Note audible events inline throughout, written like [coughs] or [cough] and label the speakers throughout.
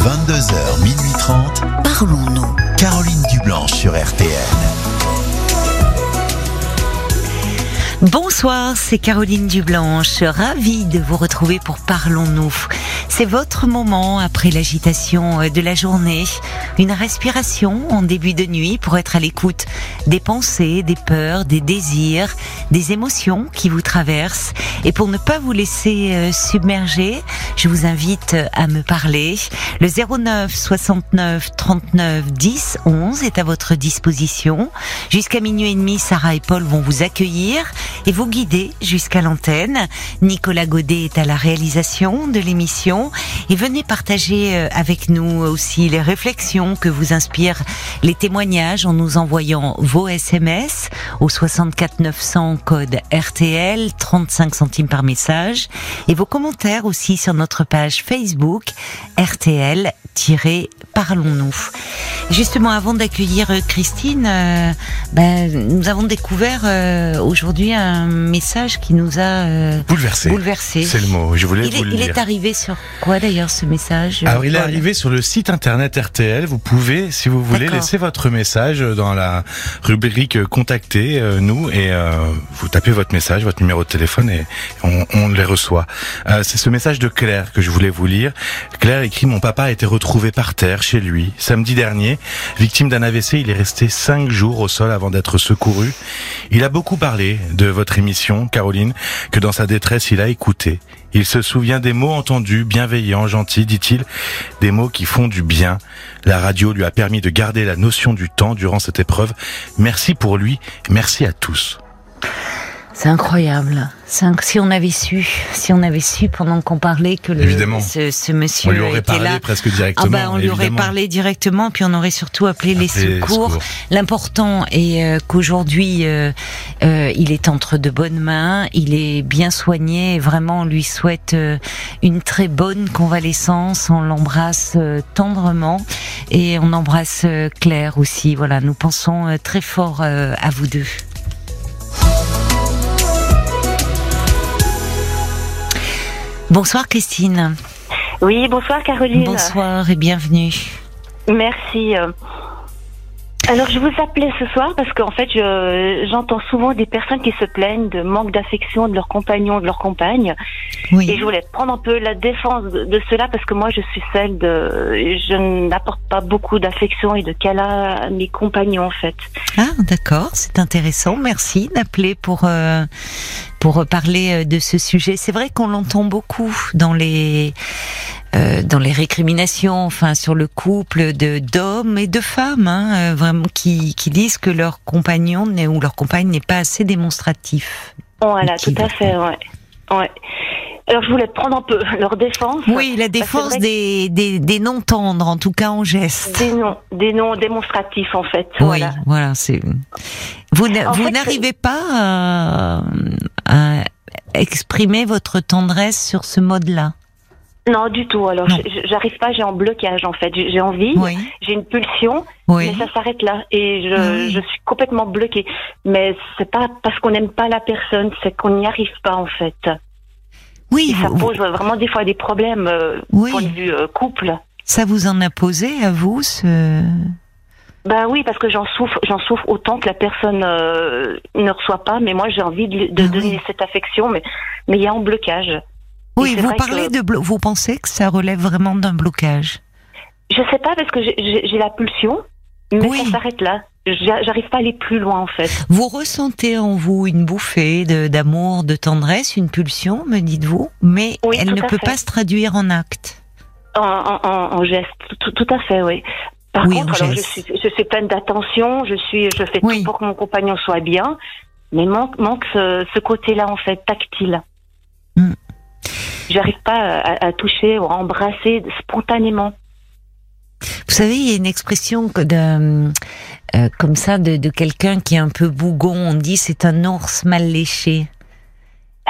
Speaker 1: 22h, minuit 30.
Speaker 2: Parlons-nous.
Speaker 1: Caroline Dublanche sur RTN.
Speaker 2: Bonsoir, c'est Caroline Dublanche. Ravie de vous retrouver pour Parlons-nous. C'est votre moment après l'agitation de la journée. Une respiration en début de nuit pour être à l'écoute des pensées, des peurs, des désirs, des émotions qui vous traversent. Et pour ne pas vous laisser euh, submerger, je vous invite à me parler. Le 09 69 39 10 11 est à votre disposition. Jusqu'à minuit et demi, Sarah et Paul vont vous accueillir et vous guider jusqu'à l'antenne. Nicolas Godet est à la réalisation de l'émission et venez partager euh, avec nous aussi les réflexions que vous inspirent les témoignages en nous envoyant vos SMS au 64 900 code RTL 35 centimes par message et vos commentaires aussi sur notre page Facebook RTL parlons-nous. Justement, avant d'accueillir euh, Christine, euh, ben, nous avons découvert euh, aujourd'hui un message qui nous a
Speaker 3: bouleversé.
Speaker 2: bouleversé.
Speaker 3: C'est le mot. Je voulais
Speaker 2: il
Speaker 3: vous
Speaker 2: est,
Speaker 3: le
Speaker 2: il
Speaker 3: dire.
Speaker 2: est arrivé sur quoi d'ailleurs ce message
Speaker 3: Alors, il est arrivé sur le site internet RTL. Vous pouvez, si vous voulez, laisser votre message dans la rubrique Contacter euh, nous et euh, vous tapez votre message, votre numéro de téléphone et on, on les reçoit. Euh, C'est ce message de Claire que je voulais vous lire. Claire écrit Mon papa a été retrouvé par terre chez lui samedi dernier. Victime d'un AVC, il est resté cinq jours au sol avant d'être secouru. Il a beaucoup parlé de votre émission, Caroline, que dans sa détresse, il a écouté. Il se souvient des mots entendus, bienveillants, gentils, dit-il, des mots qui font du bien. La radio lui a permis de garder la notion du temps durant cette épreuve. Merci pour lui, merci à tous.
Speaker 2: C'est incroyable. Si on avait su, si on avait su pendant qu'on parlait que le,
Speaker 3: Évidemment.
Speaker 2: ce, ce monsieur
Speaker 3: On lui aurait
Speaker 2: était
Speaker 3: parlé
Speaker 2: là.
Speaker 3: presque
Speaker 2: Ah
Speaker 3: directement.
Speaker 2: bah, on lui aurait parlé directement, puis on aurait surtout appelé les
Speaker 3: Appelé les
Speaker 2: secours.
Speaker 3: secours.
Speaker 2: L'important est euh, qu'aujourd'hui, euh, euh, il est entre de bonnes mains, il est bien soigné. Et vraiment, on lui souhaite une très bonne convalescence. On l'embrasse tendrement et on embrasse Claire aussi. Voilà, nous pensons très fort à vous deux. Bonsoir Christine.
Speaker 4: Oui, bonsoir Caroline.
Speaker 2: Bonsoir et bienvenue.
Speaker 4: Merci. Alors je vous appelais ce soir parce qu'en fait je- j'entends souvent des personnes qui se plaignent de manque d'affection de leur compagnon, de leur compagne.
Speaker 2: Oui.
Speaker 4: Et je voulais prendre un peu la défense de, de cela parce que moi je suis celle de... Je n'apporte pas beaucoup d'affection et de câlin à mes compagnons en fait.
Speaker 2: Ah, d'accord, c'est intéressant. Merci d'appeler pour euh, pour parler euh, de ce sujet. C'est vrai qu'on l'entend beaucoup dans les euh, dans les récriminations, enfin sur le couple de d'hommes et de femmes, hein, euh, vraiment qui qui disent que leur compagnon n'est- ou leur compagne n'est pas assez démonstratif.
Speaker 4: Voilà,
Speaker 2: Qui
Speaker 4: tout à fait, ouais. ouais. Alors je voulais prendre un peu [laughs] leur défense.
Speaker 2: Oui, la défense des, des des non tendres, en tout cas en geste.
Speaker 4: Des noms, des noms démonstratifs en fait.
Speaker 2: Oui,
Speaker 4: Voilà.
Speaker 2: voilà, c'est. Vous n'arrivez pas à, exprimer votre tendresse sur ce mode-là.
Speaker 4: Non, du tout. Alors, j'arrive pas, j'ai en blocage en fait. J'ai envie,
Speaker 2: Oui,
Speaker 4: j'ai une pulsion,
Speaker 2: oui.
Speaker 4: mais ça s'arrête là. Et je,
Speaker 2: oui.
Speaker 4: je suis complètement bloquée. Mais c'est pas parce qu'on n'aime pas la personne, c'est qu'on n'y arrive pas en fait.
Speaker 2: Oui,
Speaker 4: Et ça
Speaker 2: vous-
Speaker 4: pose vraiment des fois des problèmes, euh, point de vue euh, couple.
Speaker 2: ça vous en a posé à vous ce.
Speaker 4: Bah oui, parce que j'en souffre, j'en souffre autant que la personne euh, ne reçoit pas. Mais moi, j'ai envie de, de
Speaker 2: Ah
Speaker 4: donner
Speaker 2: oui.
Speaker 4: cette affection, mais mais il y a en blocage.
Speaker 2: Oui, vous parlez
Speaker 4: que-
Speaker 2: de. Vous pensez que ça relève vraiment d'un blocage?
Speaker 4: Je sais pas parce que j'ai- la pulsion, mais
Speaker 2: Oui.
Speaker 4: ça s'arrête là. J'a- J'arrive pas à aller plus loin en fait.
Speaker 2: Vous ressentez en vous une bouffée d'amour, de, tendresse, une pulsion, me dites-vous, mais
Speaker 4: Oui,
Speaker 2: elle ne peut
Speaker 4: fait.
Speaker 2: pas se traduire en acte?
Speaker 4: En, en, en- en geste, tout, tout à fait, oui. Par
Speaker 2: Oui,
Speaker 4: contre, alors je suis, je suis pleine d'attention, je suis, je fais
Speaker 2: Oui.
Speaker 4: tout pour que mon compagnon soit bien, mais manque, manque ce, ce côté-là en fait tactile.
Speaker 2: Mm.
Speaker 4: J'arrive pas à, à toucher ou à embrasser spontanément.
Speaker 2: Vous savez, il y a une expression que de, euh, comme ça de, de quelqu'un qui est un peu bougon. On dit c'est un ours mal léché.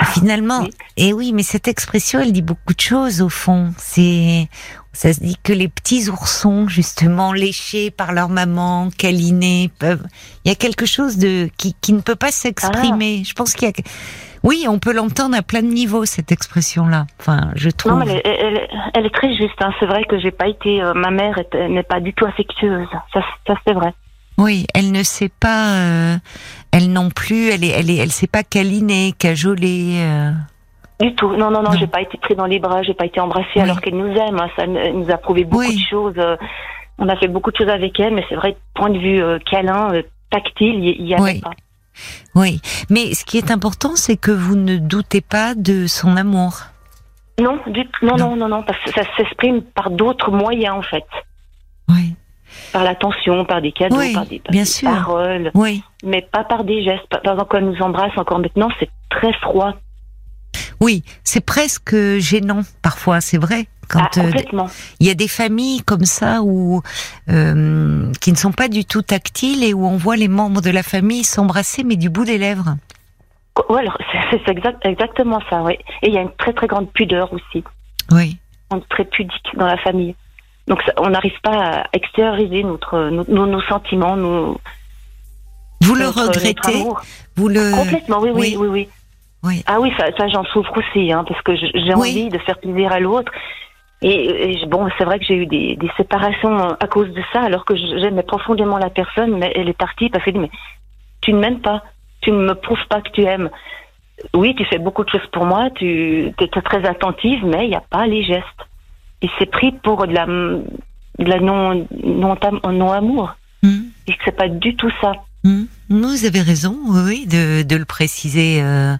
Speaker 2: Et finalement, et oui, mais cette expression, elle dit beaucoup de choses au fond. C'est, ça se dit que les petits oursons, justement léchés par leur maman, câlinés, peuvent. Il y a quelque chose de qui, qui ne peut pas s'exprimer. Je pense qu'il y a. Oui, on peut l'entendre à plein de niveaux cette expression-là. Enfin, je trouve.
Speaker 4: Non, mais elle, elle- elle est très juste. hein. C'est vrai que j'ai pas été. euh, ma mère est- n'est pas du tout affectueuse. Ça, ça c'est vrai.
Speaker 2: Oui, elle ne sait pas, euh, elle non plus, elle est, elle est, elle sait pas câliner, cajoler. euh.
Speaker 4: Du tout. Non, non, non.
Speaker 2: Non.
Speaker 4: J'ai pas été pris dans les bras. J'ai pas été embrassée
Speaker 2: Oui.
Speaker 4: alors qu'elle nous aime. hein. Ça elle nous a prouvé beaucoup
Speaker 2: Oui.
Speaker 4: de choses. euh, On a fait beaucoup de choses avec elle, mais c'est vrai, point de vue euh, câlin, euh, tactile, il y, il y avait
Speaker 2: Oui.
Speaker 4: pas.
Speaker 2: Oui, mais ce qui est important, c'est que vous ne doutez pas de son amour.
Speaker 4: Non, du, non,
Speaker 2: Non.
Speaker 4: non, non, non, parce que ça s'exprime par d'autres moyens en fait,
Speaker 2: Oui,
Speaker 4: par l'attention, par des cadeaux,
Speaker 2: Oui,
Speaker 4: par des, par
Speaker 2: bien
Speaker 4: des
Speaker 2: sûr.
Speaker 4: paroles,
Speaker 2: oui,
Speaker 4: mais pas par des gestes. Par exemple, quand nous embrasse encore maintenant, c'est très froid.
Speaker 2: oui. C'est presque gênant parfois, c'est vrai. Quand
Speaker 4: Ah,
Speaker 2: euh,
Speaker 4: complètement.
Speaker 2: il y a des familles comme ça où euh, qui ne sont pas du tout tactiles et où on voit les membres de la famille s'embrasser mais du bout des lèvres.
Speaker 4: Ouais, alors c'est c'est exact, exactement ça, oui. Et il y a une très très grande pudeur aussi.
Speaker 2: Oui,
Speaker 4: On est très pudique dans la famille. Donc ça- on n'arrive pas à extérioriser notre, nos, nos- nos sentiments, nos,
Speaker 2: vous le
Speaker 4: notre-
Speaker 2: regrettez, vous le.
Speaker 4: Complètement, oui, oui,
Speaker 2: oui.
Speaker 4: oui, oui.
Speaker 2: Oui.
Speaker 4: Ah oui, ça, ça j'en souffre aussi, hein, parce que j'ai envie de faire plaisir à l'autre. Et, bon, c'est vrai que j'ai eu des, des séparations à cause de ça, alors que j'aimais profondément la personne, mais elle est partie parce qu'elle dit mais tu ne m'aimes pas, tu ne me prouves pas que tu aimes. Oui, tu fais beaucoup de choses pour moi, tu es très attentive, mais il n'y a pas les gestes. Et c'est pris pour de la, de la non, non, non amour.
Speaker 2: Hmm.
Speaker 4: Et que c'est pas du tout ça.
Speaker 2: Hmm. Vous avez raison, oui, de, de le préciser. euh,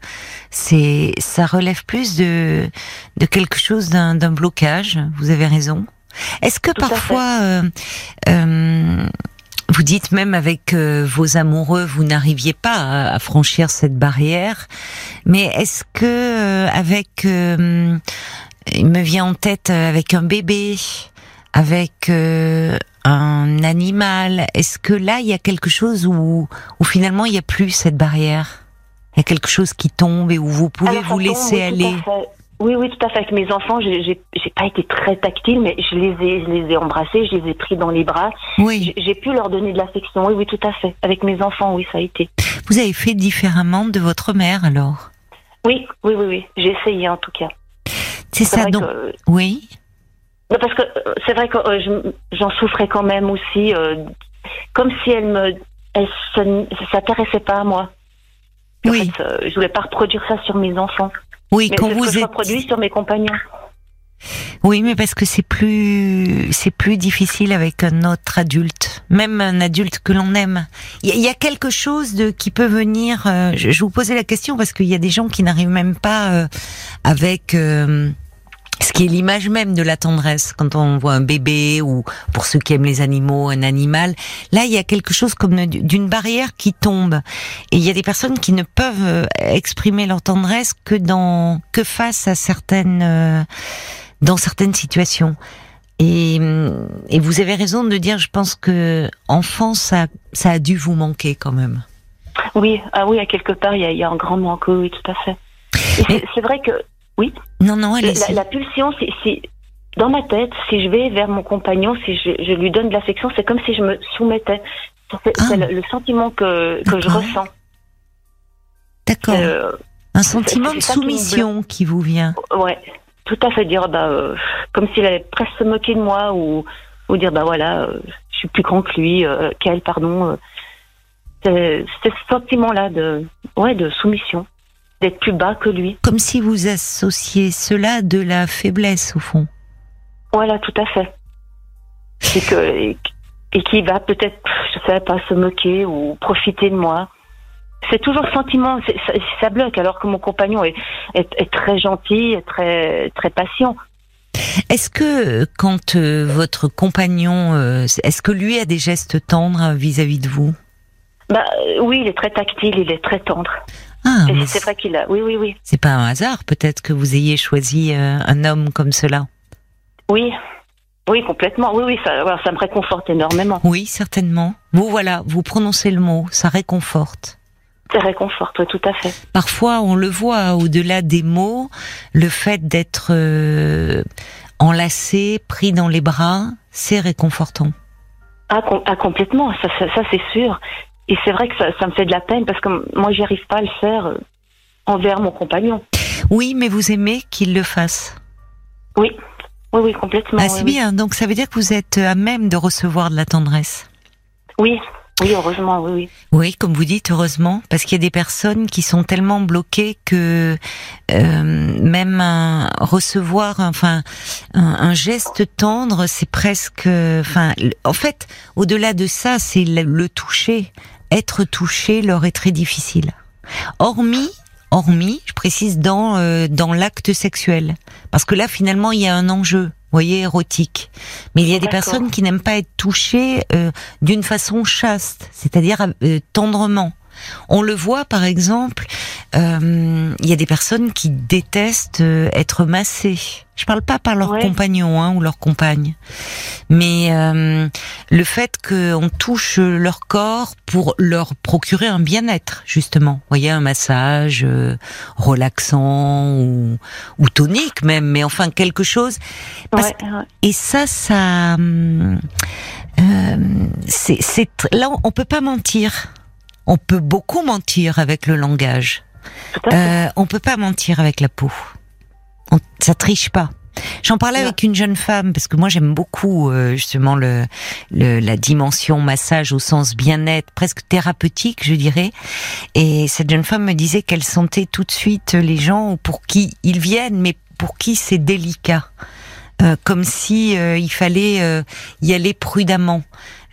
Speaker 2: c'est, ça relève plus de, de quelque chose d'un, d'un blocage. Vous avez raison. Est-ce que
Speaker 4: Tout
Speaker 2: parfois, euh, euh, vous dites même avec euh, vos amoureux, vous n'arriviez pas à, à franchir cette barrière, mais est-ce que euh, avec, euh, il me vient en tête euh, avec un bébé, avec euh, un animal, est-ce que là il y a quelque chose où, où finalement il n'y a plus cette barrière? Il y a quelque chose qui tombe et où vous pouvez
Speaker 4: Alors,
Speaker 2: vous
Speaker 4: tombe,
Speaker 2: laisser
Speaker 4: oui,
Speaker 2: aller?
Speaker 4: Oui, oui, tout à fait. Avec mes enfants, j'ai pas été très tactile, mais je les ai, je les ai embrassés, je les ai pris dans les bras.
Speaker 2: Oui,
Speaker 4: J'ai j'ai pu leur donner de l'affection. Oui, oui, tout à fait. Avec mes enfants, oui, ça a été.
Speaker 2: vous avez fait différemment de votre mère alors?
Speaker 4: Oui, oui, oui, oui. J'ai essayé en tout cas.
Speaker 2: C'est ça donc
Speaker 4: que-
Speaker 2: Oui,
Speaker 4: Non, parce que euh, c'est vrai que euh, je- j'en souffrais quand même aussi, euh, comme si elle me, elle s'intéressait pas à moi. En
Speaker 2: oui,
Speaker 4: fait, euh, je voulais pas reproduire ça sur mes enfants,
Speaker 2: oui.
Speaker 4: mais
Speaker 2: Quand
Speaker 4: c'est ce que
Speaker 2: vous
Speaker 4: je
Speaker 2: êtes,
Speaker 4: reproduis sur mes compagnons.
Speaker 2: Oui, mais parce que c'est plus, c'est plus difficile avec un autre adulte, même un adulte que l'on aime. Il y, a- quelque chose de qui peut venir. euh, je, je vous posais la question parce qu'il y a des gens qui n'arrivent même pas euh, avec. euh, ce qui est l'image même de la tendresse quand on voit un bébé ou pour ceux qui aiment les animaux un animal là il y a quelque chose comme d'une barrière qui tombe et il y a des personnes qui ne peuvent euh, exprimer leur tendresse que dans que face à certaines euh, dans certaines situations. Et, et vous avez raison de dire je pense que enfant ça ça a dû vous manquer quand même.
Speaker 4: Oui, ah oui, à quelque part, il y a, il y a un grand manque, oui, oui, tout à fait.
Speaker 2: Mais-
Speaker 4: c'est- vrai que
Speaker 2: non non
Speaker 4: la,
Speaker 2: allez
Speaker 4: la pulsion, c'est- dans ma tête, si je vais vers mon compagnon, si je, je lui donne de l'affection, c'est comme si je me soumettais. C'est
Speaker 2: Ah.
Speaker 4: c'est le, le sentiment que, que je ressens.
Speaker 2: d'accord.
Speaker 4: Euh,
Speaker 2: un sentiment de
Speaker 4: ça qui
Speaker 2: soumission qui vous vient.
Speaker 4: Ouais, tout à fait dire, bah, euh, comme s'il allait presque se moquer de moi ou, ou dire, bah voilà, euh, je suis plus grand que lui, euh, qu'elle, pardon. euh. c'est c'est ce sentiment-là de, ouais, de soumission, d'être plus bas que lui.
Speaker 2: comme si vous associez cela de la faiblesse au fond.
Speaker 4: Voilà, tout à fait. Et que et, et qui va peut-être, je sais pas, se moquer ou profiter de moi. C'est toujours le sentiment, ça, ça bloque. Alors que mon compagnon est, est, est très gentil, est très très patient.
Speaker 2: Est-ce que quand euh, votre compagnon, euh, est-ce que lui a des gestes tendres vis-à-vis de vous?
Speaker 4: Bah euh, oui, il est très tactile, il est très tendre.
Speaker 2: Ah,
Speaker 4: c'est vrai qu'il a. Oui, oui, oui,
Speaker 2: c'est pas un hasard peut-être que vous ayez choisi euh, un homme comme cela.
Speaker 4: oui, oui, complètement. Oui, oui, ça me réconforte énormément.
Speaker 2: Oui, certainement. Vous voilà, vous prononcez le mot, ça réconforte.
Speaker 4: Ça réconforte, oui, tout à fait.
Speaker 2: Parfois, on le voit au-delà des mots, le fait d'être euh, enlacé, pris dans les bras, c'est réconfortant.
Speaker 4: Ah, com- ah, complètement, ça, ça, ça, c'est sûr. Et c'est vrai que ça, ça me fait de la peine parce que moi, j'y arrive pas à le faire. envers mon compagnon.
Speaker 2: Oui, mais vous aimez qu'il le fasse.
Speaker 4: Oui, oui, oui, complètement.
Speaker 2: Ah, c'est
Speaker 4: oui.
Speaker 2: bien. Donc ça veut dire que vous êtes à même de recevoir de la tendresse.
Speaker 4: Oui, oui, heureusement, oui, oui.
Speaker 2: Oui, comme vous dites, heureusement, parce qu'il y a des personnes qui sont tellement bloquées que euh, même un- recevoir, enfin, un, geste tendre, c'est presque, enfin, en fait, au-delà de ça, c'est le, le toucher. Être touché leur est très difficile. Hormis, hormis, je précise dans euh, dans l'acte sexuel, parce que là, finalement, il y a un enjeu. Voyez, érotique. Mais il y a des personnes qui n'aiment pas être touchées euh, d'une façon chaste, c'est-à-dire euh, tendrement. On le voit par exemple, euh, il y a des personnes qui détestent euh, être massées. Je parle pas par leur
Speaker 4: Ouais.
Speaker 2: compagnon hein, ou leur compagne, mais euh, le fait qu'on touche leur corps pour leur procurer un bien-être, justement. Vous voyez, un massage euh, relaxant ou, ou tonique même, mais enfin quelque chose. Parce
Speaker 4: Ouais, ouais.
Speaker 2: et ça, ça, hum, euh, c'est, là, on peut pas mentir. On peut beaucoup mentir avec le langage. Euh, on peut pas mentir avec la peau. On, ça triche pas. J'en parlais
Speaker 4: Non.
Speaker 2: avec une jeune femme parce que moi j'aime beaucoup euh, justement le, le la dimension massage au sens bien-être, presque thérapeutique, je dirais. Et cette jeune femme me disait qu'elle sentait tout de suite les gens pour qui ils viennent, mais pour qui c'est délicat. Euh, comme si euh, il fallait euh, y aller prudemment.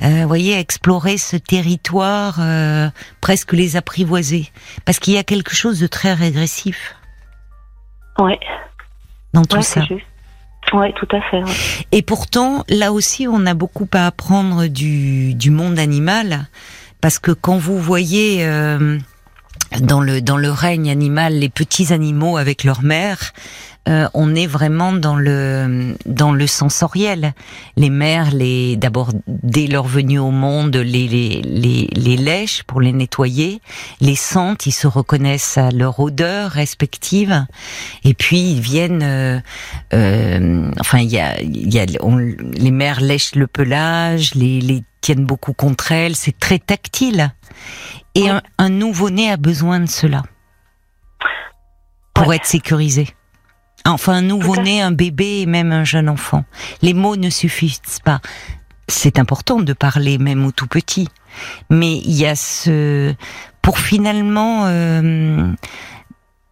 Speaker 2: Euh, vous voyez, explorer ce territoire, euh, presque les apprivoiser, parce qu'il y a quelque chose de très régressif
Speaker 4: Ouais,
Speaker 2: dans tout
Speaker 4: ouais,
Speaker 2: ça.
Speaker 4: Ouais, tout à fait. ouais.
Speaker 2: Et pourtant, là aussi, on a beaucoup à apprendre du, du monde animal, parce que quand vous voyez euh, dans le dans le règne animal les petits animaux avec leur mère, euh, on est vraiment dans le dans le sensoriel. Les mères, les d'abord dès leur venue au monde, les les les, les lèchent pour les nettoyer, les sentent, ils se reconnaissent à leur odeur respective, et puis ils viennent. euh, euh, enfin, il y a il y a les mères lèchent le pelage, les les tiennent beaucoup contre elles, c'est très tactile. Et
Speaker 4: Ouais.
Speaker 2: un, un nouveau-né a besoin de cela pour
Speaker 4: Ouais.
Speaker 2: être sécurisé. Enfin, un nouveau-né, un bébé et même un jeune enfant. Les mots ne suffisent pas. C'est important de parler même aux tout petits, mais il y a ce pour finalement euh,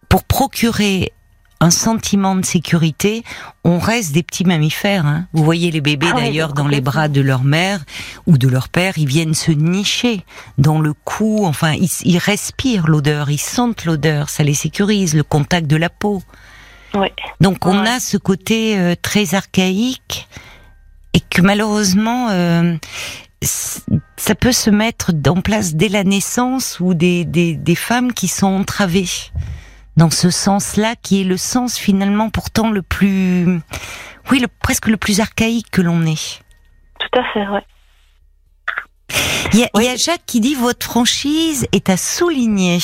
Speaker 2: pour procurer un sentiment de sécurité, on reste des petits mammifères. Hein. Vous voyez les bébés
Speaker 4: Ah
Speaker 2: d'ailleurs dans les bras de leur mère ou de leur père, ils viennent se nicher dans le cou. Enfin, ils, ils respirent l'odeur, ils sentent l'odeur, ça les sécurise, le contact de la peau.
Speaker 4: Ouais.
Speaker 2: Donc on
Speaker 4: Ouais.
Speaker 2: a ce côté euh, très archaïque et que malheureusement euh, ça peut se mettre en place dès la naissance ou des, des, des femmes qui sont entravées dans ce sens-là qui est le sens finalement pourtant le plus oui le, presque le plus archaïque que l'on ait.
Speaker 4: Tout à fait, ouais.
Speaker 2: Il y, a, il y a
Speaker 4: Oui.
Speaker 2: Jacques qui dit votre franchise est à souligner.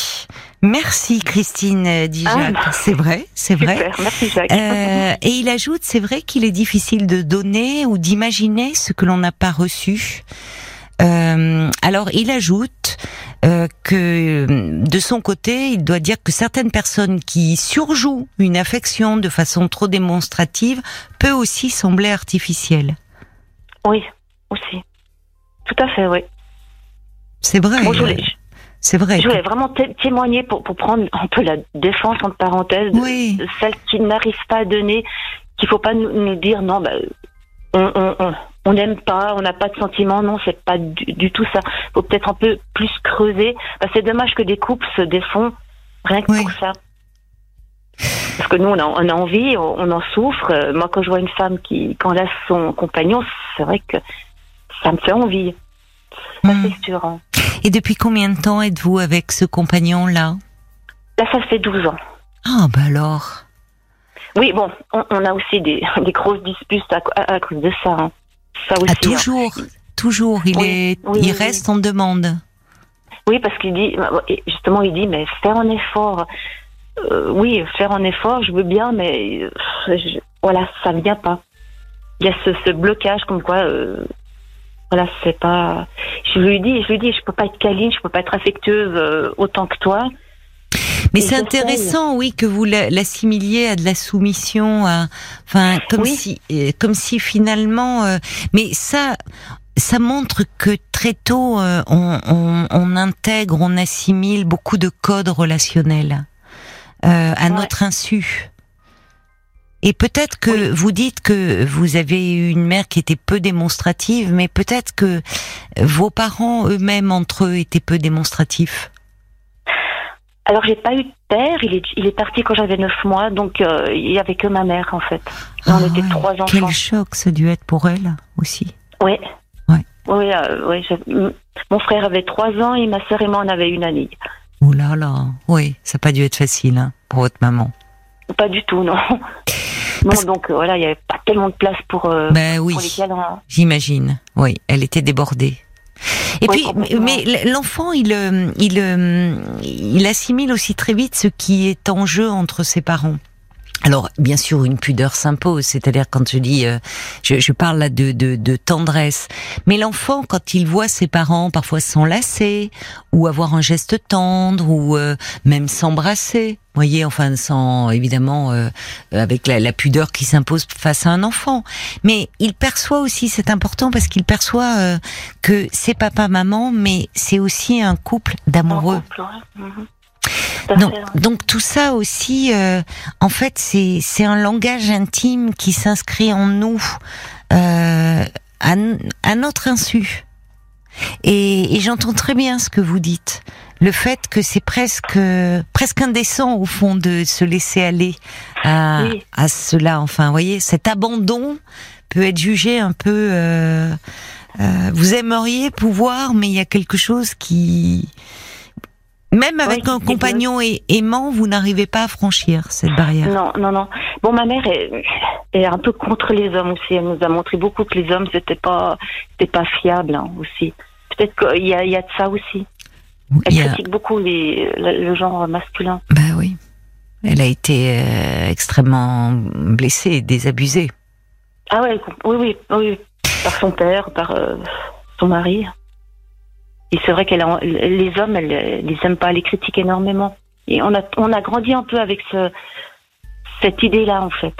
Speaker 2: Merci Christine euh, dit
Speaker 4: Ah,
Speaker 2: Jacques. C'est vrai, c'est vrai.
Speaker 4: Merci Jacques.
Speaker 2: Euh, et il ajoute, c'est vrai qu'il est difficile de donner ou d'imaginer ce que l'on n'a pas reçu. Euh, alors il ajoute euh, que de son côté, il doit dire que certaines personnes qui surjouent une affection de façon trop démonstrative peut aussi sembler artificielle.
Speaker 4: Oui, aussi. Tout à fait, oui.
Speaker 2: C'est vrai.
Speaker 4: Voulais,
Speaker 2: C'est vrai.
Speaker 4: je voulais vraiment té- témoigner pour, pour prendre un peu la défense entre parenthèses de,
Speaker 2: Oui.
Speaker 4: celles qui n'arrivent pas à donner, qu'il faut pas nous, nous dire non, bah, on on- on- on n'aime pas, on n'a pas de sentiments, non, c'est pas du, du tout ça. faut peut-être un peu plus creuser. Bah, c'est dommage que des couples se défont rien que
Speaker 2: Oui.
Speaker 4: pour ça. Parce que nous, on a, on a envie, on, on en souffre. Euh, Moi, quand je vois une femme qui, quand elle a son compagnon, c'est vrai que ça me fait envie. Ça,
Speaker 2: Hmm.
Speaker 4: c'est sûr. hein.
Speaker 2: Et depuis combien de temps êtes-vous avec ce compagnon-là?
Speaker 4: Là, ça fait 12 ans.
Speaker 2: Ah bah alors.
Speaker 4: Oui, bon, on, on a aussi des, [laughs] des grosses disputes à, à- à cause de ça. hein. Ça aussi.
Speaker 2: Ah,
Speaker 4: hein.
Speaker 2: toujours, toujours. Il
Speaker 4: Oui,
Speaker 2: est,
Speaker 4: oui,
Speaker 2: il
Speaker 4: oui,
Speaker 2: reste en demande.
Speaker 4: Oui, parce qu'il dit, et justement, il dit, mais faire un effort. Euh, oui, faire un effort, je veux bien, mais euh, je- voilà, ça vient pas. Il y a ce, ce blocage comme quoi, euh, voilà, c'est pas. Je lui dis, je lui dis, je peux pas être câline, je peux pas être affectueuse euh, autant que toi.
Speaker 2: Mais c'est intéressant, oui, que vous la- l'assimiliez à de la soumission, à, enfin, comme
Speaker 4: Oui.
Speaker 2: si, euh, comme si finalement, euh, mais ça, ça montre que très tôt, euh, on, on, on intègre, on assimile beaucoup de codes relationnels euh, à
Speaker 4: Ouais.
Speaker 2: notre insu. Et peut-être que vous dites que vous avez eu une mère qui était peu démonstrative, mais peut-être que vos parents eux-mêmes entre eux étaient peu démonstratifs.
Speaker 4: Alors, j'ai pas eu de père. Il est, il est parti quand j'avais 9 mois, donc euh, il y avait que ma mère, en fait. On
Speaker 2: Ah
Speaker 4: était
Speaker 2: ouais,
Speaker 4: trois enfants.
Speaker 2: Quel choc ça a dû être pour elle aussi.
Speaker 4: Oui.
Speaker 2: Ouais.
Speaker 4: Oui, euh, oui, mon frère avait 3 ans et ma sœur et moi, on avait une année.
Speaker 2: Oh là là, oui, ça n'a pas dû être facile hein, pour votre maman.
Speaker 4: Pas du tout, non. [laughs]
Speaker 2: Parce-
Speaker 4: donc euh, voilà, il n'y avait pas tellement de place pour, euh,
Speaker 2: Ben oui,
Speaker 4: pour les câlins.
Speaker 2: j'imagine. Oui, elle était débordée. Et
Speaker 4: Oui,
Speaker 2: puis, mais l'enfant, il, euh, il, euh, il assimile aussi très vite ce qui est en jeu entre ses parents. Alors, bien sûr, une pudeur s'impose, c'est-à-dire quand je dis, euh, je, je parle là de, de, de tendresse, mais l'enfant, quand il voit ses parents parfois s'enlacer, ou avoir un geste tendre, ou euh, même s'embrasser, voyez, enfin, sans, évidemment, euh, avec la, la pudeur qui s'impose face à un enfant, mais il perçoit aussi, c'est important parce qu'il perçoit euh, que c'est papa-maman, mais c'est aussi un couple d'amoureux. Donc, tout ça aussi, euh, en fait, c'est c'est un langage intime qui s'inscrit en nous euh, à, à notre insu. Et, et j'entends très bien ce que vous dites. Le fait que c'est presque presque indécent au fond de se laisser aller à,
Speaker 4: Oui.
Speaker 2: à cela. Enfin, vous voyez, cet abandon peut être jugé un peu. euh, euh, vous aimeriez pouvoir, mais il y a quelque chose qui même avec
Speaker 4: Oui,
Speaker 2: un compagnon ai- aimant, vous n'arrivez pas à franchir cette barrière.
Speaker 4: Non, non, non. Bon, ma mère est, est un peu contre les hommes aussi. Elle nous a montré beaucoup que les hommes, c'était pas, c'était pas fiable hein, aussi. Peut-être qu'il y a, il y a de ça aussi. Elle
Speaker 2: a-
Speaker 4: critique beaucoup les, le, le genre masculin.
Speaker 2: Bah oui. Elle a été euh, extrêmement blessée désabusée.
Speaker 4: Ah ouais, oui, oui, oui. Par son père, par euh, son mari. Et c'est vrai qu'elle les hommes, elle, les aime pas, elle les critique énormément. Et on a, on a grandi un peu avec ce, cette idée-là, en fait.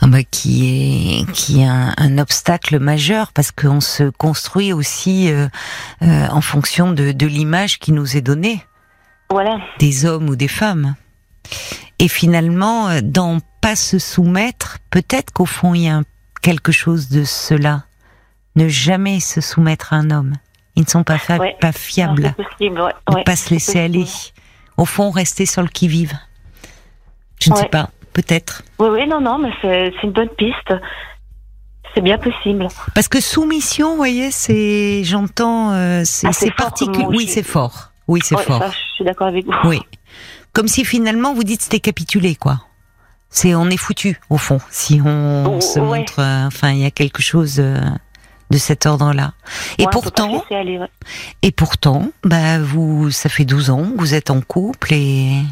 Speaker 2: Ah bah, qui est qui est un, un obstacle majeur parce qu'on se construit aussi euh, euh, en fonction de, de l'image qui nous est donnée
Speaker 4: Voilà.
Speaker 2: des hommes ou des femmes. Et finalement, euh, dans pas se soumettre, peut-être qu'au fond il y a quelque chose de cela. Ne jamais se soumettre à un homme. Ils ne sont pas,
Speaker 4: Ouais.
Speaker 2: pas
Speaker 4: Non,
Speaker 2: fiables.
Speaker 4: C'est possible, ouais.
Speaker 2: ne
Speaker 4: ouais.
Speaker 2: pas se laisser aller. Au fond, rester sur le qui-vive. Je ne sais pas, peut-être.
Speaker 4: Oui, oui, non, non, mais c'est une bonne piste. C'est bien possible.
Speaker 2: Parce que soumission, vous voyez, c'est, j'entends, euh, c'est
Speaker 4: Ah,
Speaker 2: particulier. Oui, c'est fort. Oui, c'est fort.
Speaker 4: ça, je suis d'accord avec vous.
Speaker 2: Oui. Comme si finalement vous dites c'était capitulé, quoi. C'est on est foutu au fond si on
Speaker 4: Oh,
Speaker 2: se montre. euh, enfin, il y a quelque chose euh, de cet ordre-là. Et
Speaker 4: Ouais,
Speaker 2: pourtant,
Speaker 4: laisser aller, ouais.
Speaker 2: et pourtant, bah vous, ça fait 12 ans, vous êtes en couple et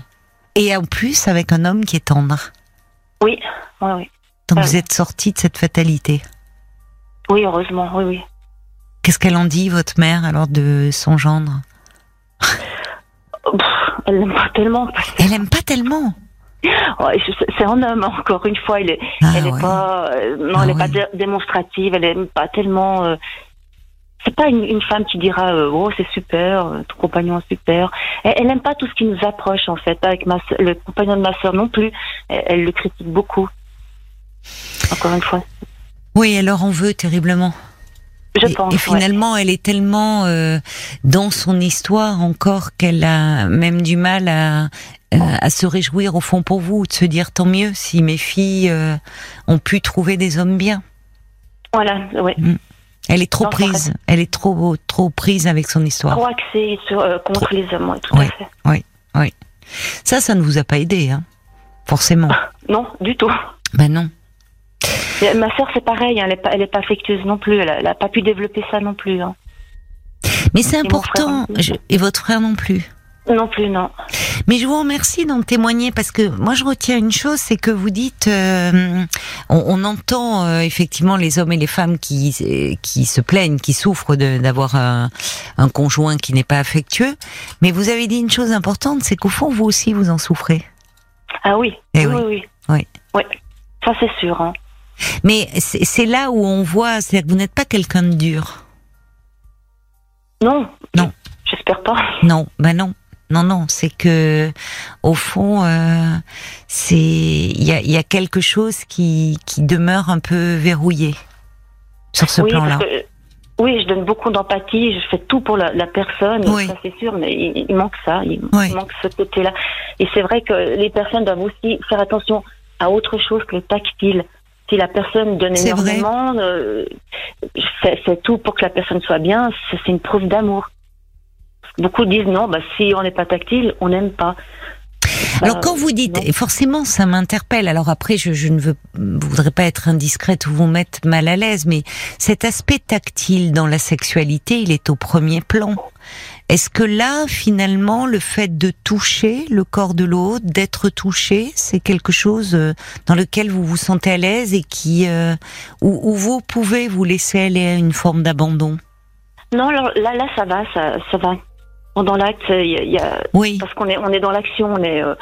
Speaker 2: et en plus avec un homme qui est tendre.
Speaker 4: Oui, oui, oui.
Speaker 2: Donc
Speaker 4: Ah
Speaker 2: vous
Speaker 4: oui.
Speaker 2: êtes sorti de cette fatalité.
Speaker 4: Oui, heureusement, oui, oui.
Speaker 2: Qu'est-ce qu'elle en dit, votre mère, alors de son gendre?
Speaker 4: Elle l'aime pas tellement.
Speaker 2: Elle aime pas tellement?
Speaker 4: Sais- c'est un homme, encore une fois. Elle
Speaker 2: Ah
Speaker 4: elle est
Speaker 2: ouais.
Speaker 4: pas, euh, non,
Speaker 2: Ah
Speaker 4: elle est pas
Speaker 2: ouais.
Speaker 4: dé- démonstrative. Elle aime pas tellement. euh, c'est pas une, une femme qui dira euh, oh c'est super, euh, ton compagnon est super. Elle, elle aime pas tout ce qui nous approche en fait. Avec ma le compagnon de ma sœur non plus. Elle, elle le critique beaucoup. Encore une fois,
Speaker 2: Oui, elle leur en veut terriblement.
Speaker 4: Je
Speaker 2: et,
Speaker 4: pense.
Speaker 2: et
Speaker 4: ouais.
Speaker 2: finalement, elle est tellement euh, dans son histoire encore qu'elle a même du mal à, euh, à se réjouir au fond pour vous, de se dire tant mieux si mes filles euh, ont pu trouver des hommes bien.
Speaker 4: Voilà, ouais.
Speaker 2: Elle est trop
Speaker 4: Non,
Speaker 2: prise, elle est trop trop prise avec son histoire.
Speaker 4: Trop axé sur, euh, contre
Speaker 2: Trop.
Speaker 4: les hommes, ouais, tout
Speaker 2: Ouais.
Speaker 4: à fait.
Speaker 2: Ça, ça ne vous a pas aidé, hein Forcément. [laughs]
Speaker 4: Non, du tout.
Speaker 2: ben non.
Speaker 4: Et Ma sœur, c'est pareil, hein, elle est pas, affectueuse non plus. Elle a, elle a pas pu développer ça non plus. hein.
Speaker 2: Mais c'est important. je- et votre frère non plus.
Speaker 4: Non plus, non.
Speaker 2: Mais je vous remercie d'en témoigner parce que moi je retiens une chose, c'est que vous dites, euh, on, on, entend euh, effectivement les hommes et les femmes qui qui se plaignent, qui souffrent d'avoir un, un, conjoint qui n'est pas affectueux, mais vous avez dit une chose importante, c'est qu'au fond vous aussi vous en souffrez.
Speaker 4: Ah oui,
Speaker 2: Eh
Speaker 4: oui,
Speaker 2: oui.
Speaker 4: oui,
Speaker 2: Oui.
Speaker 4: oui. Ça c'est sûr. Hein.
Speaker 2: Mais c'est là où on voit, c'est que vous n'êtes pas quelqu'un de dur.
Speaker 4: Non.
Speaker 2: Non.
Speaker 4: J'espère pas.
Speaker 2: Non, ben non. Non, non, c'est que au fond, euh, c'est il y a, il y a quelque chose qui, qui demeure un peu verrouillé sur ce
Speaker 4: oui,
Speaker 2: plan-là.
Speaker 4: oui, je donne beaucoup d'empathie, je fais tout pour la, la personne,
Speaker 2: Oui.
Speaker 4: ça c'est sûr, mais il, il manque ça, il,
Speaker 2: Oui.
Speaker 4: il manque ce côté-là. Et c'est vrai que les personnes doivent aussi faire attention à autre chose que le tactile. Si la personne donne
Speaker 2: C'est
Speaker 4: énormément, euh, fait tout pour que la personne soit bien, c'est c'est une preuve d'amour. Beaucoup disent non, bah si on n'est pas tactile, on n'aime pas.
Speaker 2: Alors
Speaker 4: Bah,
Speaker 2: quand vous dites,
Speaker 4: non.
Speaker 2: forcément ça m'interpelle. Alors après, je, je ne veux, voudrais pas être indiscrète ou vous mettre mal à l'aise, mais cet aspect tactile dans la sexualité, il est au premier plan. Est-ce que là, finalement, le fait de toucher le corps de l'autre, d'être touché, c'est quelque chose euh, dans lequel vous vous sentez à l'aise et qui, euh, où, où vous pouvez vous laisser aller à une forme d'abandon?
Speaker 4: Non, alors là, là, ça va, ça, ça va. Pendant l'acte, il y a,
Speaker 2: Oui,
Speaker 4: parce qu'on est, on est dans l'action, on est, euh,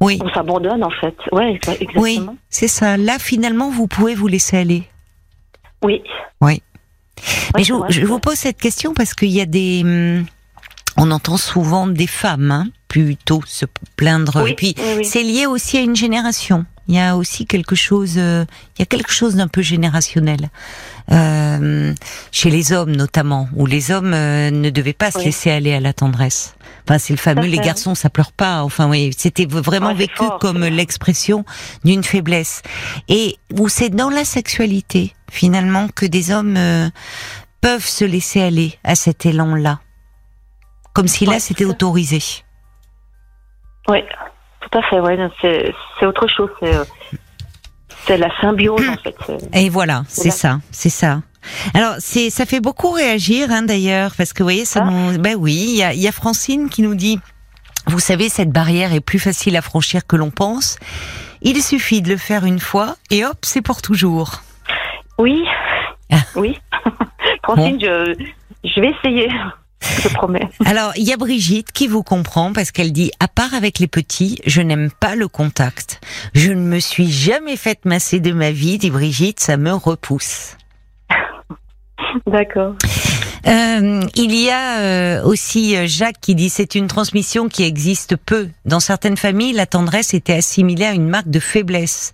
Speaker 2: oui,
Speaker 4: on s'abandonne en fait. Ouais, exactement.
Speaker 2: oui, c'est ça. Là, finalement, vous pouvez vous laisser aller.
Speaker 4: Oui.
Speaker 2: Oui.
Speaker 4: Ouais,
Speaker 2: Mais je,
Speaker 4: vrai,
Speaker 2: vous pose cette question parce qu'il y a des, hum, on entend souvent des femmes hein, plutôt se plaindre.
Speaker 4: Oui,
Speaker 2: Et puis
Speaker 4: oui, oui.
Speaker 2: c'est lié aussi à une génération. Il y a aussi quelque chose, euh, il y a quelque chose d'un peu générationnel euh, chez les hommes notamment, où les hommes euh, ne devaient pas se laisser aller à la tendresse. Enfin, c'est le fameux les garçons, ça pleure pas. Enfin, oui, c'était vraiment
Speaker 4: Ouais, c'est
Speaker 2: vécu
Speaker 4: fort,
Speaker 2: comme l'expression d'une faiblesse. Et où c'est dans la sexualité finalement que des hommes euh, peuvent se laisser aller à cet élan-là, comme si là
Speaker 4: Ouais,
Speaker 2: c'était autorisé.
Speaker 4: Oui, tout à fait. Ouais, c'est, autre chose. C'est, euh, c'est la symbiose en fait.
Speaker 2: Et voilà, c'est ça, c'est ça. Alors, c'est, ça fait beaucoup réagir, hein, d'ailleurs, parce que vous voyez, ça
Speaker 4: Ah.
Speaker 2: nous, ben oui, il y a, il y a Francine qui nous dit, vous savez, cette barrière est plus facile à franchir que l'on pense. Il suffit de le faire une fois et hop, c'est pour toujours.
Speaker 4: Oui,
Speaker 2: Ah.
Speaker 4: oui. [laughs] Francine, je, je vais essayer. [laughs] Je promets.
Speaker 2: Alors, il y a Brigitte qui vous comprend parce qu'elle dit, à part avec les petits, je n'aime pas le contact. Je ne me suis jamais faite masser de ma vie, dit Brigitte, ça me repousse.
Speaker 4: D'accord.
Speaker 2: Euh, il y a euh, aussi euh, Jacques qui dit c'est une transmission qui existe peu. Dans certaines familles, la tendresse était assimilée à une marque de faiblesse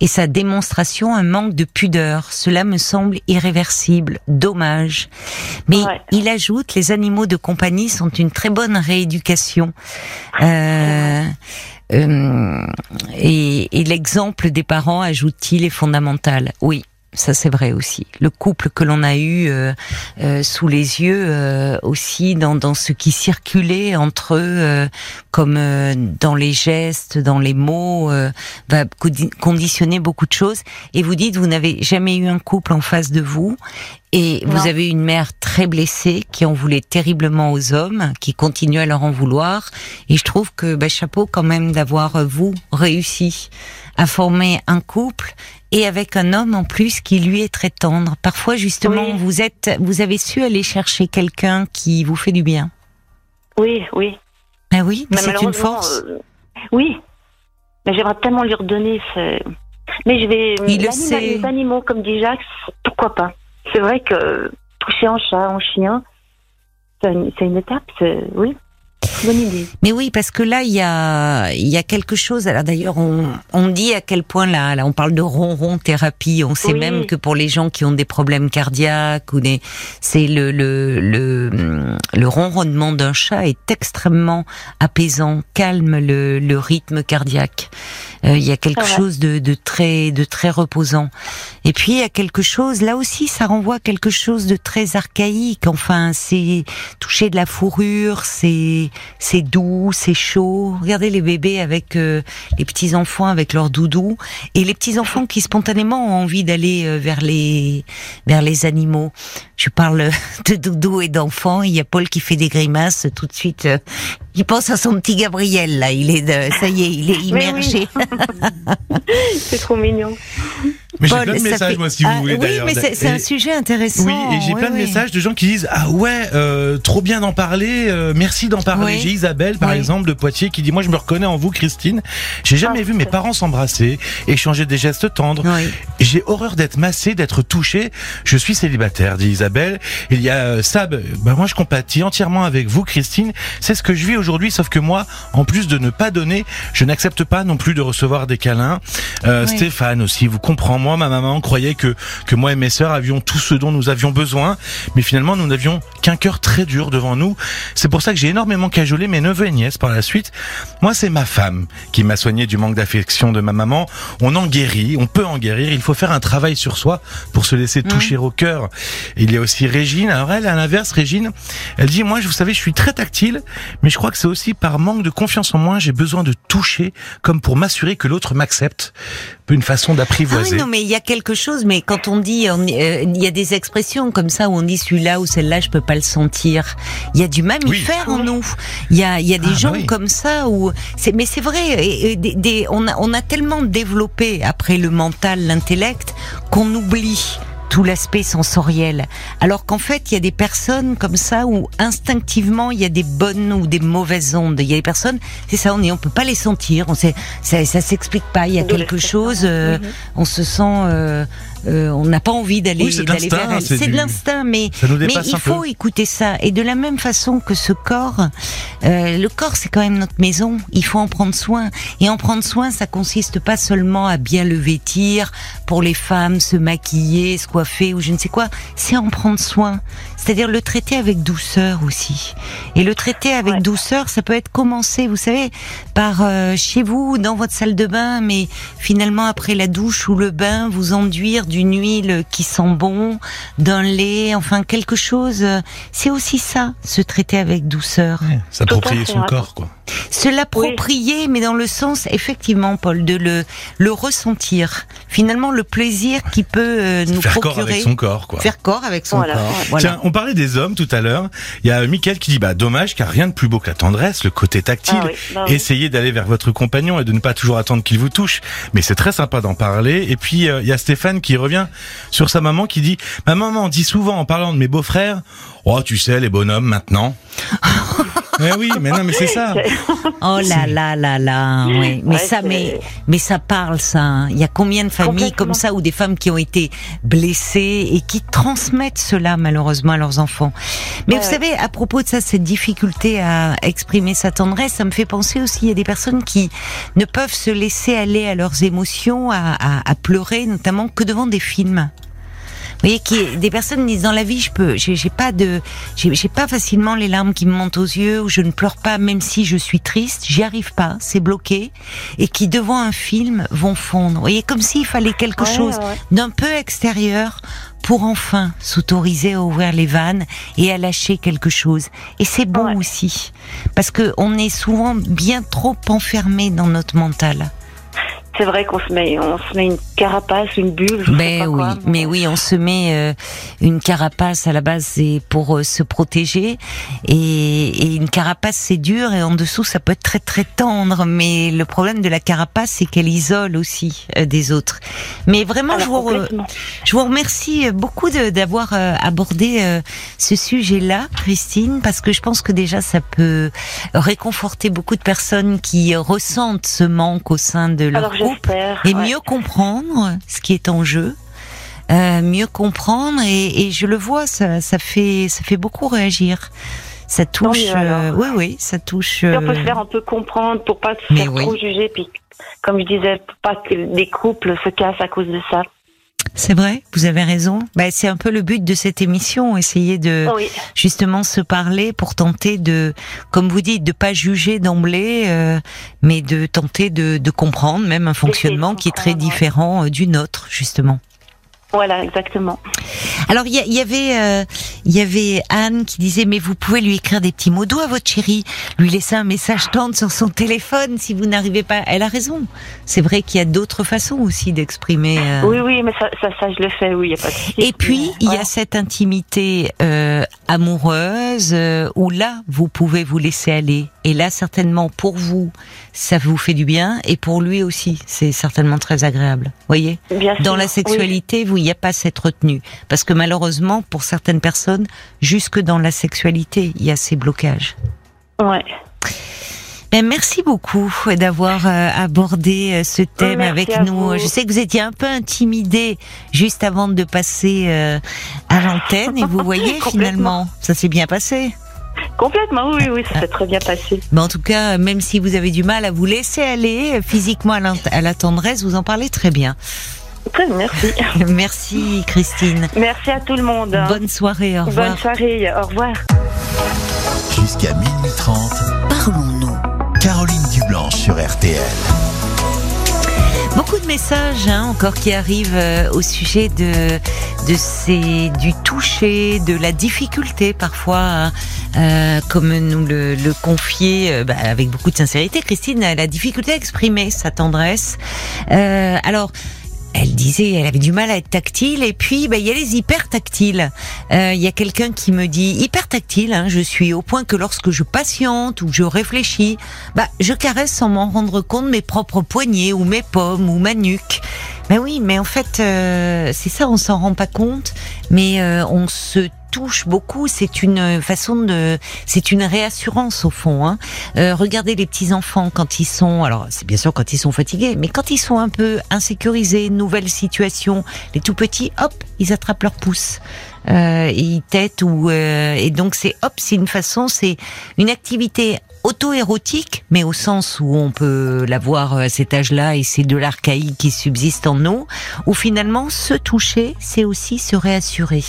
Speaker 2: et sa démonstration un manque de pudeur. Cela me semble irréversible, dommage. Mais
Speaker 4: Ouais.
Speaker 2: il ajoute les animaux de compagnie sont une très bonne rééducation. Euh, euh, et et l'exemple des parents, ajoute-t-il, est fondamental. Oui. Ça c'est vrai aussi. Le couple que l'on a eu euh, euh, sous les yeux euh, aussi dans, dans ce qui circulait entre eux, euh, comme euh, dans les gestes, dans les mots, euh, va condi- conditionner beaucoup de choses. Et vous dites, vous n'avez jamais eu un couple en face de vous, et vous avez une mère très blessée qui en voulait terriblement aux hommes, qui continue à leur en vouloir. Et je trouve que bah, chapeau quand même d'avoir vous réussi à former un couple et avec un homme en plus qui lui est très tendre. Parfois justement,
Speaker 4: Oui.
Speaker 2: vous êtes, vous avez su aller chercher quelqu'un qui vous fait du bien.
Speaker 4: Oui, oui.
Speaker 2: Ah oui, mais
Speaker 4: Mais
Speaker 2: c'est une force.
Speaker 4: euh, oui. Mais j'aimerais tellement lui redonner. Mais je vais.
Speaker 2: Il le sait.
Speaker 4: Les animaux, comme dit Jacques, pourquoi pas? C'est vrai que toucher en chat, en chien, c'est une, une étape. Oui. Bonne idée.
Speaker 2: Mais oui, parce que là, il y a, il y a quelque chose. Alors d'ailleurs, on, on dit à quel point là, là, on parle de ronron thérapie. On sait
Speaker 4: Oui.
Speaker 2: même que pour les gens qui ont des problèmes cardiaques ou des, c'est le le le, le ronronnement d'un chat est extrêmement apaisant, calme le, le rythme cardiaque. Euh, il y a quelque chose de, de très de très reposant. Et puis il y a quelque chose, là aussi, ça renvoie à quelque chose de très archaïque. Enfin, c'est toucher de la fourrure, c'est c'est doux, c'est chaud. Regardez les bébés avec euh, les petits enfants avec leur doudou et les petits enfants qui spontanément ont envie d'aller euh, vers les vers les animaux. Je parle [laughs] de doudou et d'enfants. Il y a Paul qui fait des grimaces tout de suite. Il pense à son petit Gabriel là. Il est de, ça y est, il est immergé. [laughs]
Speaker 4: C'est trop mignon.
Speaker 3: Mais j'ai plein de messages,
Speaker 2: fait-
Speaker 3: moi, si vous
Speaker 2: Ah,
Speaker 3: voulez,
Speaker 2: Oui, mais c'est un
Speaker 3: Et-
Speaker 2: sujet intéressant.
Speaker 3: Oui, et j'ai plein de messages de gens qui disent ah ouais euh, trop bien d'en parler, euh, merci d'en parler.
Speaker 2: Oui.
Speaker 3: J'ai Isabelle par exemple de Poitiers qui dit moi je me reconnais en vous Christine. J'ai jamais
Speaker 4: Ah,
Speaker 3: vu mes parents s'embrasser, échanger des gestes tendres.
Speaker 2: Oui.
Speaker 3: J'ai horreur d'être massé, d'être touché. Je suis célibataire, dit Isabelle. Il y a euh, Sab. Bah moi je compatis entièrement avec vous Christine. C'est ce que je vis aujourd'hui, sauf que moi, en plus de ne pas donner, je n'accepte pas non plus de recevoir des câlins. Euh. Stéphane aussi, vous comprend moi, ma maman croyait que que moi et mes sœurs avions tout ce dont nous avions besoin, mais finalement nous n'avions qu'un cœur très dur devant nous. C'est pour ça que j'ai énormément cajolé mes neveux et nièces par la suite. Moi, c'est ma femme qui m'a soigné du manque d'affection de ma maman. On en guérit, on peut en guérir. Il faut faire un travail sur soi pour se laisser toucher au cœur. Et il y a aussi Régine. Alors elle, à l'inverse, Régine, elle dit moi, vous savez, je suis très tactile, mais je crois que c'est aussi par manque de confiance en moi, j'ai besoin de toucher, comme pour m'assurer que l'autre m'accepte. Une façon
Speaker 2: Ah
Speaker 3: d'apprivoiser.
Speaker 2: oui, mais il y a quelque chose, mais quand on dit, euh, il y a des expressions comme ça où on dit celui-là ou celle-là, je peux pas le sentir. Il y a du mammifère en nous. Il y a, il y a des
Speaker 3: Ah, bah
Speaker 2: gens
Speaker 3: oui.
Speaker 2: comme ça où, c'est, mais c'est vrai, et- et des, des- on a, on a tellement développé après le mental, l'intellect, qu'on oublie tout l'aspect sensoriel. Alors qu'en fait, il y a des personnes comme ça où instinctivement il y a des bonnes ou des mauvaises ondes. Il y a des personnes, c'est ça, on est, on peut pas les sentir. On sait, ça, ça s'explique pas. Il y a quelque chose. euh,
Speaker 4: Mhm.
Speaker 2: on se sent, euh, euh, on n'a pas envie d'aller
Speaker 3: Oui, c'est de
Speaker 2: d'aller
Speaker 3: l'instinct,
Speaker 2: vers elle.
Speaker 3: c'est du-
Speaker 2: de l'instinct, mais il faut
Speaker 3: peu.
Speaker 2: écouter ça. Et de la même façon que ce corps, euh, le corps c'est quand même notre maison. Il faut en prendre soin. Et en prendre soin, ça consiste pas seulement à bien le vêtir pour les femmes, se maquiller, se coiffer ou je ne sais quoi. C'est en prendre soin. C'est-à-dire le traiter avec douceur aussi. Et le traiter avec
Speaker 4: Ouais.
Speaker 2: douceur, ça peut être commencé, vous savez, par euh, chez vous, dans votre salle de bain, mais finalement après la douche ou le bain, vous enduire d'une huile qui sent bon, d'un lait, enfin quelque chose. C'est aussi ça, se traiter avec douceur.
Speaker 3: S'approprier son corps, quoi.
Speaker 2: Se l'approprier, mais dans le sens, effectivement, Paul, de le, le ressentir. Finalement, le plaisir qui peut euh, nous
Speaker 3: Faire corps
Speaker 2: procurer.
Speaker 3: avec son corps, quoi.
Speaker 2: Faire corps avec son
Speaker 4: Voilà,
Speaker 2: corps. Voilà.
Speaker 3: Tiens, on parlait des hommes tout à l'heure. Il y a Mickaël qui dit bah dommage car rien de plus beau que la tendresse, le côté tactile.
Speaker 4: Ah oui, bah oui.
Speaker 3: Essayez d'aller vers votre compagnon et de ne pas toujours attendre qu'il vous touche. Mais c'est très sympa d'en parler. Et puis euh, il y a Stéphane qui revient sur sa maman qui dit ma maman dit souvent en parlant de mes beaux-frères, oh tu sais les bonhommes maintenant. mais [laughs] oui, mais non mais c'est ça.
Speaker 2: Oh là là là là, oui. Mais
Speaker 4: Ouais,
Speaker 2: ça, mais mais ça parle ça. hein. Il y a combien de familles comme ça ou des femmes qui ont été blessées et qui transmettent cela malheureusement à leurs enfants? Mais
Speaker 4: Ouais,
Speaker 2: vous
Speaker 4: ouais.
Speaker 2: savez, à propos de ça, cette difficulté à exprimer sa tendresse, ça me fait penser aussi à des personnes qui ne peuvent se laisser aller à leurs émotions, à, à, à pleurer, notamment que devant des films. Vous voyez, qui, des personnes disent dans la vie, je peux, j'ai pas de, j'ai j'ai pas facilement les larmes qui me montent aux yeux, ou je ne pleure pas même si je suis triste, j'y arrive pas, c'est bloqué, et qui devant un film vont fondre. Vous voyez, comme s'il fallait quelque
Speaker 4: Ouais,
Speaker 2: chose
Speaker 4: ouais.
Speaker 2: d'un peu extérieur pour enfin s'autoriser à ouvrir les vannes et à lâcher quelque chose. Et c'est bon
Speaker 4: Ouais.
Speaker 2: aussi, parce que on est souvent bien trop enfermé dans notre mental.
Speaker 4: C'est vrai qu'on se met, on se met une carapace, une bulle. je sais
Speaker 2: Ben
Speaker 4: pas
Speaker 2: oui,
Speaker 4: quoi.
Speaker 2: mais oui, on se met euh, une carapace à la base, c'est pour euh, se protéger, et, et une carapace c'est dur et en dessous ça peut être très très tendre, mais le problème de la carapace c'est qu'elle isole aussi euh, des autres. Mais vraiment,
Speaker 4: Alors,
Speaker 2: je vous, je vous remercie beaucoup d'avoir abordé ce sujet-là, Christine, parce que je pense que déjà ça peut réconforter beaucoup de personnes qui ressentent ce manque au sein de leur
Speaker 4: Alors
Speaker 2: groupe et
Speaker 4: ouais.
Speaker 2: mieux comprendre ce qui est en jeu. Euh, mieux comprendre et, et je le vois ça, ça fait ça fait beaucoup réagir ça touche euh, oui oui ça touche
Speaker 4: on peut
Speaker 2: euh,
Speaker 4: se faire un peu comprendre pour pas se faire
Speaker 2: oui.
Speaker 4: trop juger. Puis, comme je disais, pour pas que des couples se cassent à cause de ça.
Speaker 2: C'est vrai, vous avez raison. Bah, c'est un peu le but de cette émission, essayer de
Speaker 4: Oui,
Speaker 2: justement se parler pour tenter de, comme vous dites, de pas juger d'emblée, euh, mais de tenter de, de comprendre même un fonctionnement qui est très
Speaker 4: ouais.
Speaker 2: différent euh, du nôtre, justement.
Speaker 4: Voilà, exactement.
Speaker 2: Alors il y, avait euh, il y avait Anne qui disait mais vous pouvez lui écrire des petits mots doux à votre chérie, lui laisser un message tendre sur son téléphone si vous n'arrivez pas. Elle a raison. C'est vrai qu'il y a d'autres façons aussi d'exprimer. euh,
Speaker 4: Oui, oui, mais ça, ça, ça, je le fais, oui, a pas de.
Speaker 2: Et puis, il y a cette intimité euh, amoureuse où là, vous pouvez vous laisser aller. Et là, certainement, pour vous, ça vous fait du bien. Et pour lui aussi, c'est certainement très agréable. voyez?
Speaker 4: Bien
Speaker 2: Dans
Speaker 4: sûr,
Speaker 2: la
Speaker 4: oui.
Speaker 2: sexualité, vous, il n'y a pas cette retenue. Parce que malheureusement, pour certaines personnes, jusque dans la sexualité, il y a ces blocages.
Speaker 4: Ouais.
Speaker 2: Ben, merci beaucoup d'avoir euh, abordé euh, ce thème
Speaker 4: Merci
Speaker 2: avec nous.
Speaker 4: vous.
Speaker 2: Je sais que vous étiez un peu intimidé juste avant de passer euh, à l'antenne et vous [laughs] voyez finalement, ça s'est bien passé.
Speaker 4: Complètement, oui, oui, ça s'est très bien passé.
Speaker 2: Mais en tout cas, même si vous avez du mal à vous laisser aller euh, physiquement à la tendresse, vous en parlez très bien.
Speaker 4: Merci. [laughs]
Speaker 2: Merci Christine.
Speaker 4: Merci à tout le monde.
Speaker 2: Bonne soirée, au revoir.
Speaker 4: Bonne soirée, au revoir.
Speaker 1: Jusqu'à minuit 30,
Speaker 2: Parlons-nous.
Speaker 1: Caroline Dublanche sur RTL.
Speaker 2: Beaucoup de messages hein, encore qui arrivent euh, au sujet de de ces du toucher, de la difficulté parfois, hein, euh, comme nous le, le confiait euh, bah, avec beaucoup de sincérité, Christine, a la difficulté à exprimer sa tendresse. Euh, alors. Elle disait, elle avait du mal à être tactile, et puis bah, il y a les hyper tactiles. Euh, Il y a quelqu'un qui me dit hyper tactile. Hein, je suis au point que lorsque je patiente ou je réfléchis, bah je caresse sans m'en rendre compte mes propres poignets ou mes pommes ou ma nuque. Mais oui, mais en fait euh, c'est ça, on s'en rend pas compte, mais euh, on se touche beaucoup. C'est une façon de, c'est une réassurance au fond. Hein. Euh, regardez les petits enfants quand ils sont, alors c'est bien sûr quand ils sont fatigués, mais quand ils sont un peu insécurisés, nouvelle situation, les tout petits, hop, ils attrapent leur pouce. Euh, ils têtent ou euh, et donc c'est hop, c'est une façon, c'est une activité auto-érotique, mais au sens où on peut l'avoir à cet âge-là et c'est de l'archaïque qui subsiste en nous, où finalement se toucher, c'est aussi se réassurer.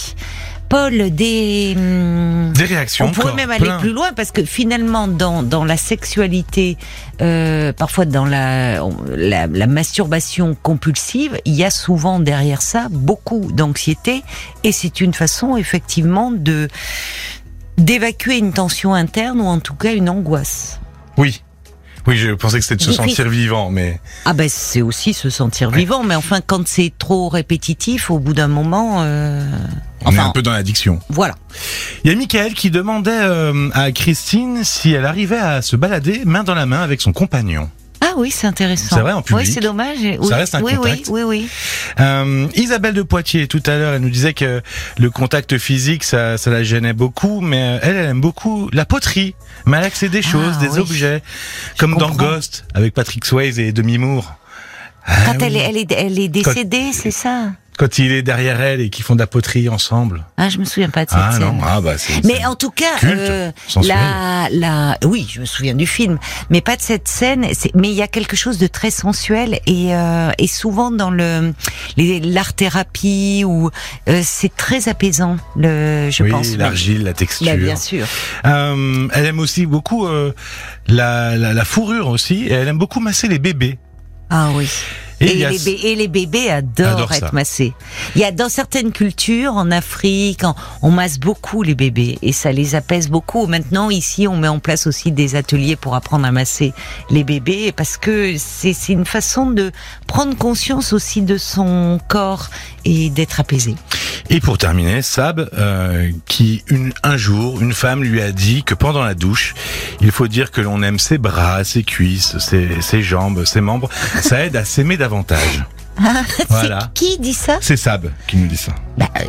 Speaker 2: Paul, des hum,
Speaker 3: Des réactions.
Speaker 2: on pourrait
Speaker 3: encore,
Speaker 2: même aller
Speaker 3: plein.
Speaker 2: plus loin parce que finalement, dans, dans la sexualité, euh, parfois dans la, la, la masturbation compulsive, il y a souvent derrière ça beaucoup d'anxiété et c'est une façon effectivement de d'évacuer une tension interne ou en tout cas une angoisse.
Speaker 3: Oui. Oui, je pensais que c'était de se
Speaker 2: Difficile.
Speaker 3: sentir vivant, mais
Speaker 2: Ah ben c'est aussi se sentir
Speaker 3: Ouais.
Speaker 2: vivant, mais enfin quand c'est trop répétitif, au bout d'un moment, euh,
Speaker 3: on est un peu dans l'addiction.
Speaker 2: voilà.
Speaker 3: Il y a Michael qui demandait euh, à Christine si elle arrivait à se balader main dans la main avec son compagnon.
Speaker 2: Ah oui, c'est intéressant.
Speaker 3: C'est vrai, en public.
Speaker 2: Oui, c'est dommage. Oui,
Speaker 3: reste un
Speaker 2: oui,
Speaker 3: contact.
Speaker 2: Oui, oui, oui.
Speaker 3: Euh, Isabelle de Poitiers, tout à l'heure, elle nous disait que le contact physique, ça, ça la gênait beaucoup, mais euh, elle, elle aime beaucoup la poterie. Mais elle des choses, des
Speaker 2: oui.
Speaker 3: objets, comme dans. Ghost, avec Patrick Swayze et Demi Moore. Ah
Speaker 2: Quand elle,
Speaker 3: oui.
Speaker 2: est, elle, est, elle est décédée, c'est ça?
Speaker 3: Quand il est derrière elle et qu'ils font de la poterie ensemble.
Speaker 2: Ah, je me souviens pas de cette
Speaker 3: Ah
Speaker 2: scène.
Speaker 3: non, ah bah c'est.
Speaker 2: Mais
Speaker 3: c'est-
Speaker 2: en tout cas,
Speaker 3: culte,
Speaker 2: euh, la, la, oui, je me souviens du film, mais pas de cette scène. c'est- Mais il y a quelque chose de très sensuel et, euh, et souvent dans le les- l'art thérapie ou euh, c'est très apaisant. Le, je
Speaker 3: oui,
Speaker 2: pense.
Speaker 3: l'argile, la texture.
Speaker 2: Bah, bien sûr.
Speaker 3: Euh, elle aime aussi beaucoup euh, la, la, la fourrure aussi, et elle aime beaucoup masser les bébés.
Speaker 2: Ah oui.
Speaker 3: Et
Speaker 2: les,
Speaker 3: ce-
Speaker 2: bé- et les bébés adorent
Speaker 3: Adorent ça.
Speaker 2: être massés. Il y a dans certaines cultures, en Afrique, on, on masse beaucoup les bébés et ça les apaise beaucoup. Maintenant, ici, on met en place aussi des ateliers pour apprendre à masser les bébés parce que c'est c'est une façon de prendre conscience aussi de son corps et d'être apaisé.
Speaker 3: Et pour terminer, Sab, euh, qui une, un jour, une femme lui a dit que pendant la douche, il faut dire que l'on aime ses bras, ses cuisses, ses, ses jambes, ses membres. Ça aide à s'aimer davantage. [laughs] Voilà.
Speaker 2: C'est qui dit ça
Speaker 3: C'est Sab qui nous dit ça.
Speaker 2: bah, euh,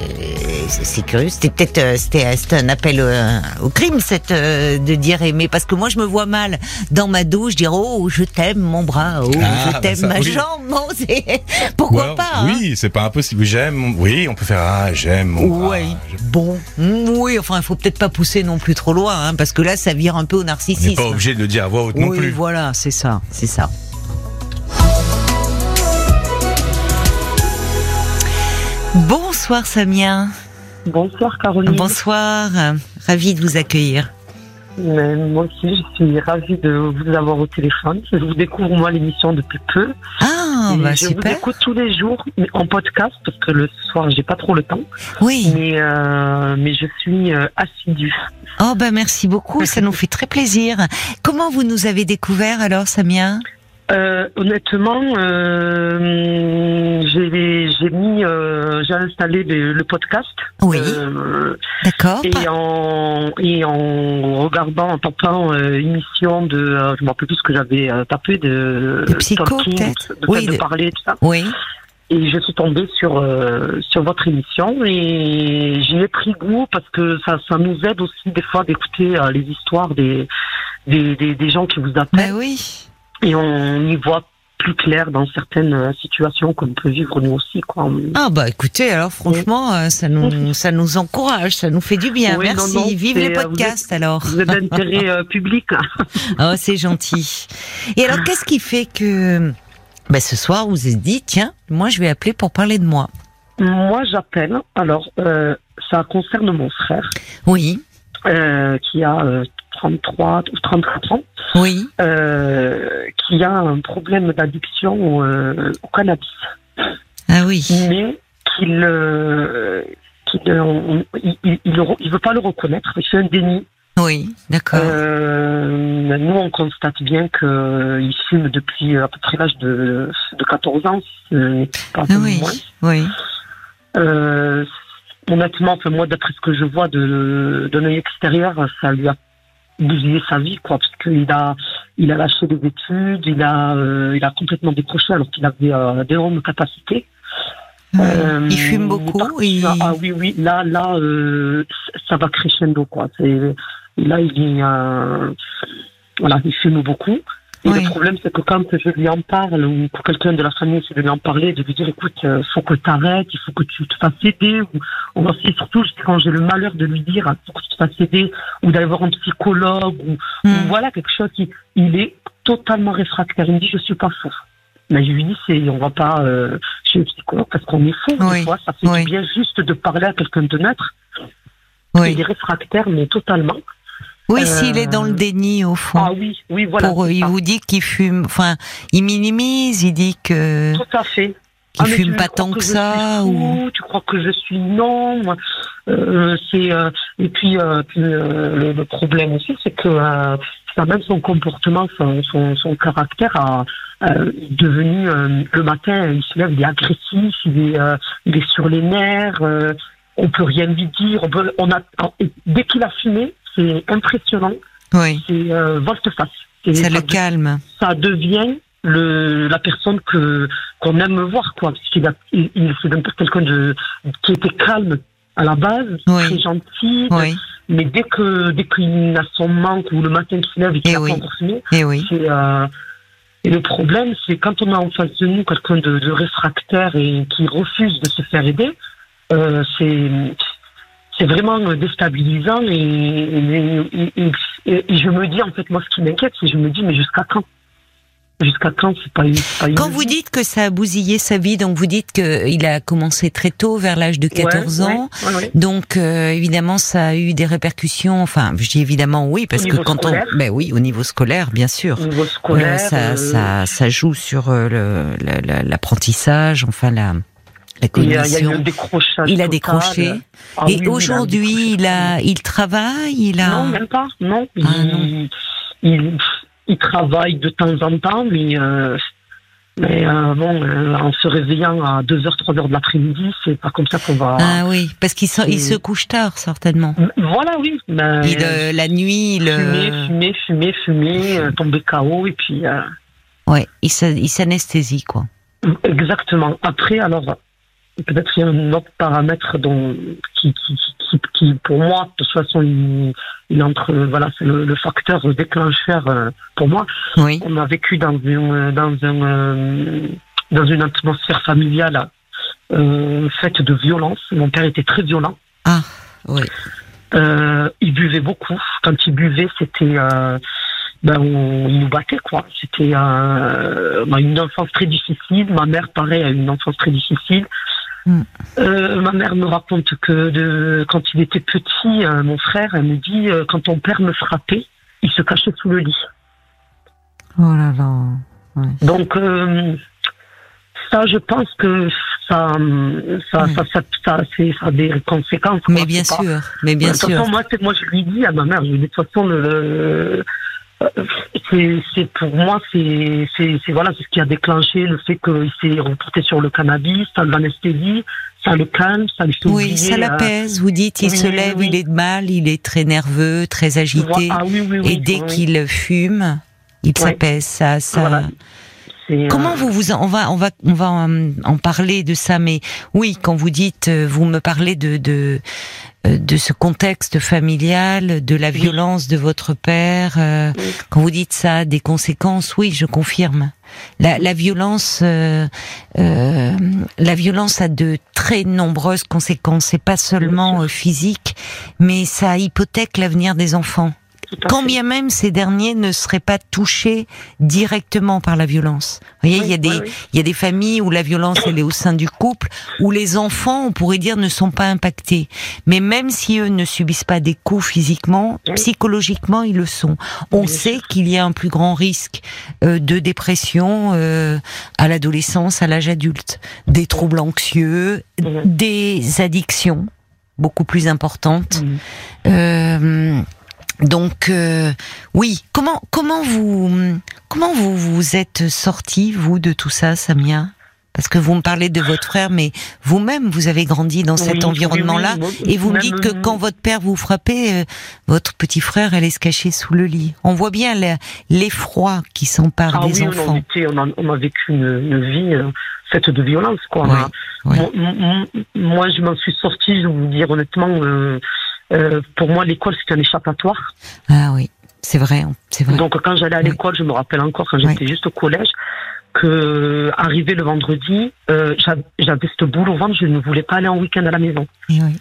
Speaker 2: c'est- curieux. C'était peut-être euh, c'était c'était un appel euh, au crime, cette euh, de dire aimer, parce que moi je me vois mal dans ma douche dire oh je t'aime mon bras, oh
Speaker 3: Ah,
Speaker 2: je
Speaker 3: bah
Speaker 2: t'aime ma
Speaker 3: oui.
Speaker 2: jambe. Non, c'est [laughs] pourquoi
Speaker 3: Ouais,
Speaker 2: pas hein
Speaker 3: Oui, c'est pas impossible. J'aime. Oui, on peut faire ah j'aime. mon bras.
Speaker 2: Bon, Mm, oui, enfin, il faut peut-être pas pousser non plus trop loin, hein, parce que là, ça vire un peu au
Speaker 3: On n'est
Speaker 2: narcissisme.
Speaker 3: pas obligé de le dire à voix haute non
Speaker 2: oui,
Speaker 3: plus.
Speaker 2: voilà, c'est ça, c'est ça. Bonsoir Samia.
Speaker 5: Bonsoir Caroline.
Speaker 2: Bonsoir. Ravi de vous accueillir.
Speaker 5: Mais moi aussi, je suis ravie de vous avoir au téléphone. Je vous découvre moi l'émission depuis peu.
Speaker 2: Ah, bah
Speaker 5: je
Speaker 2: super.
Speaker 5: vous écoute tous les jours mais en podcast parce que le soir j'ai pas trop le temps.
Speaker 2: Oui.
Speaker 5: Mais euh, mais je suis euh, assidue.
Speaker 2: Oh bah merci beaucoup, ça nous fait très plaisir. Comment vous nous avez découvert alors Samia?
Speaker 5: Euh, honnêtement, euh, j'ai j'ai mis euh, j'ai installé le, le podcast.
Speaker 2: Oui.
Speaker 5: Euh,
Speaker 2: D'accord.
Speaker 5: et en et en regardant en tapant euh, émission de euh, je me rappelle plus ce que j'avais tapé de
Speaker 2: De psycho,
Speaker 5: talking,
Speaker 2: peut-être
Speaker 5: de,
Speaker 2: Oui,
Speaker 5: de
Speaker 2: de-
Speaker 5: parler tout ça
Speaker 2: Oui.
Speaker 5: et je suis tombée sur euh, sur votre émission et j'y ai pris goût parce que ça ça nous aide aussi des fois d'écouter les histoires des des, des des gens qui vous
Speaker 2: Bah
Speaker 5: appellent
Speaker 2: oui.
Speaker 5: Et on y voit plus clair dans certaines euh, situations qu'on peut vivre nous aussi quoi.
Speaker 2: Ah bah écoutez, alors franchement, euh, ça nous ça nous encourage, ça nous fait du bien.
Speaker 5: Oui,
Speaker 2: Merci.
Speaker 5: non, non,
Speaker 2: Vive les
Speaker 5: euh, vous
Speaker 2: podcasts alors.
Speaker 5: Vous êtes d'intérêt euh, public. [laughs]
Speaker 2: Oh, c'est gentil. Et alors, qu'est-ce qui fait que bah, ce soir, vous vous êtes dit, tiens, moi, je vais appeler pour parler de moi?
Speaker 5: Moi, j'appelle. Alors, euh, ça concerne mon frère
Speaker 2: Oui,
Speaker 5: euh, qui a euh, 33 ou 34 ans,
Speaker 2: oui.
Speaker 5: euh, qui a un problème d'addiction euh, au cannabis,
Speaker 2: Ah oui.
Speaker 5: mais qu'il euh, qu'il, euh, on- il, il, il il veut pas le reconnaître. Il fait un déni.
Speaker 2: Oui, d'accord.
Speaker 5: Euh, nous, on constate bien qu'il fume depuis à peu près l'âge de, de 14 ans, pas
Speaker 2: ah oui,
Speaker 5: moins.
Speaker 2: oui.
Speaker 5: Honnêtement, enfin, moi, d'après ce que je vois de, d'un œil extérieur, ça lui a bousillé sa vie, quoi, parce qu'il a, il a lâché des études, il a, euh, il a complètement décroché alors qu'il avait euh, d'énormes capacités. Euh,
Speaker 2: il fume beaucoup. il-
Speaker 5: Ah oui, oui, là, là, euh, ça va crescendo, quoi. C'est, là, il euh, voilà, il fume beaucoup. Et
Speaker 2: Oui.
Speaker 5: le problème, c'est que quand je lui en parle, ou pour quelqu'un de la famille, c'est de lui en parler, de lui dire, écoute, euh, faut que tu arrêtes, il faut que tu te fasses aider, ou on essayer surtout, quand j'ai le malheur de lui dire, il faut que tu te fasses aider, ou d'aller voir un psychologue, ou, ou
Speaker 2: Hmm.
Speaker 5: voilà quelque chose qui, il est totalement réfractaire. Il me dit, je suis pas fou. Mais je lui dis, c'est, on va pas, euh, chez le psychologue parce qu'on est fou.
Speaker 2: Oui.
Speaker 5: Des fois, ça fait
Speaker 2: Oui.
Speaker 5: bien juste de parler à quelqu'un de neutre.
Speaker 2: Oui,
Speaker 5: Il est réfractaire, mais totalement.
Speaker 2: Oui
Speaker 5: euh,
Speaker 2: s'il est dans le déni, au fond.
Speaker 5: Ah oui, oui, voilà.
Speaker 2: Pour, il vous dit qu'il fume, enfin, il minimise, il dit que
Speaker 5: Tout à fait.
Speaker 2: qu'il
Speaker 5: Ah,
Speaker 2: fume pas tant que ça, ou
Speaker 5: Tu crois que je suis non euh, C'est euh, et puis, puis, le, le problème aussi, c'est que ça, même son comportement, son, son, son caractère a euh, est devenu euh, le matin, il se lève, il est agressif, il est, euh, il est sur les nerfs. on peut rien lui dire. On peut, on a, dès qu'il a fumé, c'est impressionnant.
Speaker 2: oui,
Speaker 5: C'est euh, volte-face.
Speaker 2: Ça le
Speaker 5: de-
Speaker 2: calme.
Speaker 5: ça devient le, la personne que qu'on aime voir quoi parce qu'il il, il c'est quelqu'un de qui était calme à la base
Speaker 2: Oui.
Speaker 5: très gentil
Speaker 2: Oui,
Speaker 5: mais dès que dès qu'il a son manque ou le matin qu'il se lève et qu'il
Speaker 2: Eh
Speaker 5: a
Speaker 2: oui.
Speaker 5: pas
Speaker 2: et oui.
Speaker 5: c'est euh, et le problème c'est quand on a en face de nous quelqu'un de, de réfractaire et qui refuse de se faire aider euh, c'est c'est vraiment déstabilisant et, et, et- et- et je me dis en fait moi ce qui m'inquiète c'est que je me dis mais jusqu'à quand? Jusqu'à quand? C'est pas pas
Speaker 2: Quand vous dites que ça a bousillé sa vie, donc vous dites qu'il a commencé très tôt, vers l'âge de 14
Speaker 5: Ouais,
Speaker 2: ans.
Speaker 5: ouais, ouais, ouais.
Speaker 2: Donc euh, évidemment, ça a eu des répercussions. Enfin, je dis évidemment oui, parce que quand
Speaker 5: scolaire.
Speaker 2: on, ben oui, au niveau scolaire, bien sûr,
Speaker 5: au niveau
Speaker 2: Euh,
Speaker 5: scolaire
Speaker 2: ça,
Speaker 5: euh,
Speaker 2: ça, ça joue sur euh, l'apprentissage, enfin la, la
Speaker 5: il a, il décrochage
Speaker 2: Il décroché.
Speaker 5: Ah
Speaker 2: Et
Speaker 5: oui, oui,
Speaker 2: aujourd'hui, il a, il travaille, il a.
Speaker 5: Non, même pas. Non.
Speaker 2: Ah,
Speaker 5: il,
Speaker 2: non.
Speaker 5: Il, il travaille de temps en temps, mais, euh, mais euh, bon, euh, en se réveillant à 2h, 3h de l'après-midi, c'est pas comme ça qu'on va.
Speaker 2: Ah oui, parce qu'il se, il se couche tard certainement.
Speaker 5: Voilà, oui. Mais
Speaker 2: Il, euh, la nuit, il,
Speaker 5: fumer,
Speaker 2: euh,
Speaker 5: fumer, fumer, fumer, euh, tomber KO, et puis. euh,
Speaker 2: ouais, il s'anesthésie quoi.
Speaker 5: Exactement. Après, alors, peut-être qu'il y a un autre paramètre dont, qui, qui, qui, qui, pour moi, de toute façon, il, il entre, voilà, c'est le, le facteur déclencheur euh, pour moi.
Speaker 2: Oui.
Speaker 5: On a vécu dans une, dans un, euh, dans une atmosphère familiale euh, faite de violence. Mon père était très violent.
Speaker 2: Ah, oui.
Speaker 5: Euh, il buvait beaucoup. Quand il buvait, c'était, euh, ben, on, il nous battait quoi. C'était euh, eu une enfance très difficile. Ma mère, pareil, a une enfance très difficile.
Speaker 2: Mm.
Speaker 5: Euh, ma mère me raconte que de, quand il était petit, euh, mon frère, elle me dit, euh, quand ton père me frappait, il se cachait sous le lit.
Speaker 2: Oh là là. Ouais.
Speaker 5: Donc, ça, je pense que ça, ça,
Speaker 2: Mm.
Speaker 5: ça, ça, ça, c'est- ça a des conséquences. quoi.
Speaker 2: Mais bien
Speaker 5: pas-
Speaker 2: sûr, mais bien
Speaker 5: de toute
Speaker 2: sûr.
Speaker 5: façon, moi, moi, je lui dis à ma mère, je lui dis de toute façon, le, c'est, c'est pour moi, c'est, voilà, c'est ce qui a déclenché le fait qu'il s'est reporté sur le cannabis, ça l'anesthésie, ça le calme, ça lui fait
Speaker 2: Oui,
Speaker 5: oublier,
Speaker 2: ça
Speaker 5: euh,
Speaker 2: l'apaise. Vous dites, il
Speaker 5: oui,
Speaker 2: se
Speaker 5: oui,
Speaker 2: lève,
Speaker 5: oui.
Speaker 2: il est de mal, il est très nerveux, très agité.
Speaker 5: Ah oui, oui, oui,
Speaker 2: et dès qu'il fume, il s'apaise. Ça, ça.
Speaker 5: Voilà. C'est,
Speaker 2: Comment
Speaker 5: euh,
Speaker 2: vous vous on va on va on va en, en parler de ça mais oui quand vous dites euh, vous me parlez de de euh, de ce contexte familial de la violence de votre père euh,
Speaker 5: Oui.
Speaker 2: quand vous dites ça des conséquences oui je confirme. La, la violence euh, euh, la violence a de très nombreuses conséquences. C'est pas seulement euh, physique mais ça hypothèque l'avenir des enfants quand bien même ces derniers ne seraient pas touchés directement par la violence? Vous voyez,
Speaker 5: Oui,
Speaker 2: il y a des,
Speaker 5: oui, oui.
Speaker 2: il y a des familles où la violence elle est au sein du couple, où les enfants, on pourrait dire, ne sont pas impactés. Mais même si eux ne subissent pas des coups physiquement,
Speaker 5: Oui.
Speaker 2: psychologiquement ils le sont. On sait qu'il y a un plus grand risque euh, de dépression euh, à l'adolescence, à l'âge adulte, des troubles anxieux, des addictions beaucoup plus importantes. Euh, donc euh, oui, comment comment vous comment vous vous êtes sorti vous de tout ça, Samia? Parce que vous me parlez de votre frère, mais vous-même vous avez grandi dans cet environnement-là,
Speaker 5: oui, oui,
Speaker 2: et vous me dites que quand votre père vous frappait, euh, votre petit frère allait se cacher sous le lit. On voit bien l'effroi qui s'empare
Speaker 5: Ah
Speaker 2: des
Speaker 5: on,
Speaker 2: enfants.
Speaker 5: on, a, on a vécu une, une vie euh, faite de violence, quoi. Moi, je m'en suis sortie, je vais vous dire honnêtement, euh, pour moi, l'école, c'était un échappatoire.
Speaker 2: Ah oui, c'est vrai, c'est vrai.
Speaker 5: Donc, quand j'allais à
Speaker 2: Oui.
Speaker 5: l'école, je me rappelle encore, quand j'étais juste au collège, que arrivé le vendredi, euh, j'avais cette boule au ventre, je ne voulais pas aller en week-end à la maison.
Speaker 2: Et oui.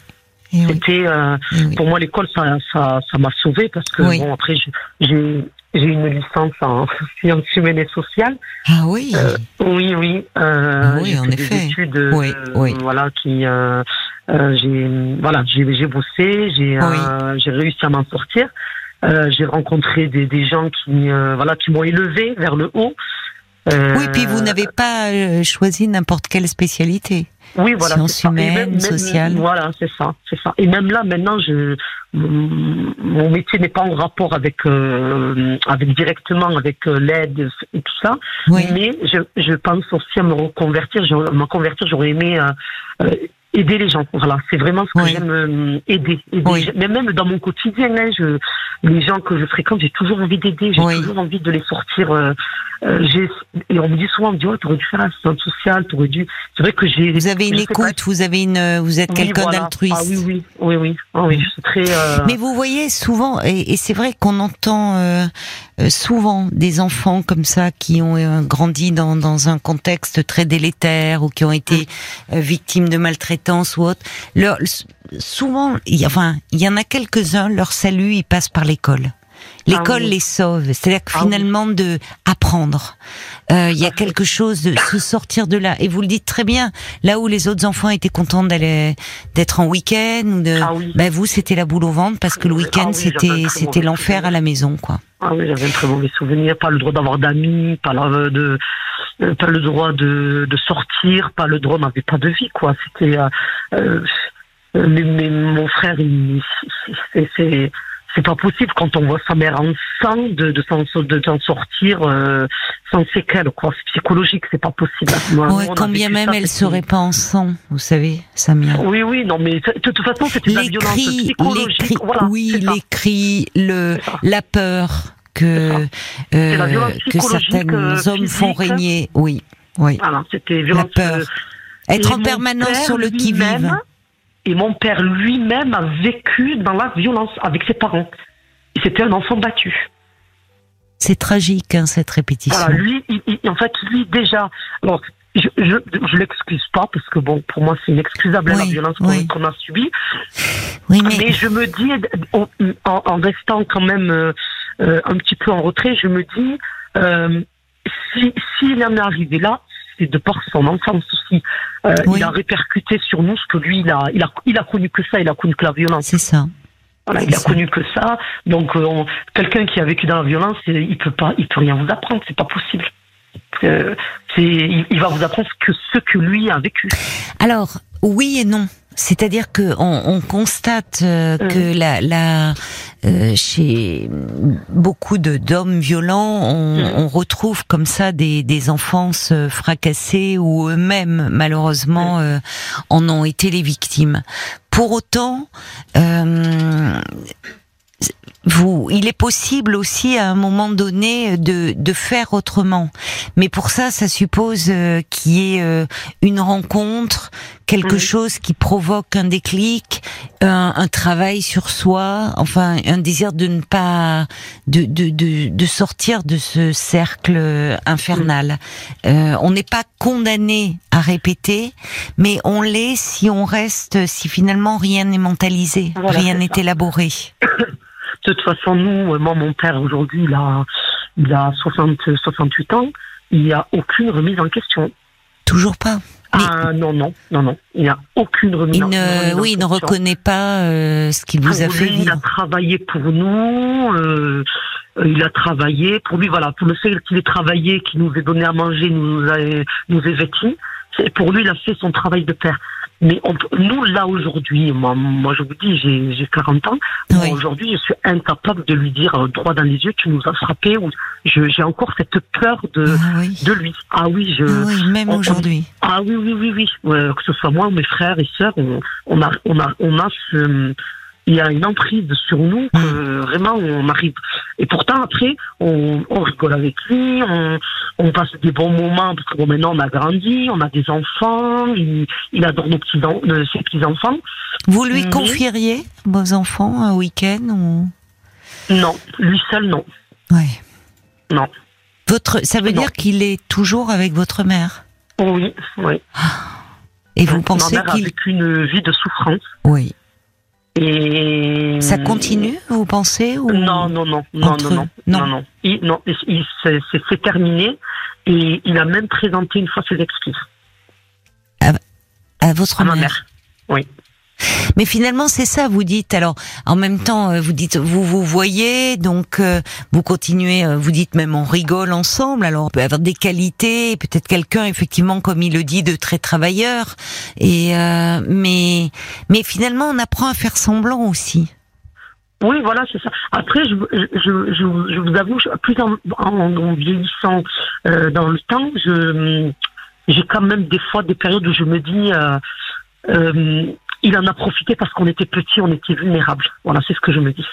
Speaker 2: Et oui,
Speaker 5: C'était, euh,
Speaker 2: oui.
Speaker 5: pour moi, l'école, ça, ça, ça m'a sauvée parce que
Speaker 2: Oui.
Speaker 5: bon, après, j'ai- j'ai une licence en [laughs] sciences humaines et sociales.
Speaker 2: Ah oui.
Speaker 5: Euh, Oui, oui. Euh,
Speaker 2: Ah oui, en effet.
Speaker 5: Des études, euh,
Speaker 2: Oui, oui.
Speaker 5: Voilà, qui, euh, j'ai, voilà, j'ai, j'ai bossé, j'ai, j'ai réussi à m'en sortir. J'ai rencontré des, des gens qui, voilà, qui m'ont élevé vers le haut.
Speaker 2: Oui, puis vous n'avez pas choisi n'importe quelle spécialité.
Speaker 5: Oui, voilà,
Speaker 2: sciences humaines, sociales.
Speaker 5: Voilà, c'est ça, c'est ça. Et même là, maintenant, je, mon mon métier n'est pas en rapport avec, euh, avec directement avec euh, l'aide et tout ça.
Speaker 2: Oui.
Speaker 5: Mais je, je pense aussi à me reconvertir. Je, me convertir, j'aurais aimé euh, euh, aider les gens. Voilà, c'est vraiment ce que
Speaker 2: Oui.
Speaker 5: j'aime euh, aider. aider.
Speaker 2: Oui.
Speaker 5: Mais même dans mon quotidien, hein, je, les gens que je fréquente, j'ai toujours envie d'aider. J'ai
Speaker 2: Oui.
Speaker 5: toujours envie de les sortir. euh, euh, et on me dit souvent, on me dit, oh, t'aurais dû faire l'assistante sociale, t'aurais dû. C'est vrai que j'ai.
Speaker 2: Vous avez une
Speaker 5: sais pas
Speaker 2: écoute, vous avez une, vous êtes quelqu'un
Speaker 5: voilà.
Speaker 2: d'altruiste.
Speaker 5: Ah oui, oui, oui, oui. Ah oui, je suis très. euh,
Speaker 2: Mais vous voyez souvent, et, et c'est vrai qu'on entend euh, euh, souvent des enfants comme ça qui ont euh, grandi dans, dans un contexte très délétère ou qui ont été euh, victimes de maltraitance ou autre. Leur, souvent, il y, a- enfin, il y en a quelques-uns, leur salut, il passe par l'école. L'école
Speaker 5: Ah oui.
Speaker 2: les sauve, c'est-à-dire que
Speaker 5: Ah oui.
Speaker 2: finalement de apprendre, Euh, il y a quelque chose de se sortir de là. Et vous le dites très bien, là où les autres enfants étaient contents d'aller d'être en week-end ou de,
Speaker 5: Ah oui.
Speaker 2: ben vous c'était la boule au ventre parce que le week-end
Speaker 5: oui,
Speaker 2: c'était c'était l'enfer à la maison quoi.
Speaker 5: Ah oui, j'avais un très mauvais souvenir. Pas le droit d'avoir d'amis, pas le, de, euh, pas le droit de, de sortir, pas le droit, on n'avait pas de vie, quoi. C'était, euh, euh, mais, mais mon frère, il, c'est, pas possible quand on voit sa mère en sang de, de s'en, de sortir euh, sans séquelles, quoi. C'est psychologique, c'est pas possible. Moi,
Speaker 2: Ouais,
Speaker 5: nous, on a
Speaker 2: quand bien
Speaker 5: vécu
Speaker 2: même
Speaker 5: ça,
Speaker 2: elle serait pas en sang, vous savez, Samia.
Speaker 5: Oui, oui, non, mais de toute façon, c'était la violence
Speaker 2: cris, les
Speaker 5: psychologique.
Speaker 2: cris,
Speaker 5: voilà,
Speaker 2: oui, les cris, le, la peur que euh, que certains
Speaker 5: euh,
Speaker 2: hommes font régner. Oui, oui.
Speaker 5: Voilà, c'était
Speaker 2: La peur.
Speaker 5: euh,
Speaker 2: Être en permanence sur le qui vive.
Speaker 5: Et mon père lui-même a vécu dans la violence avec ses parents. C'était un enfant battu.
Speaker 2: C'est tragique hein, cette répétition.
Speaker 5: Voilà, lui, il- il- en fait, lui déjà. Alors, je, je, je l'excuse pas parce que bon, pour moi, c'est inexcusable la violence qu'on
Speaker 2: oui.
Speaker 5: qu'on a subie.
Speaker 2: oui,
Speaker 5: Mais,
Speaker 2: mais
Speaker 5: je me dis, en restant quand même euh, un petit peu en retrait, je me dis, euh, si s'il en est arrivé là, c'est de par son enfance aussi. Euh,
Speaker 2: Oui.
Speaker 5: Il a répercuté sur nous ce que lui, il a, il a, il a connu que ça, il a connu que la violence.
Speaker 2: C'est ça.
Speaker 5: Voilà, il a
Speaker 2: ça.
Speaker 5: connu que ça. Donc, on- quelqu'un qui a vécu dans la violence, il peut pas, il peut rien vous apprendre, c'est pas possible. Il va vous apprendre que ce que lui a vécu.
Speaker 2: Alors, oui et non. C'est-à-dire que on, on constate euh,
Speaker 5: Mhm.
Speaker 2: que la, la euh, chez beaucoup de d'hommes violents, on,
Speaker 5: Mhm.
Speaker 2: on retrouve comme ça des, des enfances euh, fracassées ou eux-mêmes malheureusement euh, en ont été les victimes. Pour autant, euh, vous, il est possible aussi à un moment donné de, de faire autrement. Mais pour ça, ça suppose euh, qu'il y ait euh, une rencontre, quelque chose qui provoque un déclic, un, un travail sur soi, enfin un désir de ne pas de, de, de, de sortir de ce cercle euh, infernal. Euh, on n'est pas condamné à répéter, mais on l'est si on reste, si finalement rien n'est mentalisé,
Speaker 5: Voilà,
Speaker 2: rien n'est élaboré. [coughs]
Speaker 5: De toute façon, nous, euh, moi, mon père aujourd'hui, il a, il a 60, 68 ans. Il n'y a aucune remise en question.
Speaker 2: Toujours pas. Mais-
Speaker 5: Ah non, non, non, non. Il n'y a aucune remise,
Speaker 2: Il
Speaker 5: en,
Speaker 2: ne,
Speaker 5: en
Speaker 2: oui, il ne reconnaît pas euh, ce qu'il vous a fait
Speaker 5: lui, il a
Speaker 2: vivre.
Speaker 5: travaillé pour nous. euh, il a travaillé pour lui. Voilà, pour le fait qu'il ait travaillé, qu'il nous ait donné à manger, nous a, nous ait vêtis. Pour lui, il a fait son travail de père. Mais on, peut- nous, là aujourd'hui, moi, moi, je vous dis, j'ai j'ai 40 ans.
Speaker 2: Oui.
Speaker 5: Aujourd'hui, je suis incapable de lui dire euh, droit dans les yeux, tu nous as frappé. Ou je- j'ai encore cette peur de
Speaker 2: Ah oui.
Speaker 5: de lui. Ah oui, je.
Speaker 2: Ah oui, même aujourd'hui.
Speaker 5: Ah oui, oui, oui, oui. Que ce soit moi ou mes frères et sœurs, on, on a, on a, on a ce, il y a une emprise sur nous que vraiment on arrive. Et pourtant après, on, on rigole avec lui, on, on passe des bons moments parce que bon maintenant on a grandi, on a des enfants, il, il adore nos petits, euh, ses petits enfants.
Speaker 2: Vous lui confieriez vos enfants un week-end ou?
Speaker 5: Non, lui seul non.
Speaker 2: Ouais.
Speaker 5: Non.
Speaker 2: Votre, ça veut
Speaker 5: Non.
Speaker 2: dire qu'il est toujours avec votre mère?
Speaker 5: Oui, oui.
Speaker 2: Et vous pensez
Speaker 5: mère a
Speaker 2: qu'il,
Speaker 5: vécu une vie de souffrance
Speaker 2: oui,
Speaker 5: et
Speaker 2: ça continue, vous pensez ou
Speaker 5: Non, non, non, non, non, non,
Speaker 2: non.
Speaker 5: non, non. Il, non, il, c'est terminé et il a même présenté une fois ses excuses
Speaker 2: à votre
Speaker 5: à ma
Speaker 2: mère.
Speaker 5: mère.
Speaker 2: Mais finalement, c'est ça, vous dites. Alors, en même temps, euh, vous dites, vous vous voyez, donc euh, vous continuez, euh, vous dites même on rigole ensemble. Alors, on peut avoir des qualités, peut-être quelqu'un, effectivement, comme il le dit, de très travailleur. Et euh, mais mais finalement, on apprend à faire semblant aussi.
Speaker 5: Oui, voilà, c'est ça. Après, je, je, je, je, vous avoue, plus en, en, en vieillissant euh, dans le temps, je j'ai quand même des fois des périodes où je me dis, euh, euh, il en a profité parce qu'on était petit, on était vulnérable. Voilà, c'est ce que je me dis.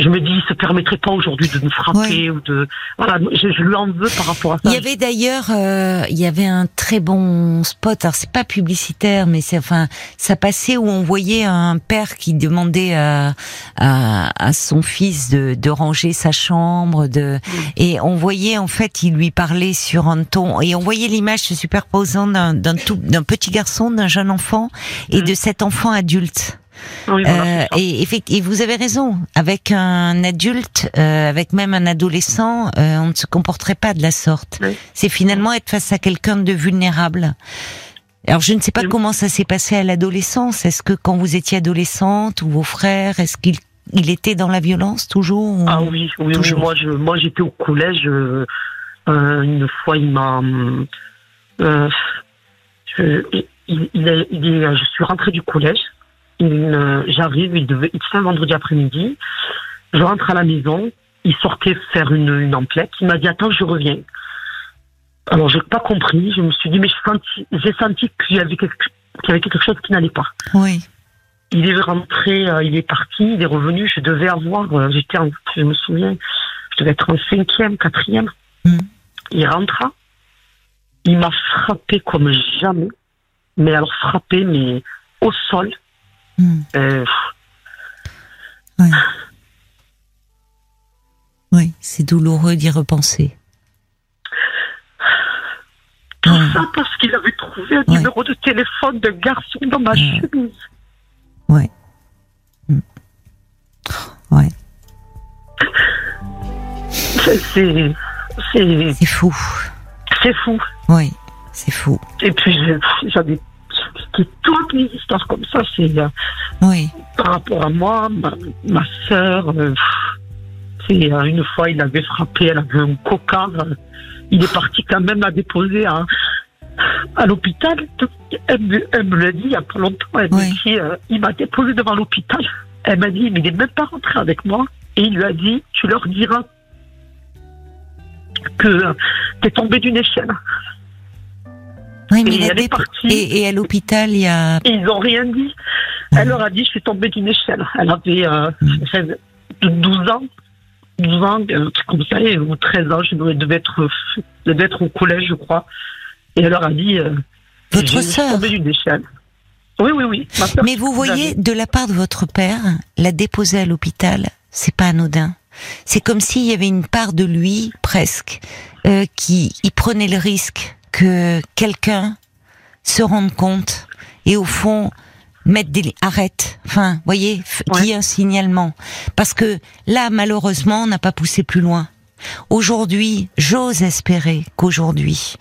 Speaker 5: Je me dis, il se permettrait pas aujourd'hui de nous frapper ou de. Voilà, je, je lui en veux par rapport à ça.
Speaker 2: Il y avait d'ailleurs, euh, il y avait un très bon spot. Alors c'est pas publicitaire, mais c'est enfin, ça passait où on voyait un père qui demandait à à, à son fils de, de ranger sa chambre, de et on voyait en fait, il lui parlait sur un ton et on voyait l'image se superposant d'un d'un tout d'un petit garçon, d'un jeune enfant et
Speaker 5: Mm.
Speaker 2: de cet enfant adulte.
Speaker 5: Oui, voilà,
Speaker 2: Euh, et, vous avez raison. Avec un adulte, euh, avec même un adolescent, euh, on ne se comporterait pas de la sorte.
Speaker 5: Oui.
Speaker 2: C'est finalement être face à quelqu'un de vulnérable. Alors je ne sais pas
Speaker 5: Oui.
Speaker 2: comment ça s'est passé à l'adolescence. Est-ce que quand vous étiez adolescente ou vos frères, est-ce qu'il il était dans la violence toujours ou-
Speaker 5: Ah oui, oui, oui.
Speaker 2: Toujours.
Speaker 5: Moi, je, moi, j'étais au collège. une fois, il m'a. je, il, il est- il est- je suis rentrée du collège. Euh, J'arrive, il devait, il un vendredi après-midi. Je rentre à la maison. Il sortait faire une, une emplette. Il m'a dit attends, je reviens. Alors j'ai pas compris. Je me suis dit mais j'ai senti, j'ai senti qu'il y avait quelque, qu'il y avait quelque chose qui n'allait pas.
Speaker 2: Oui.
Speaker 5: Il est rentré, euh, il est parti, il est revenu. Je devais avoir, euh, j'étais, en- je me souviens, je devais être en cinquième, quatrième.
Speaker 2: Mm.
Speaker 5: Il rentra, il m'a frappé comme jamais, mais alors frappé, mais au sol.
Speaker 2: Hmm.
Speaker 5: Euh,
Speaker 2: Oui, c'est douloureux d'y repenser.
Speaker 5: tout
Speaker 2: Ouais.
Speaker 5: ça parce qu'il avait trouvé un
Speaker 2: Ouais.
Speaker 5: numéro de téléphone de garçon dans ma
Speaker 2: Ouais.
Speaker 5: chemise.
Speaker 2: Ouais. Hmm. Ouais.
Speaker 5: C'est, c'est,
Speaker 2: fou.
Speaker 5: c'est fou.
Speaker 2: Oui, c'est fou.
Speaker 5: Et puis, j'en ai c'est toutes les histoires comme ça, c'est euh,
Speaker 2: Oui,
Speaker 5: par rapport à moi, ma, ma sœur. euh, c'est euh, une fois, il avait frappé, elle avait un coca. euh, il est parti quand même la déposer à, à l'hôpital. Elle, me- elle me l'a dit il y a pas longtemps. Elle
Speaker 2: Oui.
Speaker 5: me dit, il m'a déposé devant l'hôpital. Elle m'a dit, mais il n'est même pas rentré avec moi. Et il lui a dit, tu leur diras que t'es tombé d'une échelle.
Speaker 2: Oui, mais
Speaker 5: Et elle est partie.
Speaker 2: et, et à l'hôpital, il y a.
Speaker 5: Et ils n'ont rien dit. Elle leur a dit, je suis tombée d'une échelle. Elle avait euh,
Speaker 2: Mm.
Speaker 5: 16 12 ans. 12 ans, un truc comme ça, ou 13 ans, je devais être, je devais être au collège, je crois. Et elle leur a dit, euh,
Speaker 2: Votre
Speaker 5: je suis
Speaker 2: sœur
Speaker 5: tombée d'une échelle. Oui, oui, oui.
Speaker 2: Mais vous voyez, de la part de votre père, la déposer à l'hôpital, c'est pas anodin. C'est comme s'il y avait une part de lui, presque, euh, qui il prenait le risque que quelqu'un se rende compte et au fond mettre des arrête. Enfin, voyez, f- qu'il y ait un signalement. Parce que là, malheureusement, on n'a pas poussé plus loin. Aujourd'hui, j'ose espérer qu'aujourd'hui,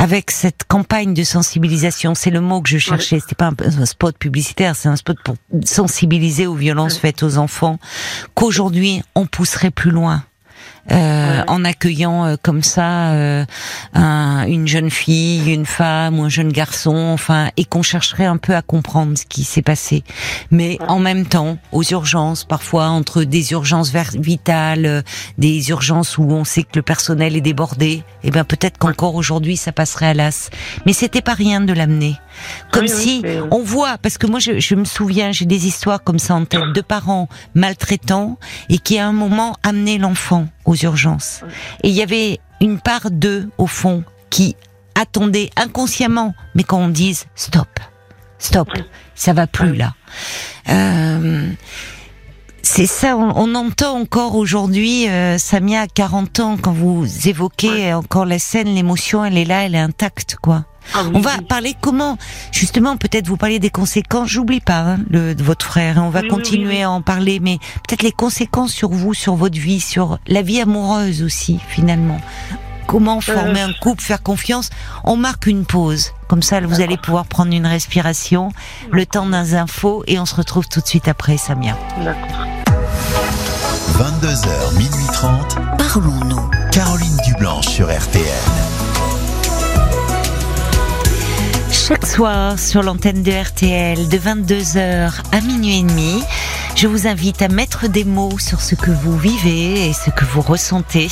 Speaker 2: avec cette campagne de sensibilisation, c'est le mot que je cherchais, c'était pas un, un spot publicitaire, c'est un spot pour sensibiliser aux violences faites aux enfants, qu'aujourd'hui on pousserait plus loin. Euh,
Speaker 5: Ouais.
Speaker 2: en accueillant euh, comme ça euh, un- une jeune fille, une femme ou un jeune garçon, enfin, et qu'on chercherait un peu à comprendre ce qui s'est passé. Mais en même temps, aux urgences, parfois entre des urgences vitales, euh, des urgences où on sait que le personnel est débordé, et ben peut-être qu'encore aujourd'hui ça passerait à l'as. Mais c'était pas rien de l'amener. Comme
Speaker 5: Oui,
Speaker 2: si on voit, parce que moi je, je me souviens, j'ai des histoires comme ça en tête de parents maltraitants et qui à un moment amenaient l'enfant aux urgences. Et il y avait une part d'eux au fond qui attendait inconsciemment, mais quand on dise stop, stop, ça va plus là. Euh, c'est ça, on, on entend encore aujourd'hui, euh, Samia a 40 ans, quand vous évoquez encore la scène, l'émotion, elle est là, elle est intacte, quoi.
Speaker 5: Ah oui,
Speaker 2: On va parler comment, justement, peut-être vous parler des conséquences. J'oublie pas hein, le, de votre frère. hein, on va
Speaker 5: Oui,
Speaker 2: continuer
Speaker 5: oui, oui.
Speaker 2: à en parler, mais peut-être les conséquences sur vous, sur votre vie, sur la vie amoureuse aussi, finalement. Comment former
Speaker 5: Euh.
Speaker 2: un couple, faire confiance? On marque une pause. Comme ça, vous allez pouvoir prendre une respiration, le temps d'un info, et on se retrouve tout de suite après, Samia.
Speaker 5: D'accord.
Speaker 1: 22h, minuit 30.
Speaker 2: Parlons-nous.
Speaker 1: Caroline Dublanche sur RTL.
Speaker 2: Chaque soir sur l'antenne de RTL de 22h à minuit et demi, je vous invite à mettre des mots sur ce que vous vivez et ce que vous ressentez.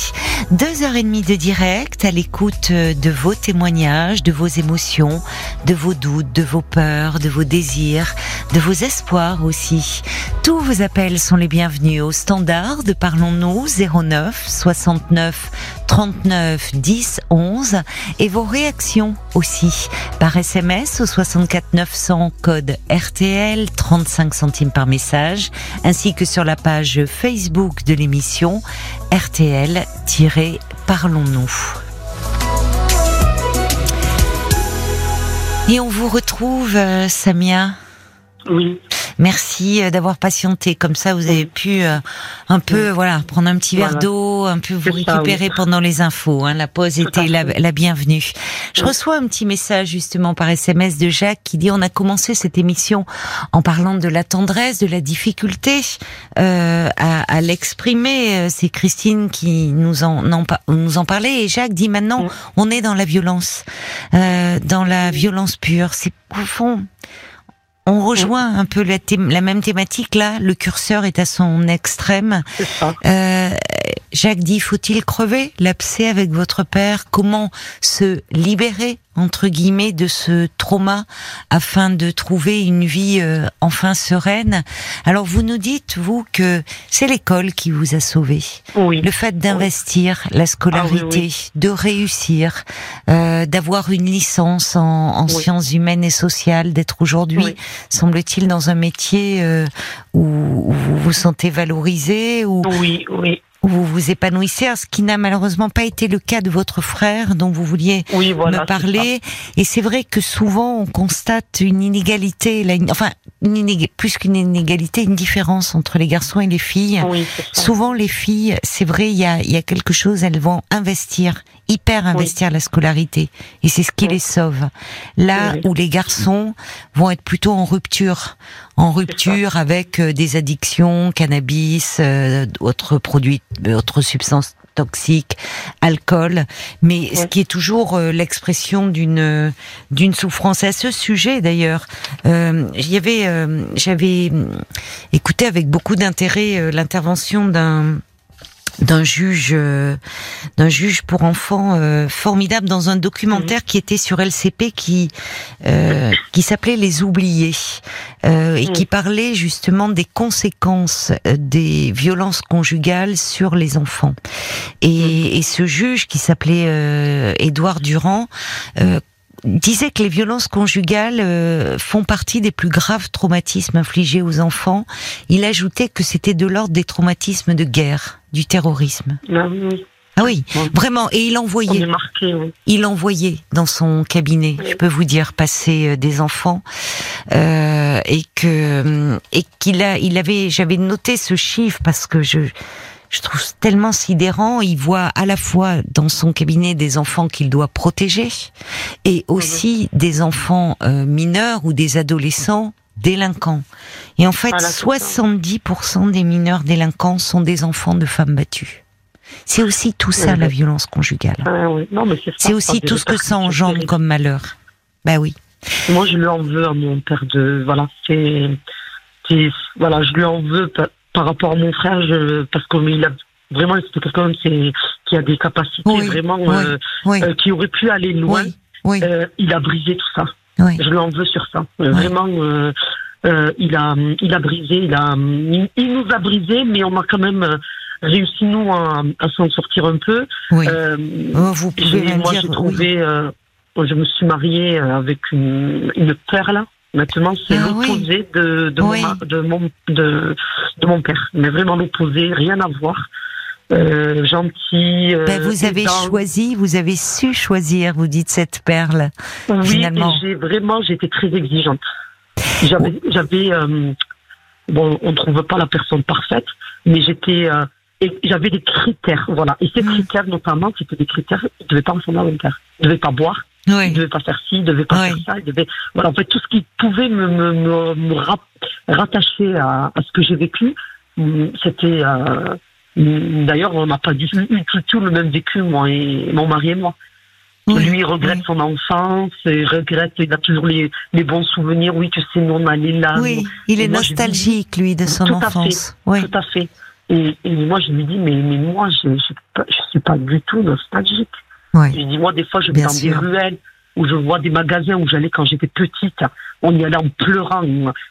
Speaker 2: Deux heures et demie de direct à l'écoute de vos témoignages, de vos émotions, de vos doutes, de vos peurs, de vos désirs, de vos espoirs aussi. Tous vos appels sont les bienvenus au standard de Parlons-nous 09 69 39 10 11 et vos réactions aussi par SMS au 64 900 code RTL 35 centimes par message ainsi que sur la page Facebook de l'émission RTL-Parlons-nous. Et on vous retrouve, euh, Samia?
Speaker 5: Oui.
Speaker 2: Merci euh, d'avoir patienté. Comme ça, vous avez pu euh, un peu, voilà, prendre un petit verre d'eau, un peu vous
Speaker 5: ça,
Speaker 2: récupérer
Speaker 5: oui.
Speaker 2: pendant les infos. Hein. La pause
Speaker 5: Tout
Speaker 2: était la, la bienvenue. Je
Speaker 5: Oui.
Speaker 2: reçois un petit message justement par SMS de Jacques qui dit on a commencé cette émission en parlant de la tendresse, de la difficulté euh, à, à l'exprimer. Euh, C'est Christine qui nous en, nous en parlait et Jacques dit maintenant on est dans la violence, euh, dans la violence pure. C'est au fond. On rejoint un peu la, même thématique là. Le curseur est à son extrême. Euh, Jacques dit faut-il crever l'abcès avec votre père? Comment se libérer entre guillemets de ce trauma afin de trouver une vie euh, enfin sereine Alors vous nous dites vous que c'est l'école qui vous a sauvé.
Speaker 5: Oui.
Speaker 2: Le fait d'investir la scolarité,
Speaker 5: Ah
Speaker 2: de réussir, euh, d'avoir une licence en, en sciences humaines et sociales, d'être aujourd'hui, semble-t-il, dans un métier euh, où, où vous vous sentez valorisé, où
Speaker 5: Oui, oui.
Speaker 2: Où vous vous épanouissez, ce qui n'a malheureusement pas été le cas de votre frère dont vous vouliez
Speaker 5: Oui, voilà.
Speaker 2: me parler. Et c'est vrai que souvent on constate une inégalité, là, une- enfin une plus qu'une inégalité, une différence entre les garçons et les filles.
Speaker 5: Oui.
Speaker 2: Souvent les filles, c'est vrai, il y a, il y a quelque chose, elles vont investir, hyper investir la scolarité, et c'est ce qui les sauve. Là où les garçons vont être plutôt en rupture, en rupture avec euh, des addictions, cannabis, euh, autres produits, euh, autres substances toxiques, alcool, mais ce qui est toujours euh, l'expression d'une d'une souffrance. Et à ce sujet, d'ailleurs, euh, il y avait, euh, j'avais hum, écouté avec beaucoup d'intérêt l'intervention d'un d'un juge euh, d'un juge pour enfants euh, formidable dans un documentaire qui était sur LCP qui euh, qui s'appelait les oubliés euh, et
Speaker 5: Mhm.
Speaker 2: qui parlait justement des conséquences euh, des violences conjugales sur les enfants. Et, et ce juge qui s'appelait euh, Édouard Durand euh, disait que les violences conjugales euh, font partie des plus graves traumatismes infligés aux enfants. Il ajoutait que c'était de l'ordre des traumatismes de guerre, du terrorisme.
Speaker 5: Ah oui.
Speaker 2: Ah oui, vraiment. Et il envoyait,
Speaker 5: est marqué. oui.
Speaker 2: il envoyait dans son cabinet,
Speaker 5: Oui.
Speaker 2: je peux vous dire, passer euh, des enfants, euh, et que hum, et qu'il a, il avait, j'avais noté ce chiffre parce que je je trouve tellement sidérant. Il voit à la fois dans son cabinet des enfants qu'il doit protéger et aussi des enfants euh, mineurs ou des adolescents délinquants. Et en fait,
Speaker 5: Voilà, ça.
Speaker 2: 70% des mineurs délinquants sont des enfants de femmes battues. C'est aussi tout ça
Speaker 5: Oui,
Speaker 2: la
Speaker 5: oui.
Speaker 2: violence conjugale.
Speaker 5: Ah, oui. C'est
Speaker 2: aussi tout ce que ça engendre comme malheur. Bah oui.
Speaker 5: Moi, je lui en veux à mon père de. Voilà, c'est- Voilà, je lui en veux par, rapport à mon frère, je, parce qu'il a. Vraiment, c'était quelqu'un qui, qui a des capacités
Speaker 2: Oui,
Speaker 5: vraiment.
Speaker 2: oui,
Speaker 5: euh,
Speaker 2: Oui,
Speaker 5: euh, qui aurait pu aller loin. Euh, il a brisé tout ça. Je lui en veux sur ça. Vraiment, euh, euh, il a, il a brisé, il a, il, il nous a brisé, mais on a quand même réussi nous à, à s'en sortir un peu. Euh,
Speaker 2: Oh, vous pouvez
Speaker 5: moi, j'ai trouvé, euh, je me suis mariée avec une, une perle. Maintenant, c'est
Speaker 2: Ah oui.
Speaker 5: l'opposé de, de,
Speaker 2: Oui.
Speaker 5: mon, de, mon, de, de mon père. Mais vraiment l'opposé, rien à voir. Euh, gentil. euh,
Speaker 2: Ben, vous avez choisi, vous avez su choisir, vous dites cette perle.
Speaker 5: Oui,
Speaker 2: finalement.
Speaker 5: j'ai vraiment, j'étais très exigeante. J'avais, j'avais, euh, bon, on ne trouve pas la personne parfaite, mais j'étais, et j'avais des critères, voilà. Et ces
Speaker 2: Mm.
Speaker 5: critères, notamment, c'était des critères, il devait pas ressembler à mon père. Il devait pas boire, il
Speaker 2: Oui,
Speaker 5: devait pas faire ci, il devait pas
Speaker 2: Oui.
Speaker 5: faire ça, il devait, voilà, en fait, tout ce qui pouvait me, me, me, me rattacher à, à ce que j'ai vécu, hum, c'était, euh, hum, d'ailleurs, on n'a pas du eu du tout le même vécu, moi et mon mari et moi.
Speaker 2: oui,
Speaker 5: Lui, il regrette
Speaker 2: oui.
Speaker 5: son enfance, il regrette, il a toujours les, les bons souvenirs. Oui, tu sais, nous, on allait là.
Speaker 2: Oui,
Speaker 5: nous-
Speaker 2: il est
Speaker 5: moi,
Speaker 2: nostalgique, lui, de son
Speaker 5: Tout à fait.
Speaker 2: enfance. Oui,
Speaker 5: Tout à fait. Et, et moi, je lui dis, mais, mais moi, je ne suis pas du tout nostalgique. Je dis, moi, des fois, je vais
Speaker 2: Bien
Speaker 5: dans
Speaker 2: sûr.
Speaker 5: des ruelles où je vois des magasins où j'allais quand j'étais petite. On y allait en pleurant,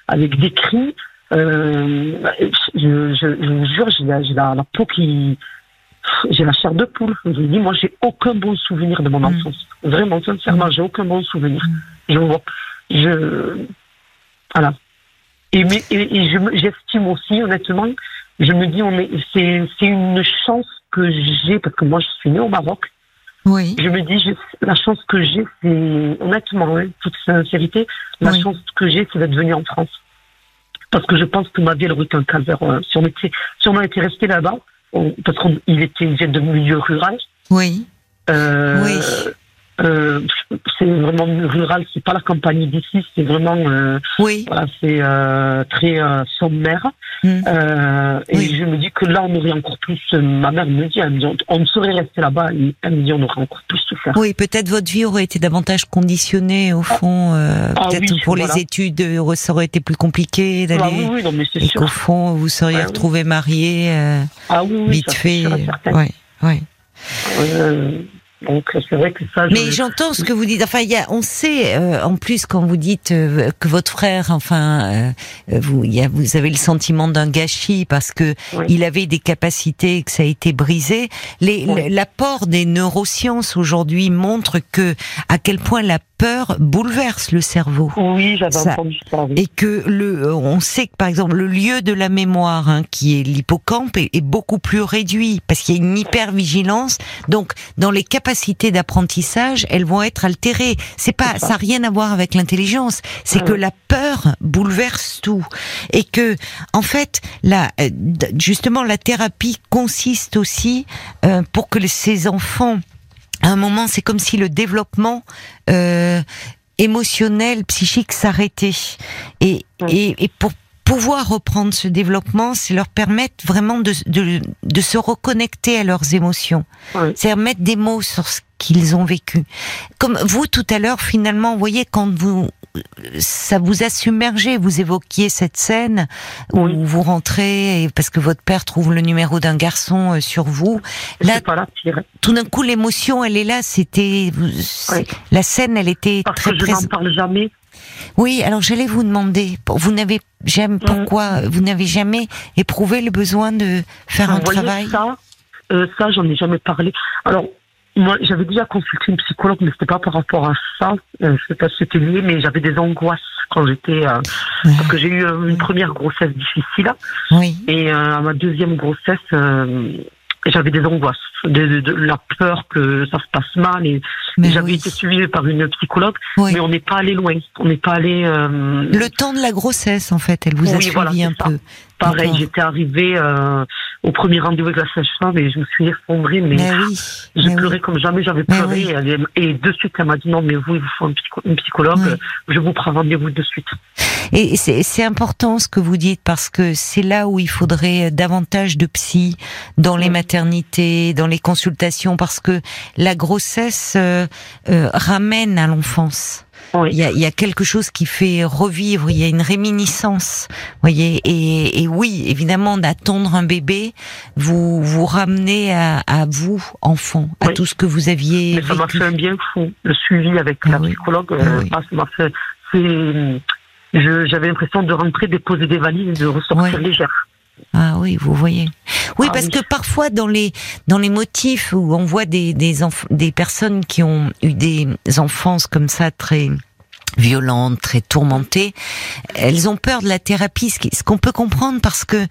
Speaker 5: avec des cris. Euh, je, je, je vous jure, j'ai la, j'ai la, la peau qui. J'ai la chair de poule. Je dis, moi, j'ai aucun bon souvenir de mon
Speaker 2: Mm.
Speaker 5: enfance. Vraiment, sincèrement, j'ai aucun bon souvenir. Je vois. Je. Voilà. Et, mais, et, et je me- j'estime aussi, honnêtement, je me dis, est, c'est, c'est une chance que j'ai, parce que moi, je suis née au Maroc.
Speaker 2: Oui,
Speaker 5: Je me dis, je- la chance que j'ai, c'est, honnêtement, hein, toute sincérité, la
Speaker 2: Oui.
Speaker 5: chance que j'ai, c'est d'être venue en France. Parce que je pense que ma vie, elle aurait été un calvaire. euh, Si on était, si on était resté là-bas, on- parce qu'il était, vient de milieu rural,
Speaker 2: oui,
Speaker 5: euh,
Speaker 2: Oui.
Speaker 5: Euh, c'est vraiment rural, c'est pas la campagne d'ici, c'est vraiment, euh,
Speaker 2: oui.
Speaker 5: voilà, c'est euh, très euh, sommaire.
Speaker 2: Mm.
Speaker 5: Euh, et
Speaker 2: Oui.
Speaker 5: je me dis que là, on aurait encore plus. ma mère me dit, elle me dit, on, serait resté là-bas. Et elle me dit, on aurait encore plus souffert.
Speaker 2: Oui, peut-être votre vie aurait été davantage conditionnée, au fond. euh,
Speaker 5: Ah
Speaker 2: peut-être
Speaker 5: oui,
Speaker 2: pour
Speaker 5: voilà.
Speaker 2: les études, ça aurait été plus compliqué
Speaker 5: Ah
Speaker 2: d'aller.
Speaker 5: oui, oui, non, mais c'est
Speaker 2: Et
Speaker 5: sûr.
Speaker 2: qu'au fond, vous seriez
Speaker 5: oui.
Speaker 2: retrouvé marié euh,
Speaker 5: Ah oui, oui,
Speaker 2: vite
Speaker 5: ça,
Speaker 2: fait.
Speaker 5: sûr.
Speaker 2: Ouais, ouais.
Speaker 5: Donc, c'est vrai que ça. je-
Speaker 2: Mais j'entends ce que vous dites. Enfin, y a, on sait euh, en plus quand vous dites euh, que votre frère, enfin, euh, vous, y a, vous avez le sentiment d'un gâchis parce que
Speaker 5: Oui.
Speaker 2: il avait des capacités et que ça a été brisé.
Speaker 5: Oui.
Speaker 2: L'apport des neurosciences aujourd'hui montre que à quel point la peur bouleverse le cerveau.
Speaker 5: Oui, j'avais entendu ça. oui.
Speaker 2: Et que le, on sait que par exemple le lieu de la mémoire, hein, qui est l'hippocampe, est, est beaucoup plus réduit parce qu'il y a une hypervigilance. Donc, dans les capacités d'apprentissage, elles vont être altérées. C'est pas, ça n'a rien à voir avec l'intelligence. C'est
Speaker 5: Ah
Speaker 2: que
Speaker 5: oui.
Speaker 2: la peur bouleverse tout et que, en fait, la, euh, justement, la thérapie consiste aussi euh, pour que ces enfants à un moment, c'est comme si le développement euh, émotionnel, psychique s'arrêtait. Et, et, et pour pouvoir reprendre ce développement, c'est leur permettre vraiment de, de, de se reconnecter à leurs émotions.
Speaker 5: Oui.
Speaker 2: C'est mettre des mots sur ce qu'ils ont vécu. Comme vous tout à l'heure, finalement, vous voyez, quand vous ça vous a submergé, vous évoquiez cette scène
Speaker 5: Oui.
Speaker 2: où vous rentrez et parce que votre père trouve le numéro d'un garçon euh, sur vous. Là, tout d'un coup l'émotion elle est là c'était
Speaker 5: Oui.
Speaker 2: la scène elle était
Speaker 5: Parce
Speaker 2: très
Speaker 5: que je n'en parle jamais.
Speaker 2: oui alors j'allais vous demander vous n'avez jamais pourquoi vous n'avez jamais éprouvé le besoin de faire un
Speaker 5: Vous
Speaker 2: travail?
Speaker 5: Ça, euh, ça j'en ai jamais parlé. Alors, moi, j'avais déjà consulté une psychologue, mais c'était pas par rapport à ça. Euh, je sais pas si c'était lié, mais j'avais des angoisses quand j'étais. euh,
Speaker 2: Ouais.
Speaker 5: parce que j'ai eu euh, une première grossesse difficile.
Speaker 2: oui
Speaker 5: Et euh, à ma deuxième grossesse, euh, j'avais des angoisses, de, de- de la peur que ça se passe mal. Et j'avais
Speaker 2: oui.
Speaker 5: été suivie par une psychologue,
Speaker 2: Oui.
Speaker 5: mais on n'est pas allé loin. On n'est pas allé. euh,
Speaker 2: le temps de la grossesse en fait elle vous a
Speaker 5: Oui,
Speaker 2: suivi
Speaker 5: voilà,
Speaker 2: un
Speaker 5: ça.
Speaker 2: peu
Speaker 5: pareil, j'étais arrivée euh, au premier rendez-vous avec la sage-femme et je me suis effondrée, mais
Speaker 2: mais oui
Speaker 5: j'ai
Speaker 2: mais
Speaker 5: pleuré
Speaker 2: oui.
Speaker 5: comme jamais j'avais pleuré.
Speaker 2: oui.
Speaker 5: Et, elle- et de suite, elle m'a dit non, mais vous, il vous faut un psycho- une psychologue. Je vous prends rendez-vous de suite.
Speaker 2: Et c'est c'est important ce que vous dites parce que c'est là où il faudrait davantage de psy dans les maternités, dans les consultations, parce que la grossesse euh, euh, ramène à l'enfance.
Speaker 5: Oui.
Speaker 2: Il y, a, il y a quelque chose qui fait revivre, il y a une réminiscence, voyez. Et, et oui, évidemment, d'attendre un bébé, vous vous ramenez à, à vous, enfant, à
Speaker 5: Oui.
Speaker 2: tout ce que vous aviez
Speaker 5: Mais ça m'a fait un bien fou. Le suivi avec
Speaker 2: Ah
Speaker 5: la
Speaker 2: oui.
Speaker 5: psychologue,
Speaker 2: Ah
Speaker 5: euh, fait. C'est. J'avais l'impression de rentrer, déposer des valises et de ressortir
Speaker 2: Ouais.
Speaker 5: légère.
Speaker 2: Ah oui, vous voyez. Oui,
Speaker 5: Ah
Speaker 2: parce
Speaker 5: oui.
Speaker 2: que parfois dans les dans les motifs où on voit des des personnes qui ont eu des enfances comme ça très violentes, très tourmentées, elles ont peur de la thérapie, ce qu'on peut comprendre parce que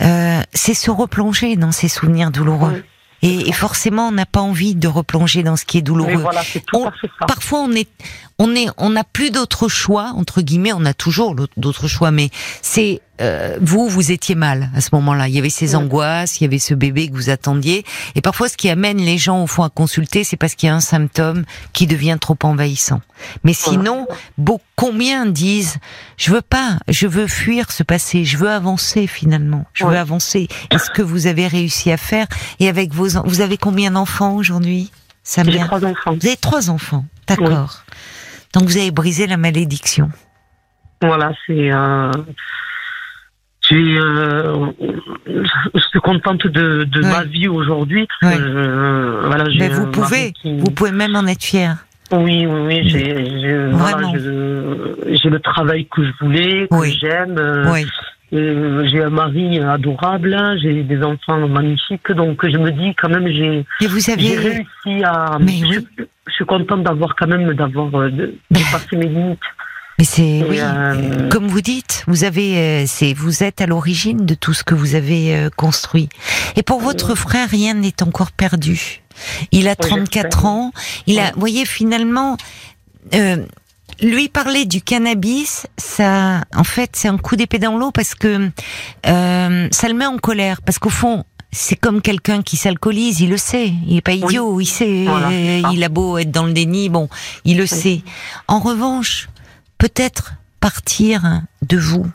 Speaker 2: euh, c'est se replonger dans ces souvenirs douloureux.
Speaker 5: Oui.
Speaker 2: Et, et forcément, on n'a pas envie de replonger dans ce qui est douloureux.
Speaker 5: voilà,
Speaker 2: On-. Parfois, on est, on est, on n'a plus d'autre choix entre guillemets. On a toujours d'autres choix, mais c'est euh, vous, vous étiez mal à ce moment-là. Il y avait ces angoisses, il y avait ce bébé que vous attendiez. Et parfois, ce qui amène les gens au fond à consulter, c'est parce qu'il y a un symptôme qui devient trop envahissant. Mais sinon, beau, combien disent je veux pas, je veux fuir ce passé, je veux avancer finalement, je veux avancer. Est-ce que vous avez réussi à faire? Et avec vos, vous avez combien d'enfants aujourd'hui?
Speaker 5: J'ai
Speaker 2: Samia
Speaker 5: trois enfants.
Speaker 2: vous avez trois enfants, d'accord. Donc vous avez brisé la malédiction.
Speaker 5: Voilà, c'est. Euh, euh, je suis contente de, ma vie aujourd'hui. euh, voilà,
Speaker 2: Mais vous pouvez,
Speaker 5: qui-
Speaker 2: vous pouvez même en être fier.
Speaker 5: Oui, oui, oui. J'ai, voilà, le travail que je voulais, que
Speaker 2: Oui.
Speaker 5: j'aime.
Speaker 2: Oui,
Speaker 5: euh, j'ai un mari adorable, j'ai des enfants magnifiques, donc je me dis quand même j'ai,
Speaker 2: avez,
Speaker 5: réussi à.
Speaker 2: Mais
Speaker 5: je,
Speaker 2: oui.
Speaker 5: je suis contente d'avoir quand même d'avoir euh, de, dépassé mes limites.
Speaker 2: mais c'est oui.
Speaker 5: euh,
Speaker 2: Comme vous dites, vous avez, c'est, vous êtes à l'origine de tout ce que vous avez construit. Et pour votre frère, rien n'est encore perdu. Il a 34
Speaker 5: j'espère.
Speaker 2: ans. Il a, voyez, finalement, euh, lui parler du cannabis, ça, en fait, c'est un coup d'épée dans l'eau parce que euh, ça le met en colère. Parce qu'au fond, c'est comme quelqu'un qui s'alcoolise, il le sait, il est pas idiot, il sait,
Speaker 5: Voilà,
Speaker 2: il a beau être dans le déni, bon, il le sait. En revanche, peut-être partir de vous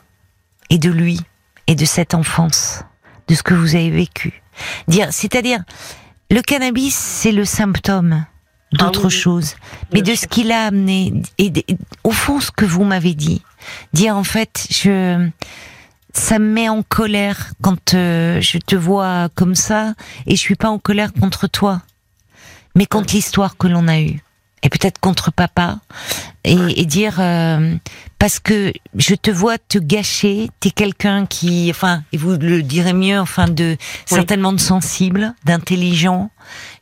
Speaker 2: et de lui et de cette enfance, de ce que vous avez vécu. Dire, c'est-à-dire, le cannabis, c'est le symptôme d'autre
Speaker 5: Ah oui,
Speaker 2: chose, mais de
Speaker 5: sûr.
Speaker 2: ce qu'il a amené. Et, au fond, ce que vous m'avez dit, dire en fait, je, ça me met en colère quand euh, je te vois comme ça, et je suis pas en colère contre toi, mais contre l'histoire que l'on a eue, et peut-être contre papa, et, et dire euh, parce que je te vois te gâcher, t'es quelqu'un qui, enfin, et vous le direz mieux, enfin, de certainement de sensible, d'intelligent,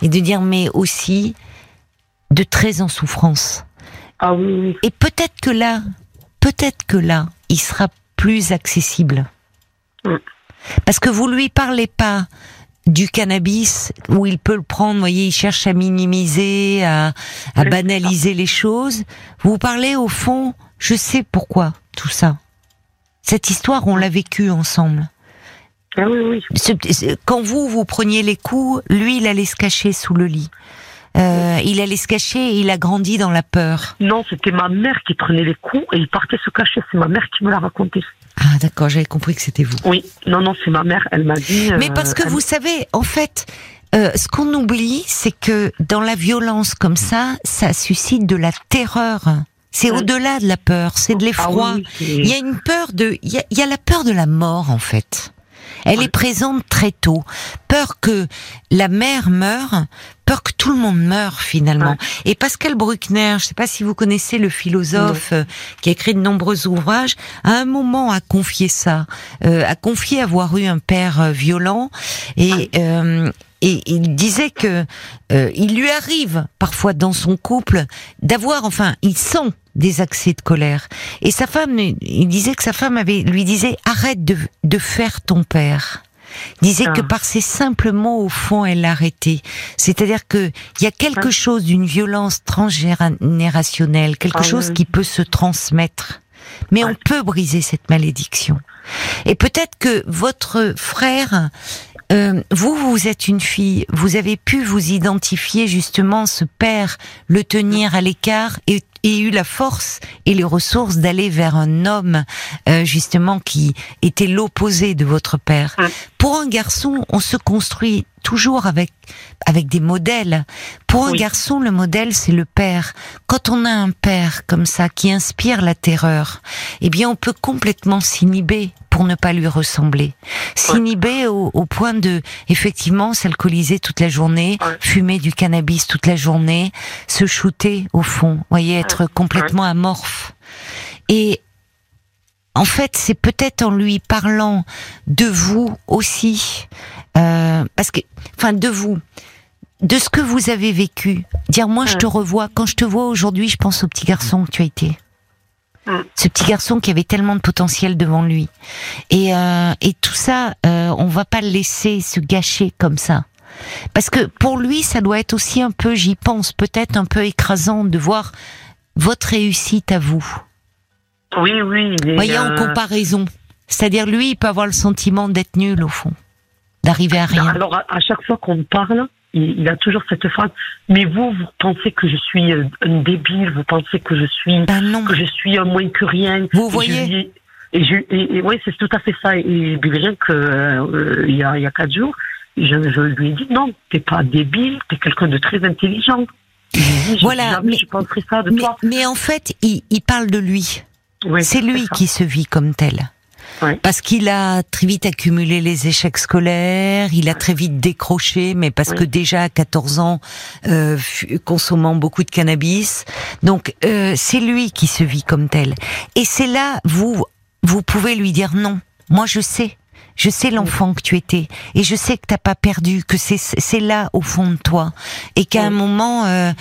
Speaker 2: et de dire mais aussi de très en souffrance.
Speaker 5: Ah oui, oui.
Speaker 2: et peut-être que là, peut-être que là, il sera plus accessible. Parce que vous lui parlez pas du cannabis où il peut le prendre, vous voyez, il cherche à minimiser, à, banaliser les choses. Vous parlez au fond, je sais pourquoi tout ça. Cette histoire, on l'a vécue ensemble.
Speaker 5: Ah oui, oui.
Speaker 2: Quand vous, vous preniez les coups, lui, il allait se cacher sous le lit. Euh, il allait se cacher et il a grandi dans la peur.
Speaker 5: Non, c'était ma mère qui prenait les coups et il partait se cacher. C'est ma mère qui me l'a raconté.
Speaker 2: Ah d'accord, j'avais compris que c'était vous.
Speaker 5: Oui, non, non, c'est ma mère. Elle m'a dit.
Speaker 2: Mais
Speaker 5: euh,
Speaker 2: parce que
Speaker 5: elle-
Speaker 2: vous savez, en fait, euh, ce qu'on oublie, c'est que dans la violence comme ça, ça suscite de la terreur. C'est
Speaker 5: Oui.
Speaker 2: au-delà de la peur, c'est de
Speaker 5: Ah
Speaker 2: l'effroi.
Speaker 5: oui,
Speaker 2: Il y a une peur de, il y a, il y a la peur de la mort en fait. Elle est présente très tôt. Peur que la mère meure, peur que tout le monde meure finalement. Et Pascal Bruckner, je ne sais pas si vous connaissez le philosophe euh, qui a écrit de nombreux ouvrages, à un moment a confié ça, euh, a confié avoir eu un père euh, violent et euh, et il disait que euh, il lui arrive parfois dans son couple d'avoir, enfin, il sent des accès de colère. Et sa femme, il disait que sa femme avait, lui disait, arrête de, de faire ton père. Disait
Speaker 5: Ah.
Speaker 2: que par ces simples mots, au fond, elle l'arrêtait. C'est-à-dire que il y a quelque
Speaker 5: Ah.
Speaker 2: chose d'une violence transgénérationnelle, quelque
Speaker 5: Ah
Speaker 2: chose
Speaker 5: oui.
Speaker 2: qui peut se transmettre. Mais on peut briser cette malédiction. Et peut-être que votre frère, euh, vous, vous êtes une fille, vous avez pu vous identifier justement ce père, le tenir à l'écart et, et eu la force et les ressources d'aller vers un homme euh, justement qui était l'opposé de votre père.
Speaker 5: Ouais.
Speaker 2: Pour un garçon, on se construit toujours avec avec des modèles. Pour un garçon, le modèle c'est le père. Quand on a un père comme ça qui inspire la terreur, eh bien on peut complètement s'inhiber pour ne pas lui ressembler. S'inhiber au, au point de effectivement s'alcooliser toute la journée, fumer du cannabis toute la journée, se shooter au fond, voyez être complètement amorphe. Et en fait, c'est peut-être en lui parlant de vous aussi, euh, parce que, enfin, de vous, de ce que vous avez vécu. Dire, moi, je te revois. Quand je te vois aujourd'hui, je pense au petit garçon que tu as été.
Speaker 5: Mm.
Speaker 2: Ce petit garçon qui avait tellement de potentiel devant lui. Et, euh, et tout ça, euh, on va pas le laisser se gâcher comme ça. Parce que pour lui, ça doit être aussi un peu, j'y pense, peut-être un peu écrasant de voir votre réussite à vous.
Speaker 5: Oui, oui.
Speaker 2: Voyez, en
Speaker 5: euh,
Speaker 2: comparaison. C'est-à-dire, lui, il peut avoir le sentiment d'être nul, au fond. D'arriver à rien.
Speaker 5: Alors, à, à chaque fois qu'on parle, il, il a toujours cette phrase. Mais vous, vous pensez que je suis euh, un débile, vous pensez que je suis,
Speaker 2: Ben
Speaker 5: que je suis un moins que rien.
Speaker 2: Vous voyez
Speaker 5: je Et, je, et, et oui, c'est tout à fait ça. Et rien que euh, il y a il y a quatre jours, je, je lui ai dit non, t'es pas débile, t'es quelqu'un de très intelligent. Je
Speaker 2: Voilà, mais-
Speaker 5: je penserais ça de
Speaker 2: Mais,
Speaker 5: toi.
Speaker 2: mais en fait, il, il parle de lui.
Speaker 5: Oui,
Speaker 2: C'est lui
Speaker 5: ça.
Speaker 2: qui se vit comme tel.
Speaker 5: Ouais.
Speaker 2: Parce qu'il a très vite accumulé les échecs scolaires, il a très vite décroché, mais parce que déjà à 14 ans, euh, consommant beaucoup de cannabis. Donc euh, c'est lui qui se vit comme tel. Et c'est là, vous, vous pouvez lui dire non. Moi je sais. Je sais l'enfant que tu étais et je sais que t'as pas perdu, que c'est c'est là au fond de toi et qu'à un moment, euh,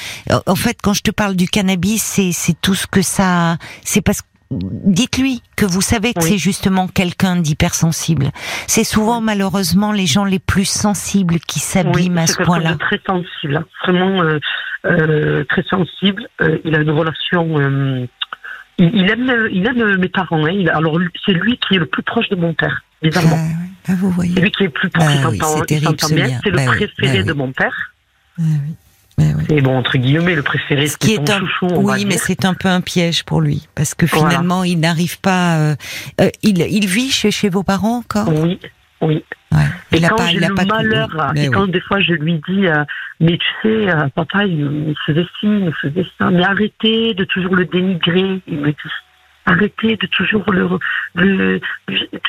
Speaker 2: en fait, quand je te parle du cannabis, c'est c'est tout ce que ça, c'est parce que dites-lui que vous savez que
Speaker 5: Oui.
Speaker 2: c'est justement quelqu'un d'hypersensible. C'est souvent malheureusement les gens les plus sensibles qui s'abîment
Speaker 5: Oui,
Speaker 2: à ce point-là.
Speaker 5: très sensible, hein. vraiment euh, euh, très sensible. Euh, il a une relation. il, il aime, il aime mes parents. Hein. Il- alors c'est lui qui est le plus proche de mon père, bizarrement.
Speaker 2: Ah, vous voyez.
Speaker 5: C'est lui qui est le plus proche.
Speaker 2: Ah
Speaker 5: s'entend-
Speaker 2: c'est ce
Speaker 5: bien. C'est le
Speaker 2: Bah
Speaker 5: préféré
Speaker 2: bah
Speaker 5: de mon père.
Speaker 2: Ah oui. Ah oui.
Speaker 5: Et bon, entre guillemets, le préféré,
Speaker 2: Ce qui
Speaker 5: c'est
Speaker 2: est un,
Speaker 5: chouchou. on va
Speaker 2: oui, mais c'est un peu un piège pour lui parce que
Speaker 5: Voilà.
Speaker 2: finalement il n'arrive pas. euh, euh, il, il vit chez chez vos parents encore?
Speaker 5: Oui, oui.
Speaker 2: Ouais.
Speaker 5: Et
Speaker 2: Il
Speaker 5: quand
Speaker 2: pas,
Speaker 5: j'ai le
Speaker 2: pas
Speaker 5: malheur,
Speaker 2: Mais
Speaker 5: et quand des fois je lui dis, euh, mais tu sais, euh, papa, il me faisait ci, il me faisait ça, mais arrêtez de toujours le dénigrer. Il me dit, arrêtez de toujours le, le,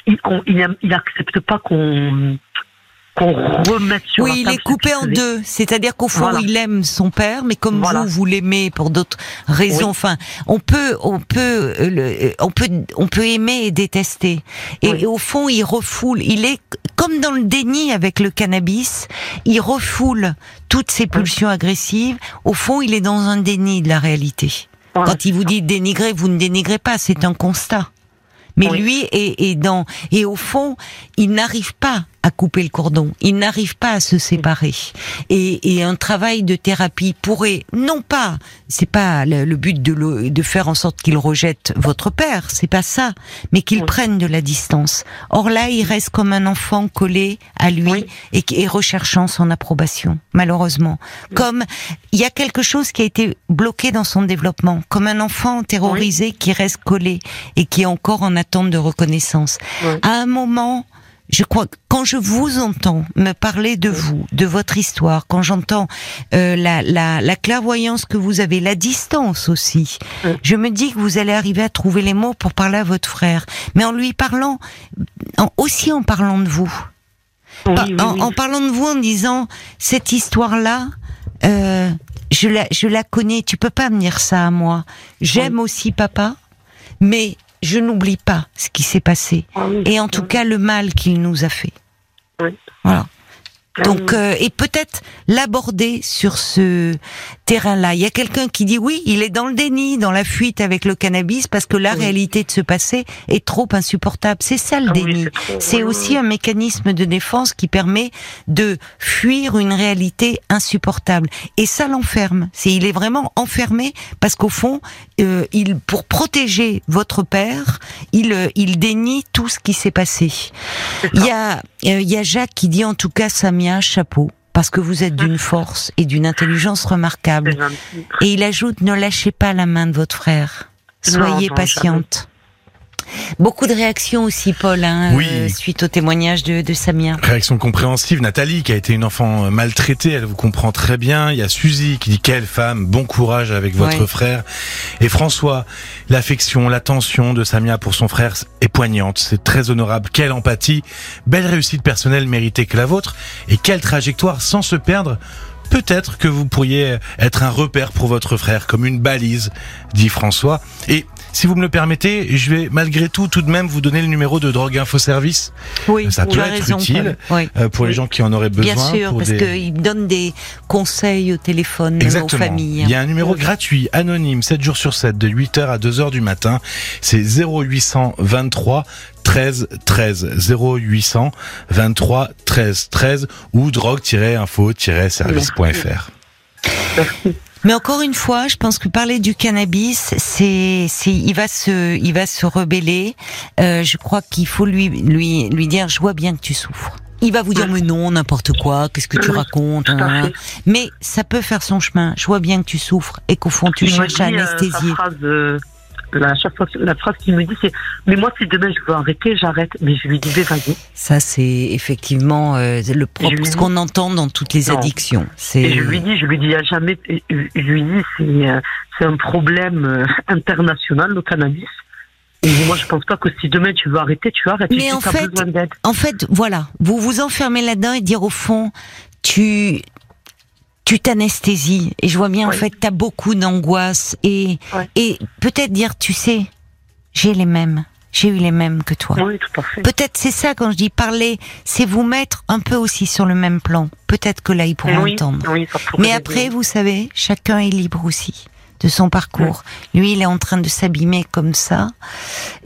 Speaker 5: il, on- il, am- il accepte pas qu'on qu'on remette sur la
Speaker 2: Oui, il est coupé en deux. C'est-à-dire qu'au fond,
Speaker 5: Voilà.
Speaker 2: il aime son père, mais comme
Speaker 5: Voilà.
Speaker 2: vous, vous l'aimez pour d'autres raisons.
Speaker 5: Oui.
Speaker 2: Enfin, on peut, on peut, euh, le- euh, on peut, on peut aimer et détester. Et,
Speaker 5: Oui.
Speaker 2: au fond, il refoule. Il est comme dans le déni avec le cannabis. Il refoule toutes ses pulsions agressives. Au fond, il est dans un déni de la réalité.
Speaker 5: Voilà,
Speaker 2: Quand il vous dit dénigrer, vous ne dénigrez pas, c'est un constat. Mais
Speaker 5: Oui.
Speaker 2: lui est, est dans et au fond, il n'arrive pas à couper le cordon. Il n'arrive pas à se séparer. Et, et un travail de thérapie pourrait non pas, c'est pas le, le but de, le- de faire en sorte qu'il rejette votre père, c'est pas ça, mais qu'il
Speaker 5: Oui.
Speaker 2: prenne de la distance. Or là, il reste comme un enfant collé à lui
Speaker 5: Oui.
Speaker 2: et, recherchant son approbation, malheureusement. Comme il y a quelque chose qui a été bloqué dans son développement, comme un enfant terrorisé qui reste collé et qui est encore en attente de reconnaissance. À un moment, je crois que quand je vous entends me parler de vous, de votre histoire, quand j'entends euh, la, la, la clairvoyance que vous avez, la distance aussi, je me dis que vous allez arriver à trouver les mots pour parler à votre frère, mais en lui parlant, en- aussi en parlant de vous.
Speaker 5: Oui,
Speaker 2: Pas-
Speaker 5: oui,
Speaker 2: en,
Speaker 5: oui.
Speaker 2: en parlant de vous, en disant cette histoire-là, euh, je la, je la connais. Tu peux pas me dire ça à moi. J'aime aussi papa, mais je n'oublie pas ce qui s'est passé
Speaker 5: Ah oui,
Speaker 2: et en tout cas le mal qu'il nous a fait.
Speaker 5: Oui.
Speaker 2: Voilà.
Speaker 5: Ah
Speaker 2: Donc euh, et peut-être l'aborder sur ce terrain-là. Il y a quelqu'un qui dit oui, il est dans le déni, dans la fuite avec le cannabis parce que la
Speaker 5: Oui.
Speaker 2: réalité de ce passé est trop insupportable. C'est ça le
Speaker 5: Ah
Speaker 2: déni.
Speaker 5: c'est
Speaker 2: aussi un mécanisme de défense qui permet de fuir une réalité insupportable. Et ça l'enferme. C'est il est vraiment enfermé parce qu'au fond, euh, il pour protéger votre père, il euh, il dénie tout ce qui s'est passé. Il y a euh, il y a Jacques qui dit en tout cas Samia chapeau parce que vous êtes d'une force et d'une intelligence remarquable. Et il ajoute ne lâchez pas la main de votre frère. Soyez
Speaker 5: Non, non,
Speaker 2: patiente. Beaucoup de réactions aussi, Paul, hein,
Speaker 3: Oui.
Speaker 2: euh, suite au témoignage de, de Samia.
Speaker 3: Réaction compréhensive. Nathalie, qui a été une enfant euh, maltraitée, elle vous comprend très bien. Il y a Suzy qui dit quelle femme, bon courage avec votre
Speaker 2: Ouais.
Speaker 3: frère. Et François, l'affection, l'attention de Samia pour son frère est poignante. C'est très honorable. Quelle empathie. Belle réussite personnelle méritée que la vôtre. Et quelle trajectoire sans se perdre. Peut-être que vous pourriez être un repère pour votre frère, comme une balise, dit François. Et si vous me le permettez, je vais malgré tout tout de même vous donner le numéro de Drogue Info Service
Speaker 2: Oui,
Speaker 3: Ça peut être
Speaker 2: raison,
Speaker 3: utile.
Speaker 2: Oui.
Speaker 3: euh, pour les gens qui en auraient besoin.
Speaker 2: Bien sûr,
Speaker 3: pour
Speaker 2: parce
Speaker 3: des-
Speaker 2: qu'il donne des conseils au téléphone, même aux
Speaker 3: Exactement.
Speaker 2: familles.
Speaker 3: Il y a un numéro gratuit, anonyme, 7 jours sur 7, de 8h à 2h du matin. C'est 0823 13 13 0800 23 13 13 ou drogue-info-service.fr.
Speaker 2: Mais encore une fois, je pense que parler du cannabis, c'est, c'est, il va se, il va se rebeller. Euh, je crois qu'il faut lui, lui, lui dire, je vois bien que tu souffres. Il va vous dire, mais non, n'importe quoi, qu'est-ce que tu racontes, hein. Mais ça peut faire son chemin. Je vois bien que tu souffres et qu'au fond, tu cherches à
Speaker 5: euh,
Speaker 2: anesthésier.
Speaker 5: La, chaque fois, la phrase qu'il me dit, c'est Mais moi, si demain je veux arrêter, j'arrête. Mais je lui dis vas-y.
Speaker 2: Ça, c'est effectivement euh, le propre, ce qu'on entend dans toutes les
Speaker 5: Non.
Speaker 2: addictions.
Speaker 5: Et je lui dis Je lui dis, a jamais. Je lui dis C'est euh, un problème euh, international, le cannabis. Et moi, je pense pas que si demain tu veux arrêter, tu arrêtes.
Speaker 2: Mais en fait-. En fait, voilà, vous vous enfermez là-dedans et dire au fond, tu tu t'anesthésies. Et je vois bien, en fait, t'as beaucoup d'angoisse et
Speaker 5: Ouais.
Speaker 2: et peut-être dire, tu sais, j'ai les mêmes, j'ai eu les mêmes que toi.
Speaker 5: Oui, tout à fait.
Speaker 2: Peut-être c'est ça quand je dis parler, c'est vous mettre un peu aussi sur le même plan. Peut-être que là ils pourront
Speaker 5: oui,
Speaker 2: entendre.
Speaker 5: oui,
Speaker 2: Mais
Speaker 5: aider.
Speaker 2: après, vous savez, chacun est libre aussi de son parcours. Lui, il est en train de s'abîmer comme ça.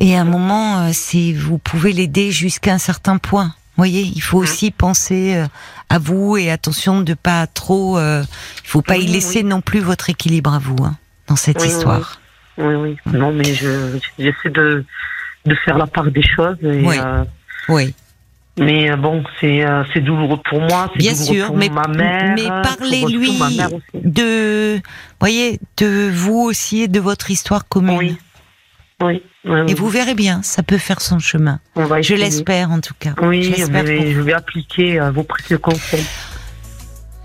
Speaker 2: Et à un moment, euh, si vous pouvez l'aider jusqu'à un certain point. Vous voyez, il faut aussi penser euh, à vous et attention de pas trop. euh, il faut pas y laisser
Speaker 5: oui.
Speaker 2: non plus votre équilibre à vous hein, dans cette
Speaker 5: Oui,
Speaker 2: histoire.
Speaker 5: Oui, oui. Non, mais je j'essaie de, de faire la part des choses. Et,
Speaker 2: Oui.
Speaker 5: euh,
Speaker 2: Oui,
Speaker 5: mais euh, bon, c'est c'est douloureux pour moi, c'est
Speaker 2: bien
Speaker 5: douloureux
Speaker 2: sûr,
Speaker 5: pour
Speaker 2: mais
Speaker 5: ma mère.
Speaker 2: mais parlez-lui de, voyez, de vous aussi et de votre histoire commune.
Speaker 5: Oui. Oui, oui,
Speaker 2: Et vous verrez bien, ça peut faire son chemin.
Speaker 5: On va
Speaker 2: Je l'espère en tout cas.
Speaker 5: Oui,
Speaker 2: je l'espère
Speaker 5: mais
Speaker 2: pour
Speaker 5: je vais appliquer euh, vos précieux conseils.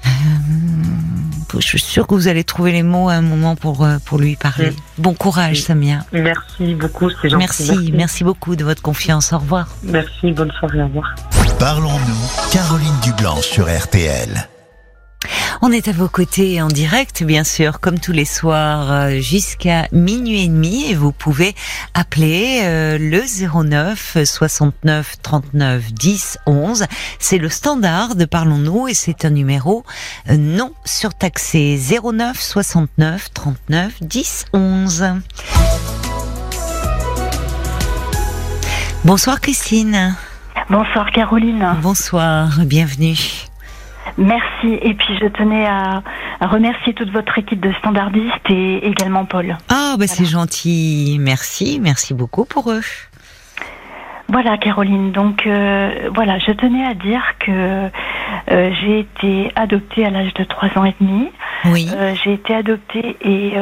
Speaker 2: vous. Je suis sûre que vous allez trouver les mots à un moment pour, euh, pour lui parler. Bon courage. Samia.
Speaker 5: Merci beaucoup, c'est gentil.
Speaker 2: Merci, merci, beaucoup de votre confiance. Au revoir.
Speaker 5: Merci, bonne soirée, au revoir.
Speaker 1: Parlons-nous, Caroline Dublanche sur RTL.
Speaker 2: On est à vos côtés en direct, bien sûr, comme tous les soirs, euh, jusqu'à minuit et demi. Et vous pouvez appeler euh, le 09 69 39 10 11. C'est le standard de Parlons-nous et c'est un numéro euh, non surtaxé. 09 69 39 10 11. Bonsoir Christine.
Speaker 6: Bonsoir Caroline.
Speaker 2: Bonsoir, bienvenue.
Speaker 6: Merci. Et puis je tenais à, à remercier toute votre équipe de standardistes et également Paul.
Speaker 2: Ah, bah c'est gentil. Merci, merci beaucoup pour eux.
Speaker 6: Voilà Caroline, donc euh, voilà, je tenais à dire que euh, j'ai été adoptée à l'âge de 3 ans et demi.
Speaker 2: Oui.
Speaker 6: Euh, j'ai été adoptée et,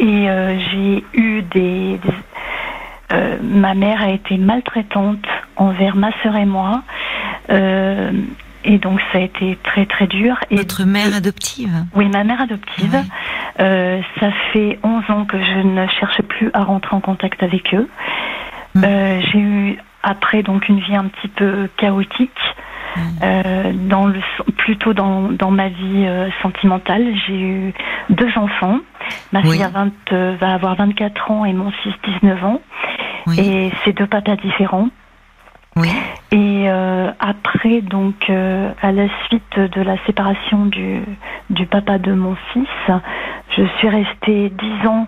Speaker 6: et j'ai eu des... des- ma mère a été maltraitante envers ma sœur et moi. Et donc ça a été très très dur. Et
Speaker 2: Votre mère adoptive?
Speaker 6: Oui, ma mère adoptive. Euh, ça fait 11 ans que je ne cherche plus à rentrer en contact avec eux.
Speaker 2: Mm.
Speaker 6: Euh, j'ai eu après donc une vie un petit peu chaotique.
Speaker 2: Mm.
Speaker 6: Euh, dans le, plutôt dans, dans ma vie euh, sentimentale, j'ai eu deux enfants. Ma
Speaker 2: Oui.
Speaker 6: fille a 20, euh, va avoir 24 ans et mon fils 19 ans.
Speaker 2: Oui.
Speaker 6: Et c'est deux papas différents.
Speaker 2: Oui.
Speaker 6: Et euh, après, donc, euh, à la suite de la séparation du, du papa de mon fils, je suis restée dix ans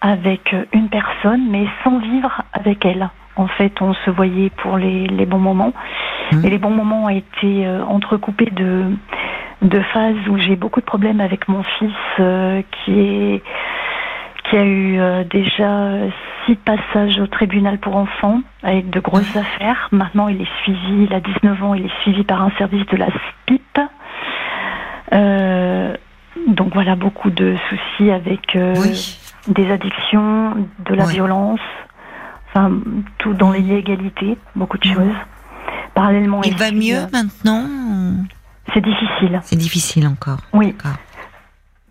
Speaker 6: avec une personne, mais sans vivre avec elle. En fait, on se voyait pour les, les bons moments.
Speaker 2: Mhm.
Speaker 6: Et les bons moments ont été euh, entrecoupés de, de phases où j'ai beaucoup de problèmes avec mon fils, euh, qui est qui a eu euh, déjà six passages au tribunal pour enfants avec de grosses affaires. Maintenant, il est suivi, il a 19 ans, il est suivi par un service de la SPIP. Euh, donc voilà, beaucoup de soucis avec euh,
Speaker 2: Oui.
Speaker 6: des addictions, de la violence, enfin tout dans l'illégalité, beaucoup de choses. Parallèlement,
Speaker 2: Il va
Speaker 6: suit,
Speaker 2: mieux maintenant
Speaker 6: C'est difficile.
Speaker 2: C'est difficile encore.
Speaker 6: Oui.
Speaker 2: D'accord.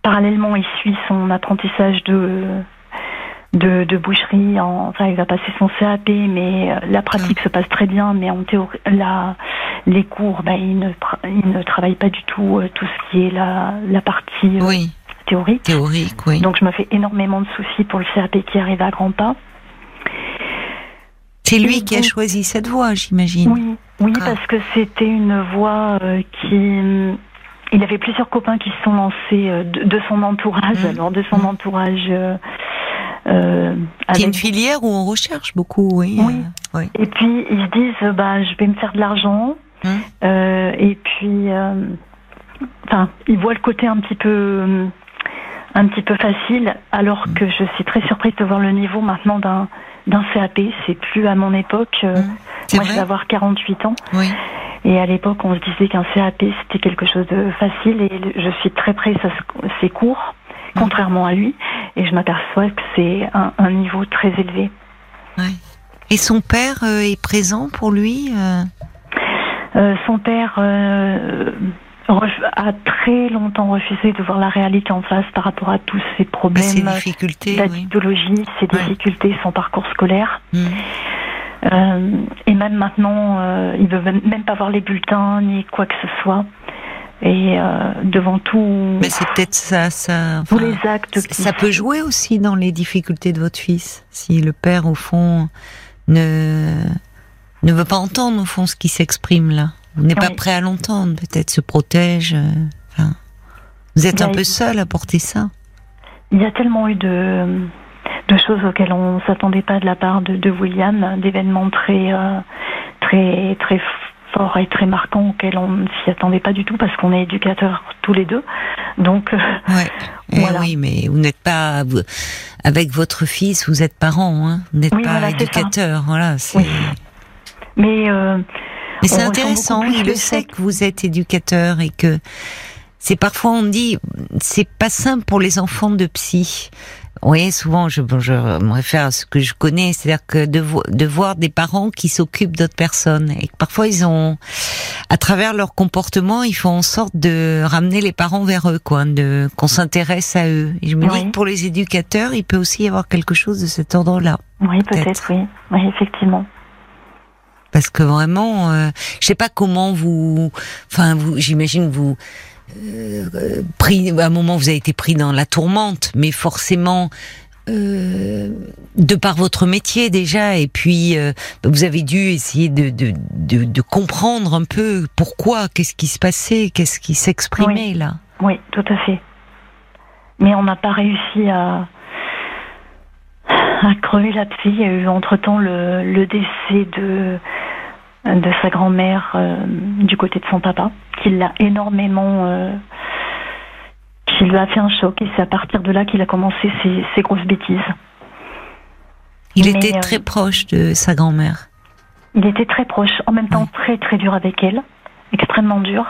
Speaker 6: Parallèlement, il suit son apprentissage de, de, de boucherie. En, enfin, il va passer son CAP, mais euh, la pratique se passe très bien. Mais en théorie, la, les cours, bah, il, ne, tra- il ne travaille pas du tout euh, tout ce qui est la, la partie euh,
Speaker 2: Oui,
Speaker 6: théorique.
Speaker 2: théorique, oui.
Speaker 6: Donc, je me fais énormément de soucis pour le CAP qui arrive à grands pas.
Speaker 2: C'est lui qui a choisi cette voie, j'imagine.
Speaker 6: Oui, oui,
Speaker 2: D'accord.
Speaker 6: parce que c'était une voie euh, qui. Il avait plusieurs copains qui se sont lancés euh, de, de son entourage,
Speaker 2: Mhm.
Speaker 6: alors de son
Speaker 2: Mhm.
Speaker 6: entourage. euh, euh,
Speaker 2: C'est une
Speaker 6: avec-
Speaker 2: filière où on recherche beaucoup, oui.
Speaker 6: Oui.
Speaker 2: euh, oui.
Speaker 6: Et puis ils se disent, bah, je vais me faire de l'argent.
Speaker 2: Mhm.
Speaker 6: Euh, et puis, euh, enfin, ils voient le côté un petit peu, un petit peu facile, alors que je suis très surprise de voir le niveau maintenant d'un d'un CAP. C'est plus à mon époque. euh.
Speaker 2: C'est
Speaker 6: moi, je vais avoir 48 ans.
Speaker 2: Oui.
Speaker 6: Et à l'époque, on se disait qu'un CAP, c'était quelque chose de facile. Et je suis très près, ça se- c'est court,
Speaker 2: Mm.
Speaker 6: contrairement à lui. Et je m'aperçois que c'est un, un niveau très élevé.
Speaker 2: Et son père euh, est présent pour lui euh,
Speaker 6: son père a très longtemps refusé de voir la réalité en face par rapport à tous ses
Speaker 2: à
Speaker 6: problèmes,
Speaker 2: ses difficultés, oui.
Speaker 6: d'addictologie, ses
Speaker 2: Ouais.
Speaker 6: difficultés, son parcours scolaire.
Speaker 2: Mhm.
Speaker 6: Euh, et même maintenant, euh, il veut même pas voir les bulletins ni quoi que ce soit. Et euh, devant tout,
Speaker 2: Mais c'est peut-être ça, ça.
Speaker 6: tous les actes
Speaker 2: ça peut jouer aussi dans les difficultés de votre fils. Si le père, au fond, ne ne veut pas entendre au fond ce qui s'exprime là, ou n'est pas prêt à l'entendre, peut-être se protège. euh, enfin, vous êtes un peu seul à porter ça.
Speaker 6: Il y a tellement eu de, de choses auxquelles on s'attendait pas de la part de, de William, d'événements très, euh, très, très forts et très marquants auxquels on ne s'y attendait pas du tout parce qu'on est éducateurs tous les deux. Donc, euh.
Speaker 2: Eh
Speaker 6: Voilà.
Speaker 2: oui, mais vous n'êtes pas avec votre fils, vous êtes parent, hein. Vous n'êtes
Speaker 6: Oui,
Speaker 2: pas
Speaker 6: voilà,
Speaker 2: éducateur, voilà.
Speaker 6: Oui. mais euh,
Speaker 2: Mais c'est intéressant. Il le sait que vous êtes éducateur et que c'est parfois on dit c'est pas simple pour les enfants de psy. Voyez, souvent, je, je me réfère à ce que je connais, c'est-à-dire que de, vo- de voir des parents qui s'occupent d'autres personnes et que parfois ils ont, à travers leur comportement, ils font en sorte de ramener les parents vers eux, quoi, de qu'on s'intéresse à eux. Et je me dis
Speaker 6: Oui.
Speaker 2: que pour les éducateurs, il peut aussi y avoir quelque chose de cet ordre-là.
Speaker 6: oui,
Speaker 2: Peut-être.
Speaker 6: peut-être, oui. oui, effectivement.
Speaker 2: Parce que vraiment, euh, je sais pas comment vous, enfin vous, j'imagine vous euh, pris, à un moment vous avez été pris dans la tourmente, mais forcément euh, de par votre métier déjà, et puis euh, vous avez dû essayer de, de, de, de comprendre un peu pourquoi, qu'est-ce qui se passait, qu'est-ce qui s'exprimait là.
Speaker 6: Oui, tout à fait. Mais on n'a pas réussi à, à crever la dessus Il y a eu entre-temps le, le décès de, de sa grand-mère euh, du côté de son papa, qui l'a énormément... Euh, qui lui a fait un choc, et c'est à partir de là qu'il a commencé ses, ses grosses bêtises.
Speaker 2: Il
Speaker 6: Mais,
Speaker 2: était
Speaker 6: euh,
Speaker 2: très proche de sa grand-mère.
Speaker 6: Il était très proche, en même temps très très dur avec elle, extrêmement dur,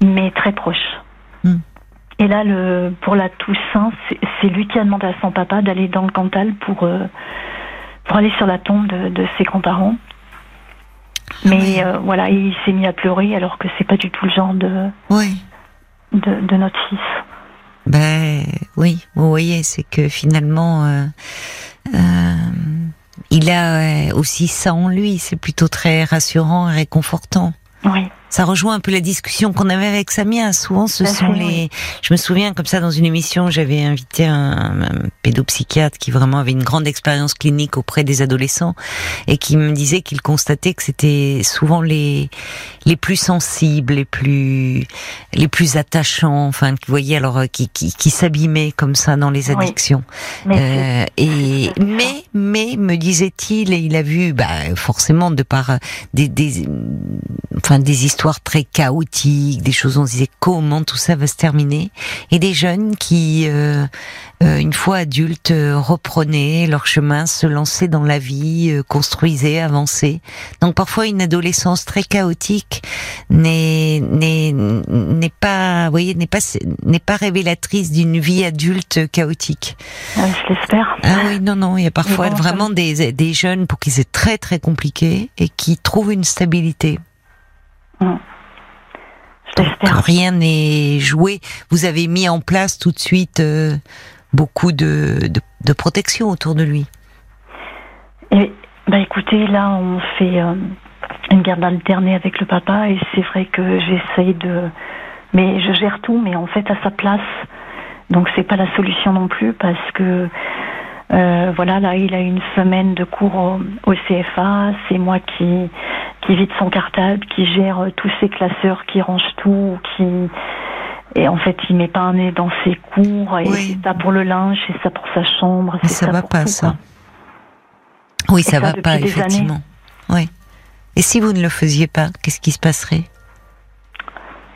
Speaker 6: mais très proche.
Speaker 2: Mm.
Speaker 6: Et là, le, pour la Toussaint, c'est- lui qui a demandé à son papa d'aller dans le Cantal pour, euh, pour aller sur la tombe de, de ses grands-parents. Mais euh, voilà, il s'est mis à pleurer alors que c'est pas du tout le genre de,
Speaker 2: Oui.
Speaker 6: de, de notre fils.
Speaker 2: Ben oui, vous voyez, c'est que finalement, euh, euh, il a aussi ça en lui. C'est plutôt très rassurant et réconfortant.
Speaker 6: Oui,
Speaker 2: Ça rejoint un peu la discussion qu'on avait avec Samia. Souvent, ce sont les. Je me souviens comme ça dans une émission, j'avais invité un, un pédopsychiatre qui vraiment avait une grande expérience clinique auprès des adolescents et qui me disait qu'il constatait que c'était souvent les les plus sensibles, les plus les plus attachants, enfin, vous voyez, alors euh, qui qui, qui s'abîmaient comme ça dans les addictions. Euh, et mais mais me disait-il et il a vu bah forcément de par euh, des des enfin des histoires très chaotiques des choses où on se disait comment tout ça va se terminer? Et des jeunes qui euh, euh, une fois adultes euh, reprenaient leur chemin se lançaient dans la vie euh, construisaient avançaient donc parfois une adolescence très chaotique n'est n'est n'est pas vous voyez n'est pas n'est pas révélatrice d'une vie adulte chaotique
Speaker 6: euh, je l'espère.
Speaker 2: ah oui, non, non, il y a parfois vraiment des, des jeunes pour qui c'est très très compliqué et qui trouvent une stabilité.
Speaker 6: Je l'espère.
Speaker 2: Rien n'est joué. Vous avez mis en place tout de suite euh, beaucoup de, de, de protection autour de lui.
Speaker 6: Et, bah écoutez, là on fait euh, une garde alternée avec le papa et c'est vrai que j'essaye de, mais je gère tout, mais en fait à sa place. Donc c'est pas la solution non plus parce que euh, voilà là il a une semaine de cours au, au CFA, c'est moi qui qui vide son cartable, qui gère euh, tous ses classeurs, qui range tout, qui et en fait il met pas un nez dans ses cours et
Speaker 2: Oui.
Speaker 6: c'est ça pour le linge, c'est ça pour sa chambre,
Speaker 2: Mais
Speaker 6: c'est
Speaker 2: ça va pas,
Speaker 6: tout,
Speaker 2: ça.
Speaker 6: quoi.
Speaker 2: Oui, ça
Speaker 6: ça
Speaker 2: va pas, effectivement. Oui. Et si vous ne le faisiez pas, qu'est-ce qui se passerait?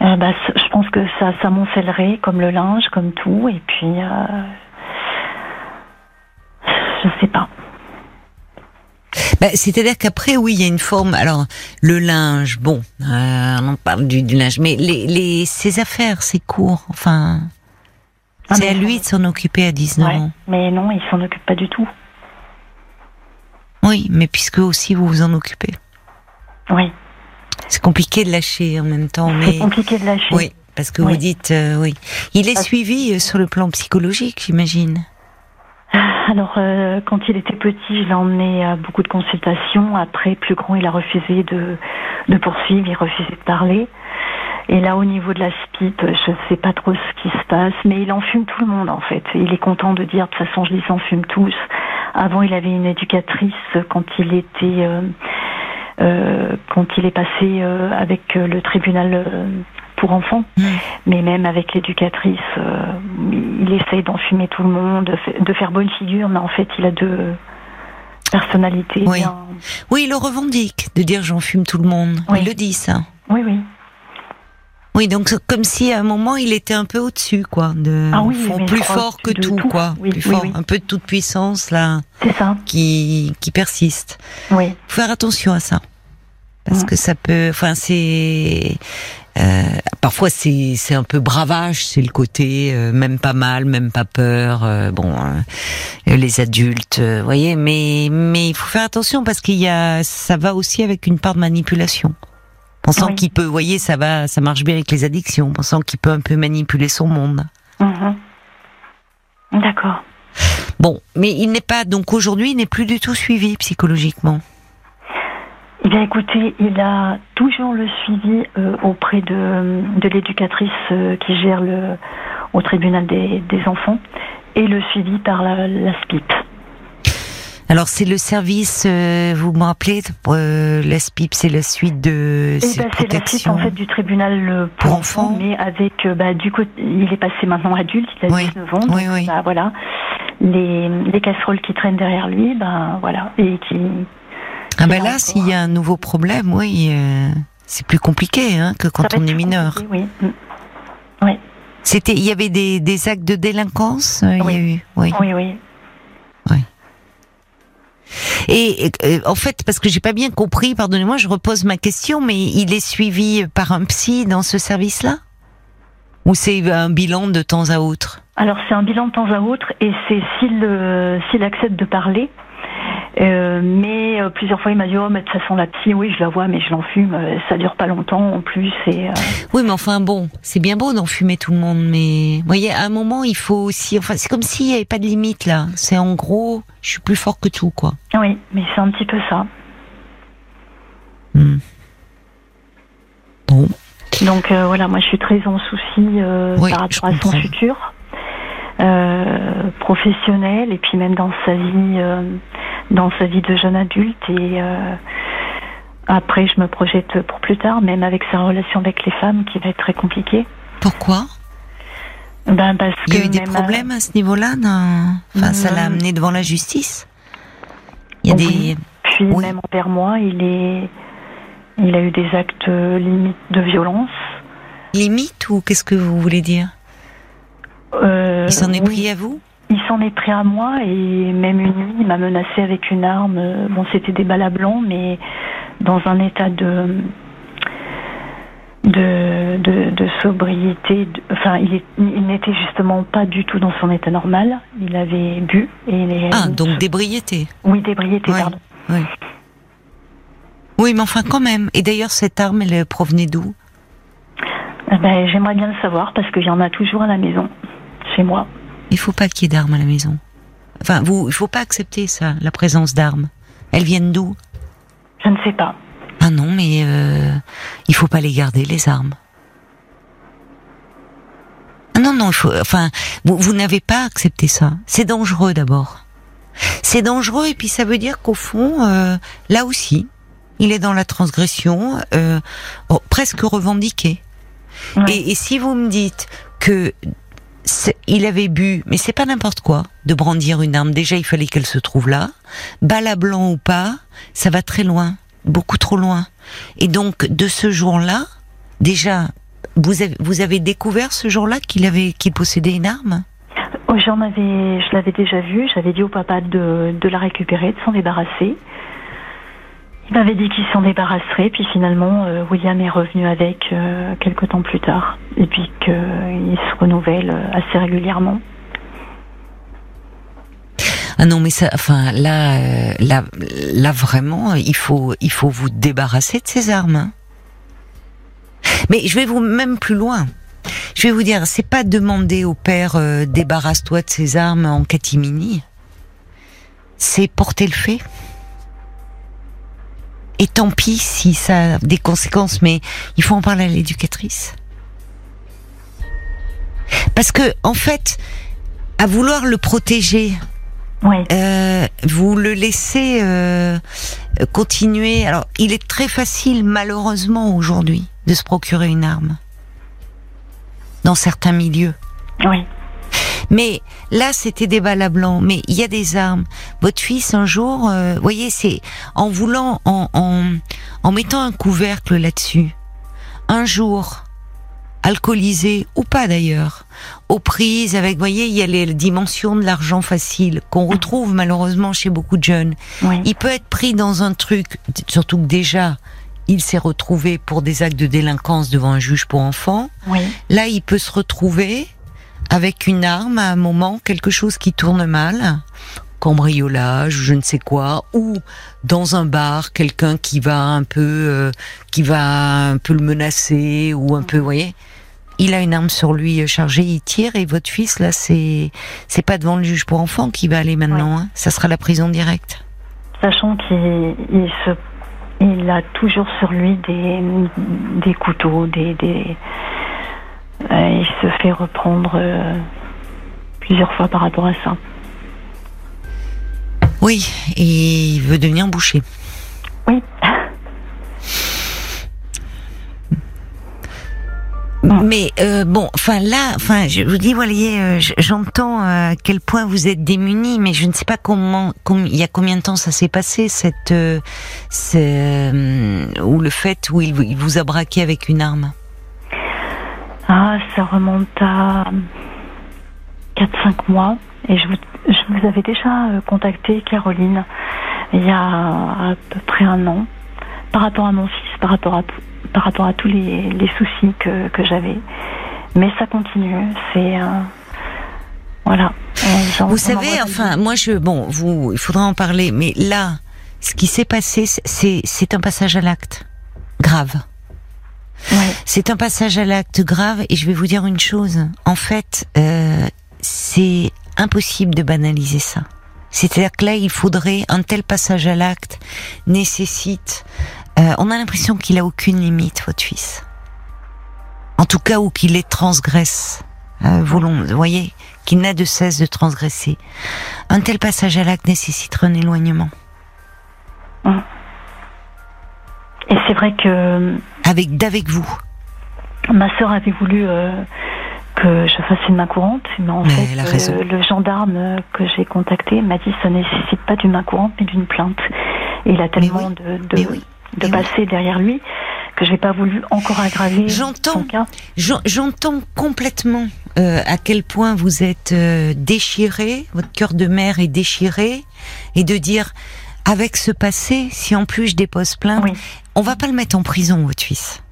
Speaker 6: Euh, bah, je pense que ça s'amoncellerait comme le linge, comme tout, et puis euh, je sais pas.
Speaker 2: Bah, C'est-à-dire qu'après, oui, il y a une forme. Alors, le linge, bon, euh, on parle du, du linge, mais les, les, ses affaires, ses cours, enfin,
Speaker 6: Ah,
Speaker 2: c'est à lui de s'en occuper à 19
Speaker 6: Ouais.
Speaker 2: ans.
Speaker 6: Mais non, il s'en occupe pas du tout.
Speaker 2: Oui, mais puisque aussi vous vous en occupez.
Speaker 6: Oui,
Speaker 2: C'est compliqué de lâcher en même temps, mais
Speaker 6: c'est compliqué de lâcher.
Speaker 2: oui, parce que
Speaker 6: Oui.
Speaker 2: vous dites euh, oui. Il est
Speaker 6: Parce-
Speaker 2: suivi euh, sur le plan psychologique, j'imagine.
Speaker 6: Alors, euh, quand il était petit, je l'ai emmené à beaucoup de consultations. Après, plus grand, il a refusé de, poursuivre, il refusait de parler. Et là, au niveau de la SPIP, je ne sais pas trop ce qui se passe, mais il en fume tout le monde, en fait. Il est content de dire, de toute façon, je les en fume tous. Avant, il avait une éducatrice quand il était... euh, euh, quand il est passé avec le tribunal pour enfants,
Speaker 2: Mm.
Speaker 6: mais même avec l'éducatrice, euh, il essaye d'enfumer tout le monde, de fa- de faire bonne figure, mais en fait, il a deux personnalités.
Speaker 2: Oui.
Speaker 6: bien-
Speaker 2: Oui, il le revendique de dire j'en fume tout le monde.
Speaker 6: Oui.
Speaker 2: Il le dit ça.
Speaker 6: oui, oui.
Speaker 2: Oui, donc comme si à un moment il était un peu au-dessus, quoi, de
Speaker 6: Ah oui, je
Speaker 2: plus fort que tout,
Speaker 6: tout.
Speaker 2: quoi,
Speaker 6: Oui,
Speaker 2: plus
Speaker 6: oui,
Speaker 2: fort, un peu de toute puissance là,
Speaker 6: C'est ça.
Speaker 2: qui qui persiste.
Speaker 6: Oui.
Speaker 2: Faut faire attention à ça, parce que ça peut, enfin c'est. euh, parfois c'est c'est un peu bravage, c'est le côté euh, même pas mal, même pas peur. euh, bon, euh, les adultes, euh, voyez, mais mais il faut faire attention parce qu'il y a ça va aussi avec une part de manipulation. Pensant
Speaker 6: Oui.
Speaker 2: qu'il peut, voyez, ça va, ça marche bien avec les addictions. Pensant qu'il peut un peu manipuler son monde.
Speaker 6: Mhm. D'accord.
Speaker 2: Bon, mais il n'est pas donc aujourd'hui, il n'est plus du tout suivi psychologiquement.
Speaker 6: Bien, écoutez, il a toujours le suivi euh, auprès de, de l'éducatrice euh, qui gère le, au tribunal des, des enfants et le suivi par la, la SPIP.
Speaker 2: Alors c'est le service, euh, vous me rappelez, euh, la SPIP, c'est la suite de
Speaker 6: Eh
Speaker 2: ces
Speaker 6: ben, c'est la suite en fait du tribunal pour,
Speaker 2: Pour
Speaker 6: enfants,
Speaker 2: enfants.
Speaker 6: mais avec bah, du côté, il est passé maintenant adulte, il a
Speaker 2: Oui,
Speaker 6: 19 ans, donc,
Speaker 2: oui, oui.
Speaker 6: bah, voilà, les, les casseroles qui traînent derrière lui, ben voilà, et qui
Speaker 2: Ah ben là, s'il y a un nouveau problème, oui, euh, c'est plus compliqué hein, que quand on est mineur.
Speaker 6: Oui, Mm.
Speaker 2: C'était, il y avait des, des actes de délinquance. euh, Il
Speaker 6: Oui.
Speaker 2: y a eu, oui.
Speaker 6: oui, oui.
Speaker 2: Et euh, en fait, parce que j'ai pas bien compris, pardonnez-moi, je repose ma question, mais il est suivi par un psy dans ce service-là? Ou c'est un bilan de temps à autre?
Speaker 6: Alors c'est un bilan de temps à autre et c'est s'il euh, s'il accepte de parler. Euh, mais euh, plusieurs fois il m'a dit oh mais de toute façon la psy oui je la vois mais je l'en fume euh, ça dure pas longtemps en plus et euh,
Speaker 2: Oui, mais enfin bon, c'est bien beau d'en fumer tout le monde, mais vous voyez, à un moment, il faut aussi, enfin, c'est comme s'il n'y avait pas de limite là. C'est en gros, je suis plus fort que tout, quoi.
Speaker 6: oui mais c'est un petit peu ça
Speaker 2: Hmm. Bon,
Speaker 6: donc voilà moi je suis très en souci
Speaker 2: Oui,
Speaker 6: par rapport à son futur professionnel et puis même dans sa vie dans sa vie de jeune adulte et euh, après je me projette pour plus tard même avec sa relation avec les femmes qui va être très compliquée.
Speaker 2: Pourquoi?
Speaker 6: Ben parce
Speaker 2: Il y a eu des problèmes à ce niveau-là non? Enfin, ça l'a amené devant la justice? Il y a
Speaker 6: Oui.
Speaker 2: des...
Speaker 6: Puis
Speaker 2: Oui.
Speaker 6: même envers moi, il est, il a eu des actes limites de violence.
Speaker 2: limites ou qu'est-ce que vous voulez dire?
Speaker 6: Euh,
Speaker 2: Il s'en est
Speaker 6: oui,
Speaker 2: pris à vous?
Speaker 6: Il s'en est pris à moi et même une nuit, il m'a menacé avec une arme. Bon, c'était des balles à blanc, mais dans un état de de, de, de sobriété. enfin, il, il n'était justement pas du tout dans son état normal. Il avait bu et il est-
Speaker 2: Ah, donc d'ébriété.
Speaker 6: oui, d'ébriété, pardon.
Speaker 2: Oui, mais enfin quand même. Et d'ailleurs, cette arme, elle provenait d'où?
Speaker 6: Eh Ben, j'aimerais bien le savoir parce qu'il y en a toujours à la maison, chez moi.
Speaker 2: Il faut pas qu'il y ait d'armes à la maison. Enfin, vous, il faut pas accepter ça, la présence d'armes. Elles viennent d'où?
Speaker 6: Je ne sais pas.
Speaker 2: Ah non, mais euh, il faut pas les garder, les armes. Ah non, non, il faut. Enfin, vous, vous n'avez pas accepté ça. C'est dangereux d'abord. C'est dangereux et puis ça veut dire qu'au fond, euh, là aussi, il est dans la transgression, euh, oh, presque revendiquée.
Speaker 6: Ouais.
Speaker 2: Et, et si vous me dites que il avait bu, mais c'est pas n'importe quoi, de brandir une arme. Déjà, il fallait qu'elle se trouve là. Balle blanc ou pas, ça va très loin, beaucoup trop loin. Et donc, de ce jour-là, déjà, vous avez, découvert ce jour-là qu'il avait, qu'il possédait une arme?
Speaker 6: Oh, J'en avais, je l'avais déjà vu. J'avais dit au papa de la récupérer, de s'en débarrasser. Il m'avait dit qu'il s'en débarrasserait, puis finalement, euh, William est revenu avec euh, quelques temps plus tard, et puis qu'il se renouvelle euh, assez régulièrement.
Speaker 2: Ah non, mais ça, enfin, là, là, là vraiment, il faut, il faut vous débarrasser de ces armes. hein. Mais je vais vous même plus loin. Je vais vous dire, c'est pas demander au père débarrasse-toi de ces armes en catimini. C'est porter le fait. Et tant pis si ça a des conséquences, mais il faut en parler à l'éducatrice. Parce que, en fait, à vouloir le protéger,
Speaker 6: Oui,
Speaker 2: euh, vous le laissez euh, continuer. Alors, il est très facile, malheureusement, aujourd'hui, de se procurer une arme dans certains milieux.
Speaker 6: oui,
Speaker 2: Mais là, c'était des balles à blanc. Mais il y a des armes. Votre fils, un jour, euh, vous voyez, c'est en voulant, en, en, en mettant un couvercle là-dessus, un jour, alcoolisé ou pas d'ailleurs, aux prises avec, vous voyez, il y a les dimensions de l'argent facile qu'on retrouve malheureusement chez beaucoup de jeunes.
Speaker 6: oui.
Speaker 2: Il peut être pris dans un truc, surtout que déjà, il s'est retrouvé pour des actes de délinquance devant un juge pour enfants.
Speaker 6: oui.
Speaker 2: Là, il peut se retrouver avec une arme à un moment, quelque chose qui tourne mal, cambriolage, je ne sais quoi, ou dans un bar, quelqu'un qui va un peu, euh, qui va un peu le menacer ou un peu, vous voyez. Il a une arme sur lui euh, chargée, il tire et votre fils là, c'est c'est pas devant le juge pour enfants qui va aller maintenant, hein. ça sera la prison directe.
Speaker 6: Sachant qu'il il se, il a toujours sur lui des, des couteaux, des, des il se fait reprendre euh, plusieurs fois par rapport à ça.
Speaker 2: Oui, et il veut devenir boucher.
Speaker 6: Oui. [laughs]
Speaker 2: Mais euh, bon, enfin là, enfin, je vous dis, voyez, euh, j'entends euh, à quel point vous êtes démunis, mais je ne sais pas comment, com- il y a combien de temps ça s'est passé cette, euh, ce, euh, ou le fait où il vous a braqué avec une arme?
Speaker 6: Ah, ça remonte à 4-5 mois. Et je vous, je vous avais déjà euh, contacté, Caroline, il y a à peu près un an, par rapport à mon fils, par rapport à, par rapport à tous les, les soucis que, que j'avais. Mais ça continue. C'est. euh, voilà. Euh,
Speaker 2: Vous savez, enfin, moi, je, bon, vous, il faudra en parler, mais là, ce qui s'est passé, c'est, c'est un passage à l'acte grave.
Speaker 6: Ouais.
Speaker 2: C'est un passage à l'acte grave et je vais vous dire une chose. En fait, euh, c'est impossible de banaliser ça. C'est-à-dire que là, il faudrait un tel passage à l'acte nécessite. euh, on a l'impression qu'il a aucune limite, votre fils. En tout cas, ou qu'il les transgresse. Euh, vous voyez, qu'il n'a de cesse de transgresser. Un tel passage à l'acte nécessiterait un éloignement.
Speaker 6: Et c'est vrai que
Speaker 2: Avec, d'avec vous.
Speaker 6: Ma sœur avait voulu euh, que je fasse une main courante, mais en
Speaker 2: Mais
Speaker 6: fait, euh, le gendarme que j'ai contacté m'a dit que ça nécessite pas d'une main courante, mais d'une plainte. Et il a tellement
Speaker 2: oui,
Speaker 6: de, de,
Speaker 2: oui,
Speaker 6: de
Speaker 2: mais oui.
Speaker 6: passé derrière lui que j'ai pas voulu encore aggraver
Speaker 2: J'entends. J'entends complètement euh, à quel point vous êtes euh, déchiré, votre cœur de mère est déchiré, et de dire avec ce passé, si en plus je dépose plainte,
Speaker 6: Oui.
Speaker 2: On va pas le mettre en prison, fils.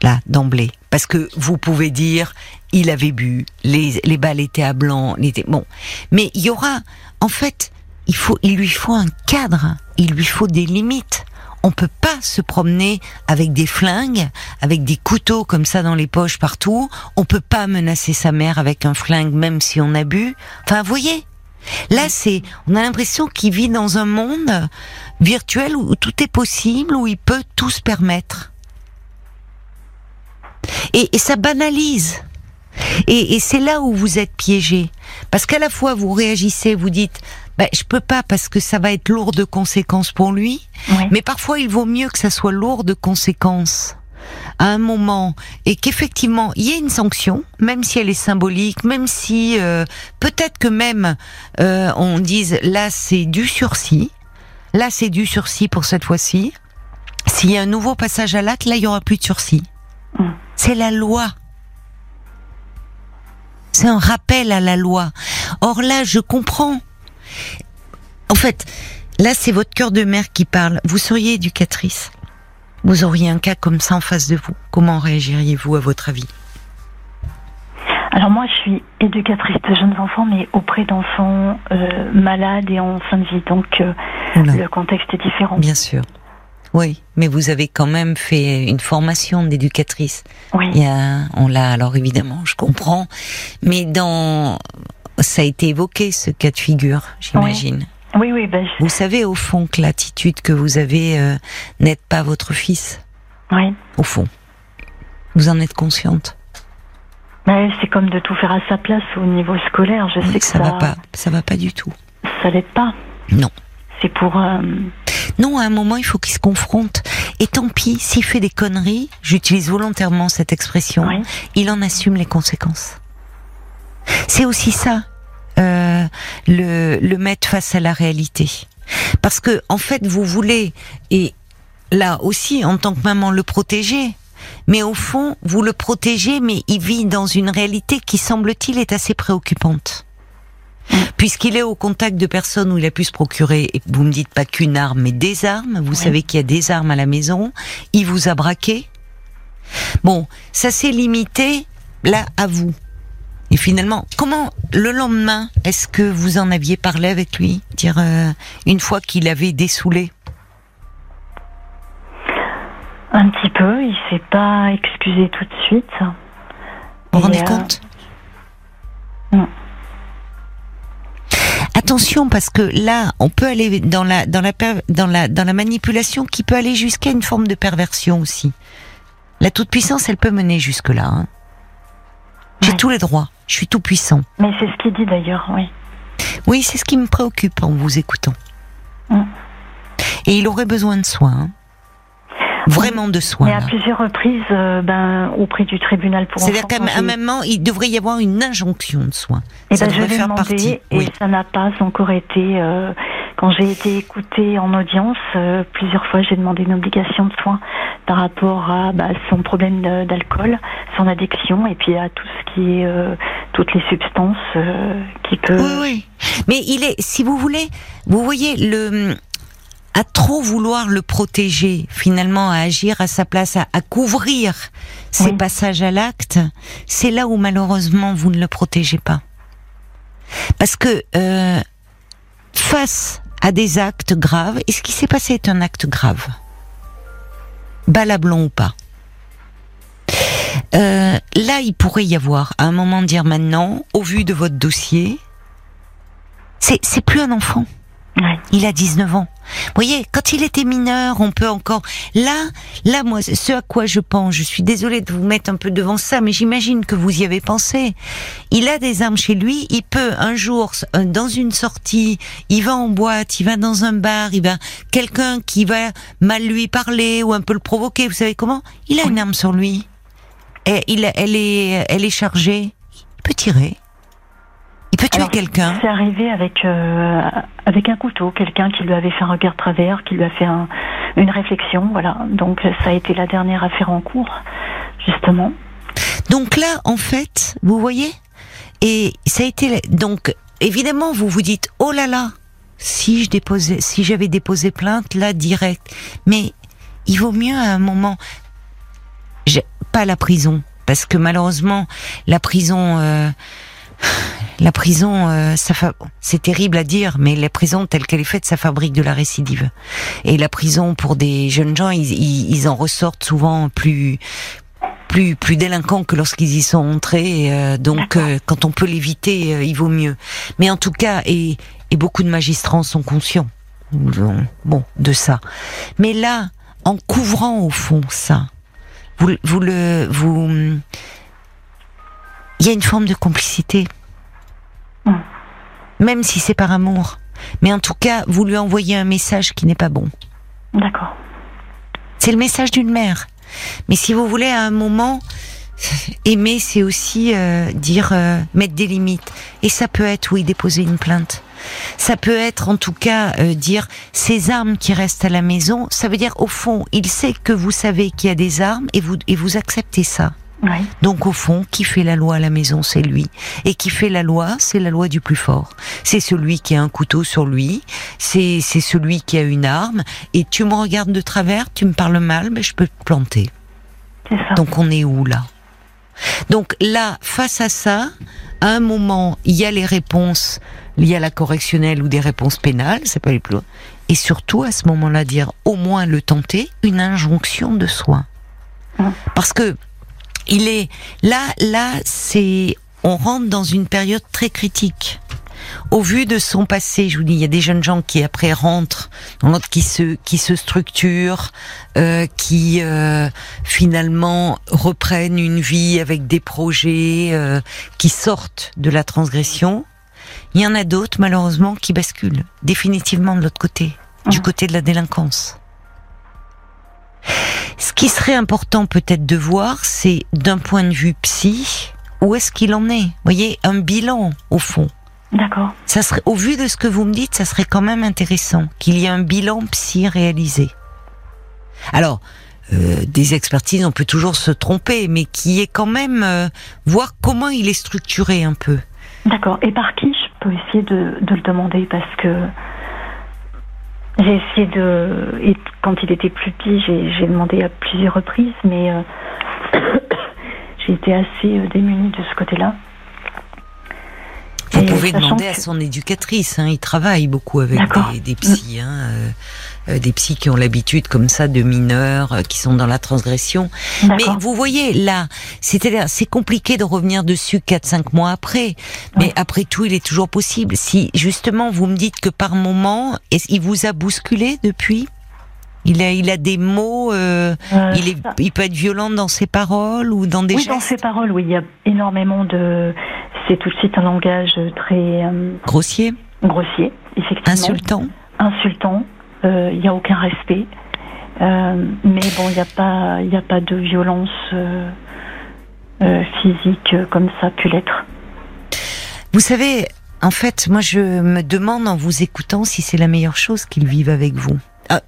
Speaker 2: Là, d'emblée. Parce que vous pouvez dire, il avait bu, les, les balles étaient à blanc, était, bon. Mais il y aura, en fait, il faut, il lui faut un cadre, il lui faut des limites. On peut pas se promener avec des flingues, avec des couteaux comme ça dans les poches partout. On peut pas menacer sa mère avec un flingue même si on a bu. Enfin, voyez. Là, c'est, on a l'impression qu'il vit dans un monde virtuel où tout est possible, où il peut tout se permettre. Et, et ça banalise. Et, et c'est là où vous êtes piégé. Parce qu'à la fois, vous réagissez, vous dites, bah, je peux pas parce que ça va être lourd de conséquences pour lui.
Speaker 6: Oui.
Speaker 2: Mais parfois, il vaut mieux que ça soit lourd de conséquences à un moment et qu'effectivement il y ait une sanction, même si elle est symbolique, même si euh, peut-être que même euh, on dise là c'est du sursis, là c'est du sursis pour cette fois-ci. S'il y a un nouveau passage à l'acte, là il y aura plus de sursis.
Speaker 6: Mm.
Speaker 2: C'est la loi. C'est un rappel à la loi. Or là, je comprends. En fait, là, c'est votre cœur de mère qui parle. Vous seriez éducatrice. Vous auriez un cas comme ça en face de vous. Comment réagiriez-vous à votre avis
Speaker 6: Alors moi, je suis éducatrice de jeunes enfants, mais auprès d'enfants euh, malades et en fin de vie. Donc euh, le contexte est différent.
Speaker 2: Bien sûr. Oui, mais vous avez quand même fait une formation d'éducatrice.
Speaker 6: Oui.
Speaker 2: Il y a, on l'a alors évidemment, je comprends, mais dans, ça a été évoqué ce cas de figure, j'imagine.
Speaker 6: Oui, oui, ben, je-
Speaker 2: Vous savez au fond que l'attitude que vous avez euh, n'aide pas votre fils,
Speaker 6: oui.
Speaker 2: au fond. Vous en êtes consciente?
Speaker 6: Mais c'est comme de tout faire à sa place au niveau scolaire. Je sais que
Speaker 2: ça, va pas, ça va pas du tout.
Speaker 6: ça l'aide pas.
Speaker 2: Non.
Speaker 6: C'est pour. euh,
Speaker 2: Non, à un moment, il faut qu'il se confronte. Et tant pis, s'il fait des conneries, j'utilise volontairement cette expression,
Speaker 6: Oui.
Speaker 2: il en assume les conséquences. C'est aussi ça, euh, le, le mettre face à la réalité. Parce que, en fait, vous voulez, et là aussi, en tant que maman, le protéger. Mais au fond, vous le protégez, mais il vit dans une réalité qui, semble-t-il, est assez préoccupante. Puisqu'il est au contact de personnes où il a pu se procurer, et vous me dites pas qu'une arme, mais des armes, vous savez qu'il y a des armes à la maison, il vous a braqué. Bon, ça s'est limité, là, à vous. Et finalement, comment, le lendemain, est-ce que vous en aviez parlé avec lui? Dire, euh, une fois qu'il avait dessoulé?
Speaker 6: Un petit peu. Il s'est pas excusé tout de suite.
Speaker 2: Vous vous rendez
Speaker 6: euh,
Speaker 2: compte?
Speaker 6: non.
Speaker 2: attention parce que là, on peut aller dans la dans la dans la dans la manipulation qui peut aller jusqu'à une forme de perversion aussi. La toute puissance, elle peut mener jusque là. Hein. J'ai
Speaker 6: Ouais.
Speaker 2: tous les droits. Je suis tout puissant.
Speaker 6: Mais c'est ce qu'il dit d'ailleurs, oui.
Speaker 2: Oui, c'est ce qui me préoccupe en vous écoutant.
Speaker 6: Mm.
Speaker 2: Et il aurait besoin de soins. hein. Vraiment de soins.
Speaker 6: Mais à
Speaker 2: là.
Speaker 6: plusieurs reprises, euh, ben, auprès du tribunal pour
Speaker 2: C'est-à-dire qu'à un moment, il devrait y avoir une injonction de soins.
Speaker 6: Eh
Speaker 2: ça
Speaker 6: ben,
Speaker 2: devrait faire partie.
Speaker 6: et
Speaker 2: Oui.
Speaker 6: ça n'a pas encore été. euh, quand j'ai été écoutée en audience, euh, plusieurs fois, j'ai demandé une obligation de soins par rapport à bah, son problème d'alcool, son addiction et puis à tout ce qui est euh, toutes les substances euh, qui peut.
Speaker 2: Oui, oui. Mais il est, si vous voulez, vous voyez le à trop vouloir le protéger, finalement à agir à sa place, à, à couvrir ses
Speaker 6: Oui.
Speaker 2: passages à l'acte, c'est là où malheureusement vous ne le protégez pas. Parce que euh, face à des actes graves, et ce qui s'est passé est un acte grave, balablon ou pas. Euh, là, il pourrait y avoir, à un moment, dire maintenant, au vu de votre dossier, c'est c'est plus un enfant.
Speaker 6: Ouais.
Speaker 2: Il a 19 ans. Vous voyez, quand il était mineur, on peut encore. Là, là, moi, ce à quoi je pense, je suis désolée de vous mettre un peu devant ça, mais j'imagine que vous y avez pensé. Il a des armes chez lui. Il peut un jour, euh, dans une sortie, il va en boîte, il va dans un bar, il va quelqu'un qui va mal lui parler ou un peu le provoquer. Vous savez comment? Il a une arme sur lui. Et il, elle est, elle est chargée. Il peut tirer. Il peut tuer quelqu'un.
Speaker 6: C'est arrivé avec euh, avec un couteau, quelqu'un qui lui avait fait un regard travers, qui lui a fait un- une réflexion, voilà. Donc ça a été la dernière affaire en cours, justement.
Speaker 2: Donc là, en fait, vous voyez, et ça a été donc évidemment vous vous dites oh là là, si je déposais, si j'avais déposé plainte là direct, mais il vaut mieux à un moment, pas la prison, parce que malheureusement la prison. euh, la prison, euh, ça fa- c'est terrible à dire, mais la prison telle qu'elle est faite, ça fabrique de la récidive. Et la prison pour des jeunes gens, ils, ils, ils en ressortent souvent plus plus plus délinquants que lorsqu'ils y sont entrés. euh, donc, euh, quand on peut l'éviter, euh, il vaut mieux. Mais en tout cas, et, et beaucoup de magistrats en sont conscients. Bon, de ça. Mais là, en couvrant au fond ça, vous, vous le, vous, il y a une forme de complicité.
Speaker 6: Mm.
Speaker 2: Même si c'est par amour. Mais en tout cas, vous lui envoyez un message qui n'est pas bon.
Speaker 6: D'accord.
Speaker 2: C'est le message d'une mère. Mais si vous voulez, à un moment, [sighs] aimer, c'est aussi euh, dire euh, mettre des limites. Et ça peut être, oui, déposer une plainte. Ça peut être, en tout cas, euh, dire ces armes qui restent à la maison. Ça veut dire, au fond, il sait que vous savez qu'il y a des armes et vous et vous acceptez ça.
Speaker 6: Oui.
Speaker 2: Donc au fond, qui fait la loi à la maison, c'est lui. Et qui fait la loi, c'est la loi du plus fort. C'est celui qui a un couteau sur lui, c'est c'est celui qui a une arme. Et tu me regardes de travers, tu me parles mal, mais je peux te planter.
Speaker 6: C'est ça.
Speaker 2: Donc on est où là? Donc là, face à ça, à un moment, il y a les réponses liées à la correctionnelle ou des réponses pénales, ça peut aller plus loin. Et surtout, à ce moment-là, dire au moins le tenter, une injonction de soin.
Speaker 6: Mm.
Speaker 2: Parce que il est là, là, c'est on rentre dans une période très critique. Au vu de son passé, je vous dis, il y a des jeunes gens qui après rentrent qui se qui se structurent, euh, qui euh, finalement reprennent une vie avec des projets euh, qui sortent de la transgression. Il y en a d'autres malheureusement qui basculent définitivement de l'autre côté, du
Speaker 6: Mhm.
Speaker 2: côté de la délinquance. Ce qui serait important peut-être de voir, c'est d'un point de vue psy, où est-ce qu'il en est? Vous voyez, un bilan au fond.
Speaker 6: D'accord.
Speaker 2: Ça serait, au vu de ce que vous me dites, ça serait quand même intéressant qu'il y ait un bilan psy réalisé. Alors, euh, des expertises, on peut toujours se tromper, mais qui est quand même euh, voir comment il est structuré un peu.
Speaker 6: D'accord. Et par qui je peux essayer de, de le demander? Parce que j'ai essayé de. Et quand il était plus petit, j'ai demandé à plusieurs reprises, mais euh, [coughs] j'ai été assez euh, démunie de ce côté-là.
Speaker 2: Vous
Speaker 6: Et
Speaker 2: pouvez demander à son éducatrice. Hein, il travaille beaucoup avec des, des psys, hein, euh, euh, des psys qui ont l'habitude comme ça de mineurs euh, qui sont dans la transgression. Mais vous voyez là, c'est-à-dire c'est compliqué de revenir dessus 4-5 mois après. Mais après tout, il est toujours possible. Si justement vous me dites que par moment, il vous a bousculé depuis? Il a, il a des mots. euh,
Speaker 6: Euh,
Speaker 2: il, est, il peut être violent dans ses paroles ou dans des
Speaker 6: oui,
Speaker 2: gestes?
Speaker 6: dans ses paroles, oui, il y a énormément de. C'est tout de suite un langage très euh,
Speaker 2: grossiers,
Speaker 6: grossier, effectivement.
Speaker 2: insultants.
Speaker 6: Insultant. Euh, Il n'y a aucun respect. Euh, mais bon, il n'y a pas, a pas de violence euh, euh, physique euh, comme ça a pu l'être.
Speaker 2: Vous savez, en fait, moi, je me demande en vous écoutant si c'est la meilleure chose qu'il vive avec vous. Ah,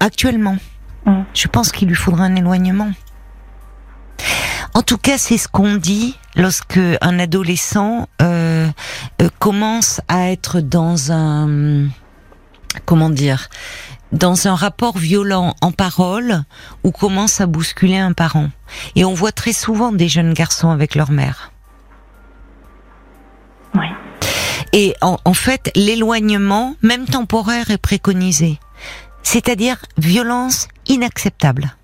Speaker 2: actuellement,
Speaker 6: Mm.
Speaker 2: je pense qu'il lui faudra un éloignement. En tout cas, c'est ce qu'on dit lorsque un adolescent euh, euh, commence à être dans un comment dire dans un rapport violent en parole ou commence à bousculer un parent. Et on voit très souvent des jeunes garçons avec leur mère.
Speaker 6: Oui.
Speaker 2: Et en, en fait, l'éloignement, même temporaire, est préconisé. C'est-à-dire violence inacceptable.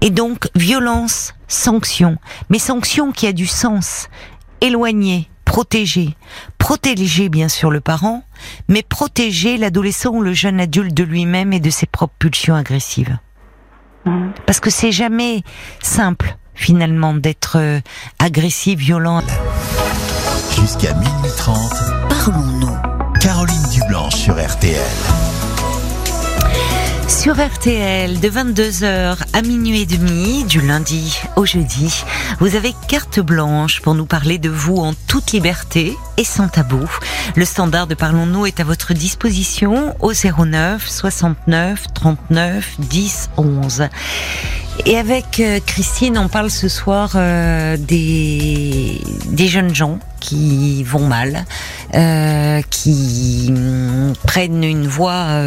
Speaker 2: Et donc, violence, sanction. Mais sanction qui a du sens. Éloigner, protéger. Protéger, bien sûr, le parent, mais protéger l'adolescent ou le jeune adulte de lui-même et de ses propres pulsions agressives.
Speaker 6: Mhm.
Speaker 2: Parce que c'est jamais simple, finalement, d'être euh, agressif, violent.
Speaker 1: Jusqu'à minuit 30,
Speaker 2: Parlons-nous.
Speaker 1: Caroline Dublanche sur RTL.
Speaker 2: Sur RTL, de 22h à minuit et demi, du lundi au jeudi, vous avez carte blanche pour nous parler de vous en toute liberté et sans tabou. Le standard de Parlons-nous est à votre disposition au 09 69 39 10 11. Et avec euh, Christine, on parle ce soir euh, des, des jeunes gens qui vont mal, euh, qui hum, prennent une voie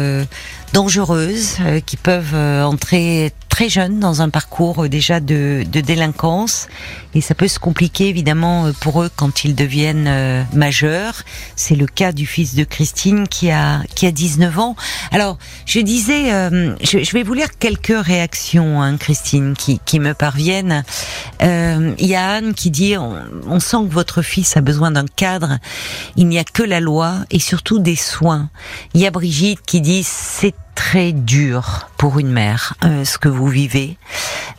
Speaker 2: dangereuses euh, qui peuvent euh, entrer très jeunes dans un parcours euh, déjà de, de délinquance et ça peut se compliquer évidemment pour eux quand ils deviennent euh, majeurs. C'est le cas du fils de Christine qui a qui a 19 ans. Alors je disais, euh, je, je vais vous lire quelques réactions, hein, Christine, qui, qui me parviennent. Il y a Anne qui dit on, on sent que votre fils a besoin d'un cadre. Il n'y a que la loi et surtout des soins. Il y a Brigitte qui dit c'est très dur pour une mère euh, ce que vous vivez,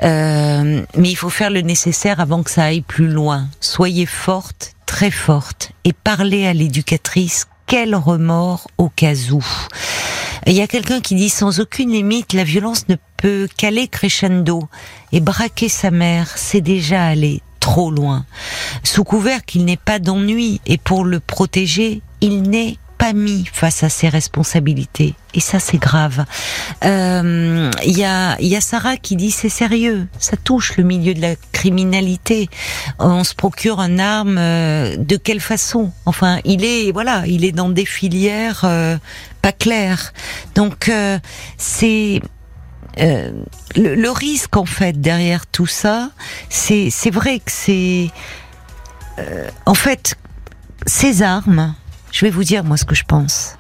Speaker 2: Euh, mais il faut faire le nécessaire avant que ça aille plus loin. Soyez forte, très forte, et parlez à l'éducatrice. Quel remords au cas où. Il y a quelqu'un qui dit sans aucune limite, la violence ne peut qu'aller crescendo. Et braquer sa mère, c'est déjà aller trop loin. Sous couvert qu'il n'ait pas d'ennui et pour le protéger, il n'est mis face à ses responsabilités. Et ça, c'est grave. Euh, Il y, a, il y a Sarah qui dit c'est sérieux, ça touche le milieu de la criminalité. On se procure un arme euh, de quelle façon? Enfin, il est voilà, il est dans des filières euh, pas claires. Donc euh, c'est euh, le, risque en fait derrière tout ça, c'est c'est vrai que c'est euh, en fait ces armes. Je vais vous dire moi ce que je pense,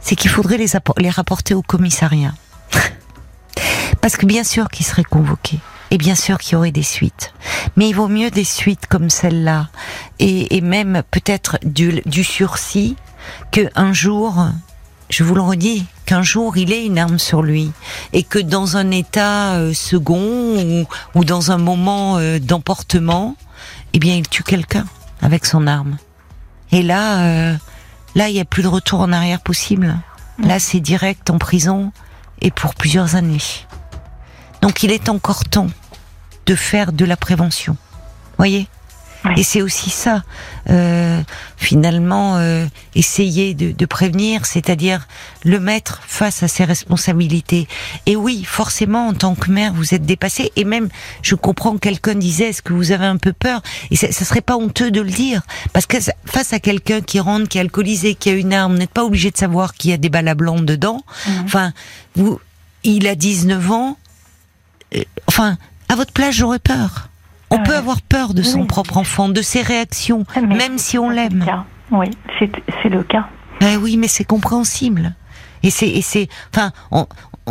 Speaker 2: c'est qu'il faudrait les, les rapporter au commissariat, [laughs] parce que bien sûr qu'ils seraient convoqués. Et bien sûr qu'il y aurait des suites. Mais il vaut mieux des suites comme celle-là, et, même peut-être du, du sursis, que un jour, je vous le redis, qu'un jour il ait une arme sur lui et que dans un état euh, second ou, ou dans un moment euh, d'emportement, eh bien il tue quelqu'un avec son arme. Et là, euh, là il n'y a plus de retour en arrière possible. Là c'est direct en prison et pour plusieurs années. Donc il est encore temps de faire de la prévention. Voyez? Et c'est aussi ça, euh, finalement, euh, essayer de, de prévenir, c'est-à-dire le mettre face à ses responsabilités. Et oui, forcément, en tant que mère, vous êtes dépassée. Et même, je comprends, quelqu'un disait, est-ce que vous avez un peu peur? Et ça, ça serait pas honteux de le dire, parce que face à quelqu'un qui rentre, qui est alcoolisé, qui a une arme, vous n'êtes pas obligé de savoir qu'il y a des balles à blanc dedans. Enfin, vous, il a 19 ans. Euh, Enfin, à votre place, j'aurais peur. On peut avoir peur de son
Speaker 6: Oui.
Speaker 2: propre enfant, de ses réactions,
Speaker 6: Ah, mais
Speaker 2: même si on l'aime.
Speaker 6: oui, c'est le cas.
Speaker 2: Ben oui, mais c'est compréhensible. Et c'est, et c'est, enfin, on,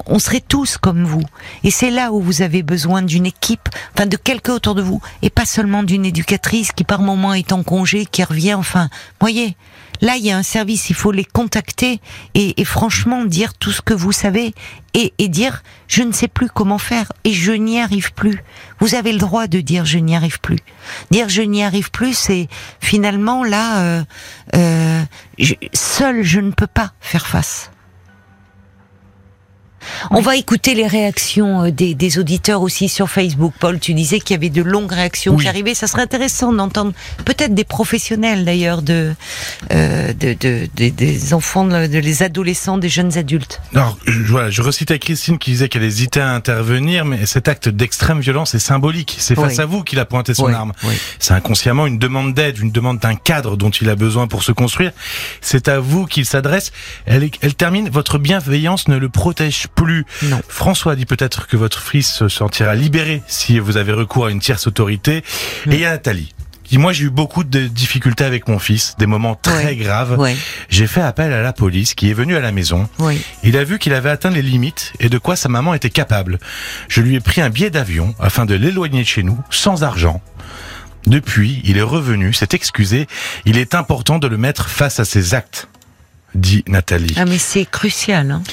Speaker 2: on serait tous comme vous. Et c'est là où vous avez besoin d'une équipe, enfin, de quelqu'un autour de vous, et pas seulement d'une éducatrice qui par moment est en congé, qui revient, enfin, voyez. Là, il y a un service, il faut les contacter et, et franchement dire tout ce que vous savez et, et dire je ne sais plus comment faire et je n'y arrive plus. Vous avez le droit de dire je n'y arrive plus. Dire je n'y arrive plus, c'est finalement là, euh, euh, je- seul je ne peux pas faire face. On va écouter les réactions euh, des, des auditeurs aussi sur Facebook. Paul, tu disais qu'il y avait de longues réactions
Speaker 3: Oui.
Speaker 2: qui arrivaient. Ça serait intéressant d'entendre peut-être des professionnels d'ailleurs de, euh, de, de- de- des enfants, de, de les adolescents, des jeunes adultes.
Speaker 3: Alors, je, voilà, je recitais Christine qui disait qu'elle hésitait à intervenir, mais cet acte d'extrême violence est symbolique. C'est face
Speaker 2: Oui.
Speaker 3: à vous qu'il a pointé son arme.
Speaker 2: oui.
Speaker 3: C'est inconsciemment une demande d'aide, une demande d'un cadre dont il a besoin pour se construire. C'est à vous qu'il s'adresse. Elle, elle termine, votre bienveillance ne le protège plus.
Speaker 2: Non.
Speaker 3: François dit peut-être que votre fils se sentira libéré si vous avez recours à une tierce autorité.
Speaker 2: Mm.
Speaker 3: Et il y a Nathalie. Moi, j'ai eu beaucoup de difficultés avec mon fils, des moments très
Speaker 2: Ouais.
Speaker 3: graves.
Speaker 2: Ouais,
Speaker 3: J'ai fait appel à la police qui est venue à la maison.
Speaker 2: ouais.
Speaker 3: Il a vu qu'il avait atteint les limites et de quoi sa maman était capable. Je lui ai pris un billet d'avion afin de l'éloigner de chez nous, sans argent. Depuis, il est revenu, s'est excusé. Il est important de le mettre face à ses actes, dit Nathalie.
Speaker 2: Ah mais c'est crucial. Hein.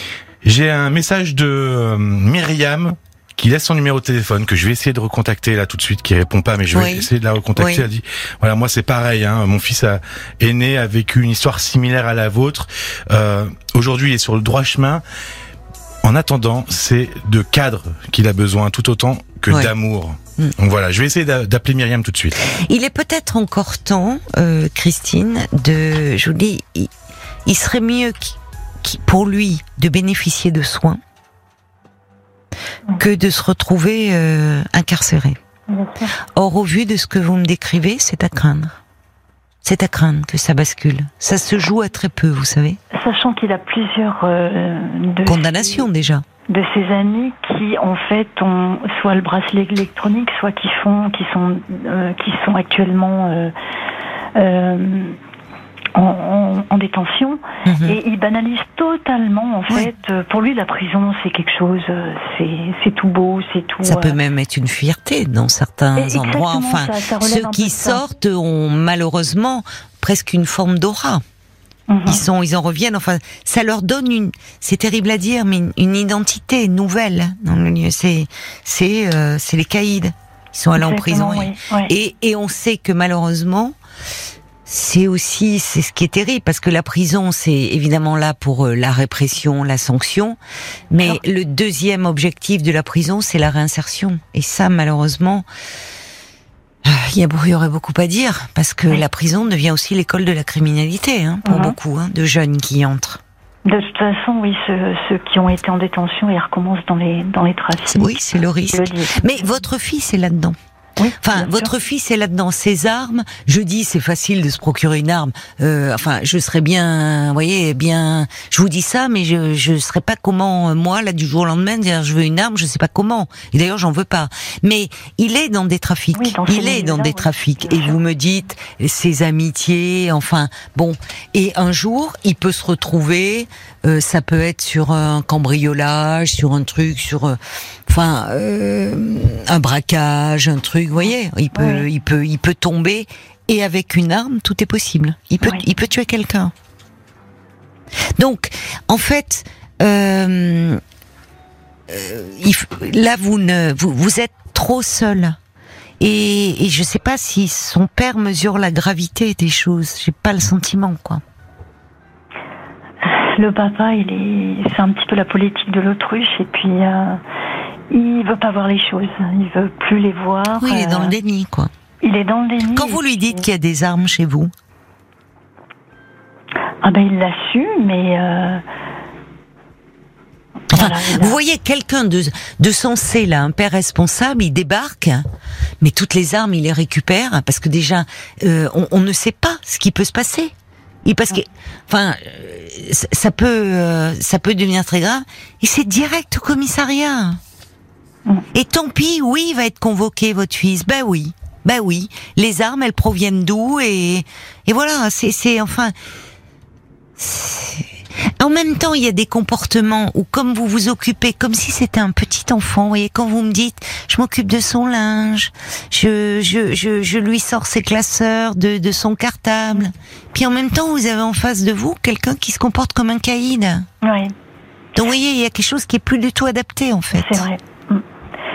Speaker 3: J'ai un message de euh, Myriam qui laisse son numéro de téléphone que je vais essayer de recontacter là tout de suite, qui répond pas, mais je vais
Speaker 2: Oui.
Speaker 3: essayer de la recontacter.
Speaker 2: Oui.
Speaker 3: Elle dit voilà moi c'est pareil, hein, mon fils a, est né a vécu une histoire similaire à la vôtre. Euh, Aujourd'hui il est sur le droit chemin. En attendant, c'est de cadre qu'il a besoin tout autant que d'amour.
Speaker 2: Mm.
Speaker 3: Donc voilà, je vais essayer d'a- d'appeler Myriam tout de suite.
Speaker 2: Il est peut-être encore temps, euh, Christine, de, je vous dis, il, il serait mieux pour lui de bénéficier de soins que de se retrouver euh, incarcéré. Or, au vu de ce que vous me décrivez, c'est à craindre. C'est à craindre que ça bascule. Ça se joue à très peu, vous savez.
Speaker 6: Sachant qu'il a plusieurs euh, de
Speaker 2: Condamnation déjà.
Speaker 6: de ses amis qui en fait ont soit le bracelet électronique, soit qui font, qui sont, euh, qui sont actuellement euh, en, en- en détention
Speaker 2: Mhm.
Speaker 6: et il banalise totalement en fait. euh, Pour lui, la prison c'est quelque chose, euh, c'est c'est tout beau, c'est tout.
Speaker 2: Ça
Speaker 6: euh,
Speaker 2: peut même être une fierté dans certains
Speaker 6: Et
Speaker 2: endroits. Enfin,
Speaker 6: ça- ça relève
Speaker 2: ceux qui sortent ont malheureusement presque une forme d'aura.
Speaker 6: mhm.
Speaker 2: Ils sont, ils en reviennent. Enfin, ça leur donne une. C'est terrible à dire, mais une, une identité nouvelle dans le lieu. C'est, c'est, euh, c'est les caïds. Ils sont allés en prison.
Speaker 6: oui.
Speaker 2: Et, et on sait que malheureusement, c'est aussi, c'est ce qui est terrible, parce que la prison, c'est évidemment là pour euh, la répression, la sanction, mais le deuxième objectif de la prison, c'est la réinsertion. Et ça, malheureusement, euh, il y, a, beau- il y aurait beaucoup à dire, parce que
Speaker 6: Oui.
Speaker 2: la prison devient aussi l'école de la criminalité, hein, pour
Speaker 6: Mhm.
Speaker 2: beaucoup hein, de jeunes qui y entrent.
Speaker 6: De toute façon, oui, ceux, ceux qui ont été en détention, ils recommencent dans les dans les trafics.
Speaker 2: Oui, c'est le risque.
Speaker 6: Le.
Speaker 2: Mais votre fils est là-dedans.
Speaker 6: Oui,
Speaker 2: Enfin, votre fils est là-dedans. Ses armes, je dis, c'est facile de se procurer une arme. Euh, enfin, je serais bien, vous voyez, bien. Je vous dis ça, mais je je serais pas comment euh, moi là du jour au lendemain dire je veux une arme, je sais pas comment. Et d'ailleurs, j'en veux pas. Mais il est dans des trafics.
Speaker 6: Oui, dans ce
Speaker 2: il est dans des trafics. Et vous me dites ses amitiés, enfin bon. Et un jour, il peut se retrouver. Euh, ça peut être sur un cambriolage, sur un truc, sur, euh, enfin, euh, un braquage, un truc. Vous voyez, il peut, il peut, il peut tomber. Et avec une arme, tout est possible. Il peut, il peut tuer quelqu'un. Donc, en fait, euh, il là, vous ne, vous, vous êtes trop seul. Et, et je sais pas si son père mesure la gravité des choses. J'ai pas le sentiment, quoi.
Speaker 6: Le papa, il est, c'est un petit peu la politique de l'autruche et puis euh, il veut pas voir les choses, il veut plus les voir.
Speaker 2: Oui, il est dans
Speaker 6: euh,
Speaker 2: le déni, quoi.
Speaker 6: Il est dans le déni.
Speaker 2: Quand vous lui dites qu'il y a des armes chez vous,
Speaker 6: ah ben il l'a su, mais euh,
Speaker 2: Enfin,
Speaker 6: voilà, il a-
Speaker 2: vous voyez quelqu'un de, de sensé, là, un père responsable, il débarque, mais toutes les armes, il les récupère, parce que déjà, euh, on, on ne sait pas ce qui peut se passer. Et parce que, enfin, euh, ça peut, euh, ça peut devenir très grave. Et c'est direct au commissariat.
Speaker 6: Mm.
Speaker 2: Et tant pis, oui, il va être convoqué, votre fils. Ben oui. Bah oui, les armes, elles proviennent d'où et et voilà, c'est enfin. En même temps, il y a des comportements où, comme vous vous occupez, comme si c'était un petit enfant, vous voyez, quand vous me dites, je m'occupe de son linge, je, je, je, je lui sors ses classeurs de, de son cartable. Puis en même temps, vous avez en face de vous quelqu'un qui se comporte comme un caïd.
Speaker 6: Oui,
Speaker 2: Donc vous voyez, il y a quelque chose qui est plus du tout adapté, en fait.
Speaker 6: c'est vrai.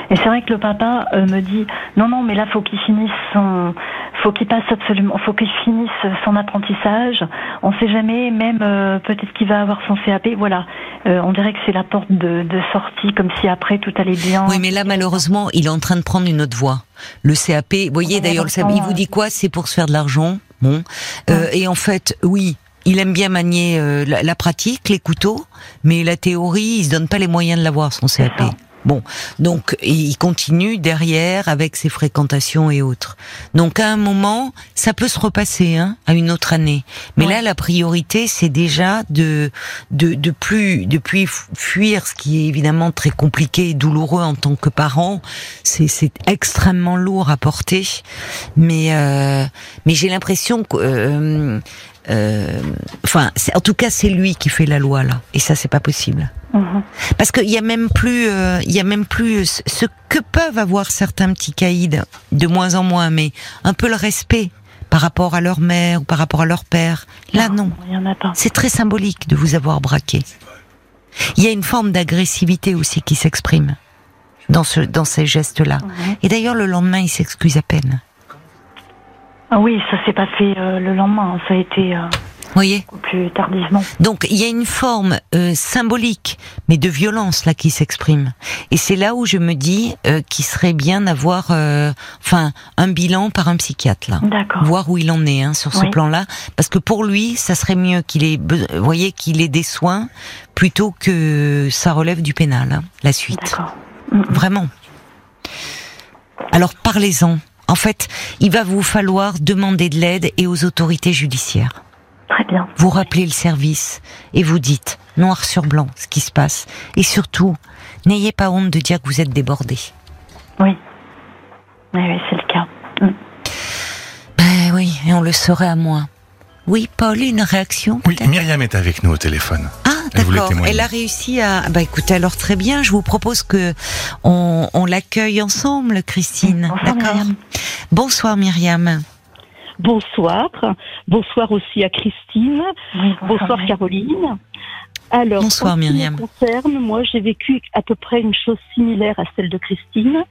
Speaker 6: Et c'est vrai que le papa euh, me dit non non mais là faut qu'il finisse son faut qu'il passe absolument faut qu'il finisse son apprentissage on sait jamais même euh, peut-être qu'il va avoir son CAP voilà Euh, on dirait que c'est la porte de, de sortie comme si après tout allait bien
Speaker 2: Oui, mais là, malheureusement, il est en train de prendre une autre voie. Le CAP, vous voyez, d'ailleurs, le CAP, il vous dit quoi? C'est pour se faire de l'argent. Bon. Euh, et en fait, oui, il aime bien manier euh, la, la pratique, les couteaux, mais la théorie, il se donne pas les moyens de l'avoir, son CAP. Bon, donc et il continue derrière avec ses fréquentations et autres. Donc à un moment, ça peut se repasser hein, à une autre année. Mais
Speaker 6: Ouais.
Speaker 2: là, la priorité, c'est déjà de de de plus de plus fuir ce qui est évidemment très compliqué et douloureux en tant que parent. C'est c'est extrêmement lourd à porter, mais euh, mais j'ai l'impression que euh, enfin, c'est- en tout cas, c'est lui qui fait la loi là, et ça, c'est pas possible.
Speaker 6: Mhm.
Speaker 2: Parce qu'il y a même plus, euh, il y a même plus ce- ce que peuvent avoir certains petits caïds, de moins en moins, mais un peu le respect par rapport à leur mère ou par rapport à leur père. Là, non.
Speaker 6: il y en a pas
Speaker 2: C'est très symbolique de vous avoir braqué. Il y a une forme d'agressivité aussi qui s'exprime dans ce, dans ces gestes-là.
Speaker 6: Mhm.
Speaker 2: Et d'ailleurs, le lendemain, il s'excuse à peine.
Speaker 6: Ah oui ça s'est pas fait euh, le lendemain ça a été euh,
Speaker 2: voyez
Speaker 6: plus tardivement
Speaker 2: Donc il y a une forme euh, symbolique, mais de violence là qui s'exprime. Et c'est là où je me dis euh, qu'il serait bien d'avoir, enfin, un bilan par un psychiatre là,
Speaker 6: d'accord
Speaker 2: voir où il en est hein, sur ce plan-là, parce que pour lui, ça serait mieux qu'il ait, voyez, qu'il ait des soins plutôt que ça relève du pénal, hein, la suite.
Speaker 6: d'accord Mhm.
Speaker 2: Vraiment. Alors parlez-en. En fait, il va vous falloir demander de l'aide et aux autorités judiciaires
Speaker 6: très bien
Speaker 2: vous rappelez le service et vous dites noir sur blanc ce qui se passe. Et surtout, n'ayez pas honte de dire que vous êtes débordé.
Speaker 6: oui oui, oui c'est le cas Mhm.
Speaker 2: Ben oui, et on le saurait à moins. Oui, Paul, une réaction
Speaker 3: Oui, Myriam est avec nous au téléphone.
Speaker 2: Ah, d'accord. Elle a réussi à. Bah écoutez, alors très bien. Je vous propose que on, on l'accueille ensemble, Christine.
Speaker 6: Bonsoir,
Speaker 2: D'accord.
Speaker 6: Myriam.
Speaker 2: Bonsoir, Myriam.
Speaker 5: Bonsoir. Bonsoir aussi à Christine.
Speaker 6: Oui,
Speaker 5: Bonsoir. Caroline. Alors,
Speaker 2: Bonsoir,
Speaker 5: en ce qui me
Speaker 2: Myriam.
Speaker 5: concerne, moi, j'ai vécu à peu près une chose similaire à celle de Christine.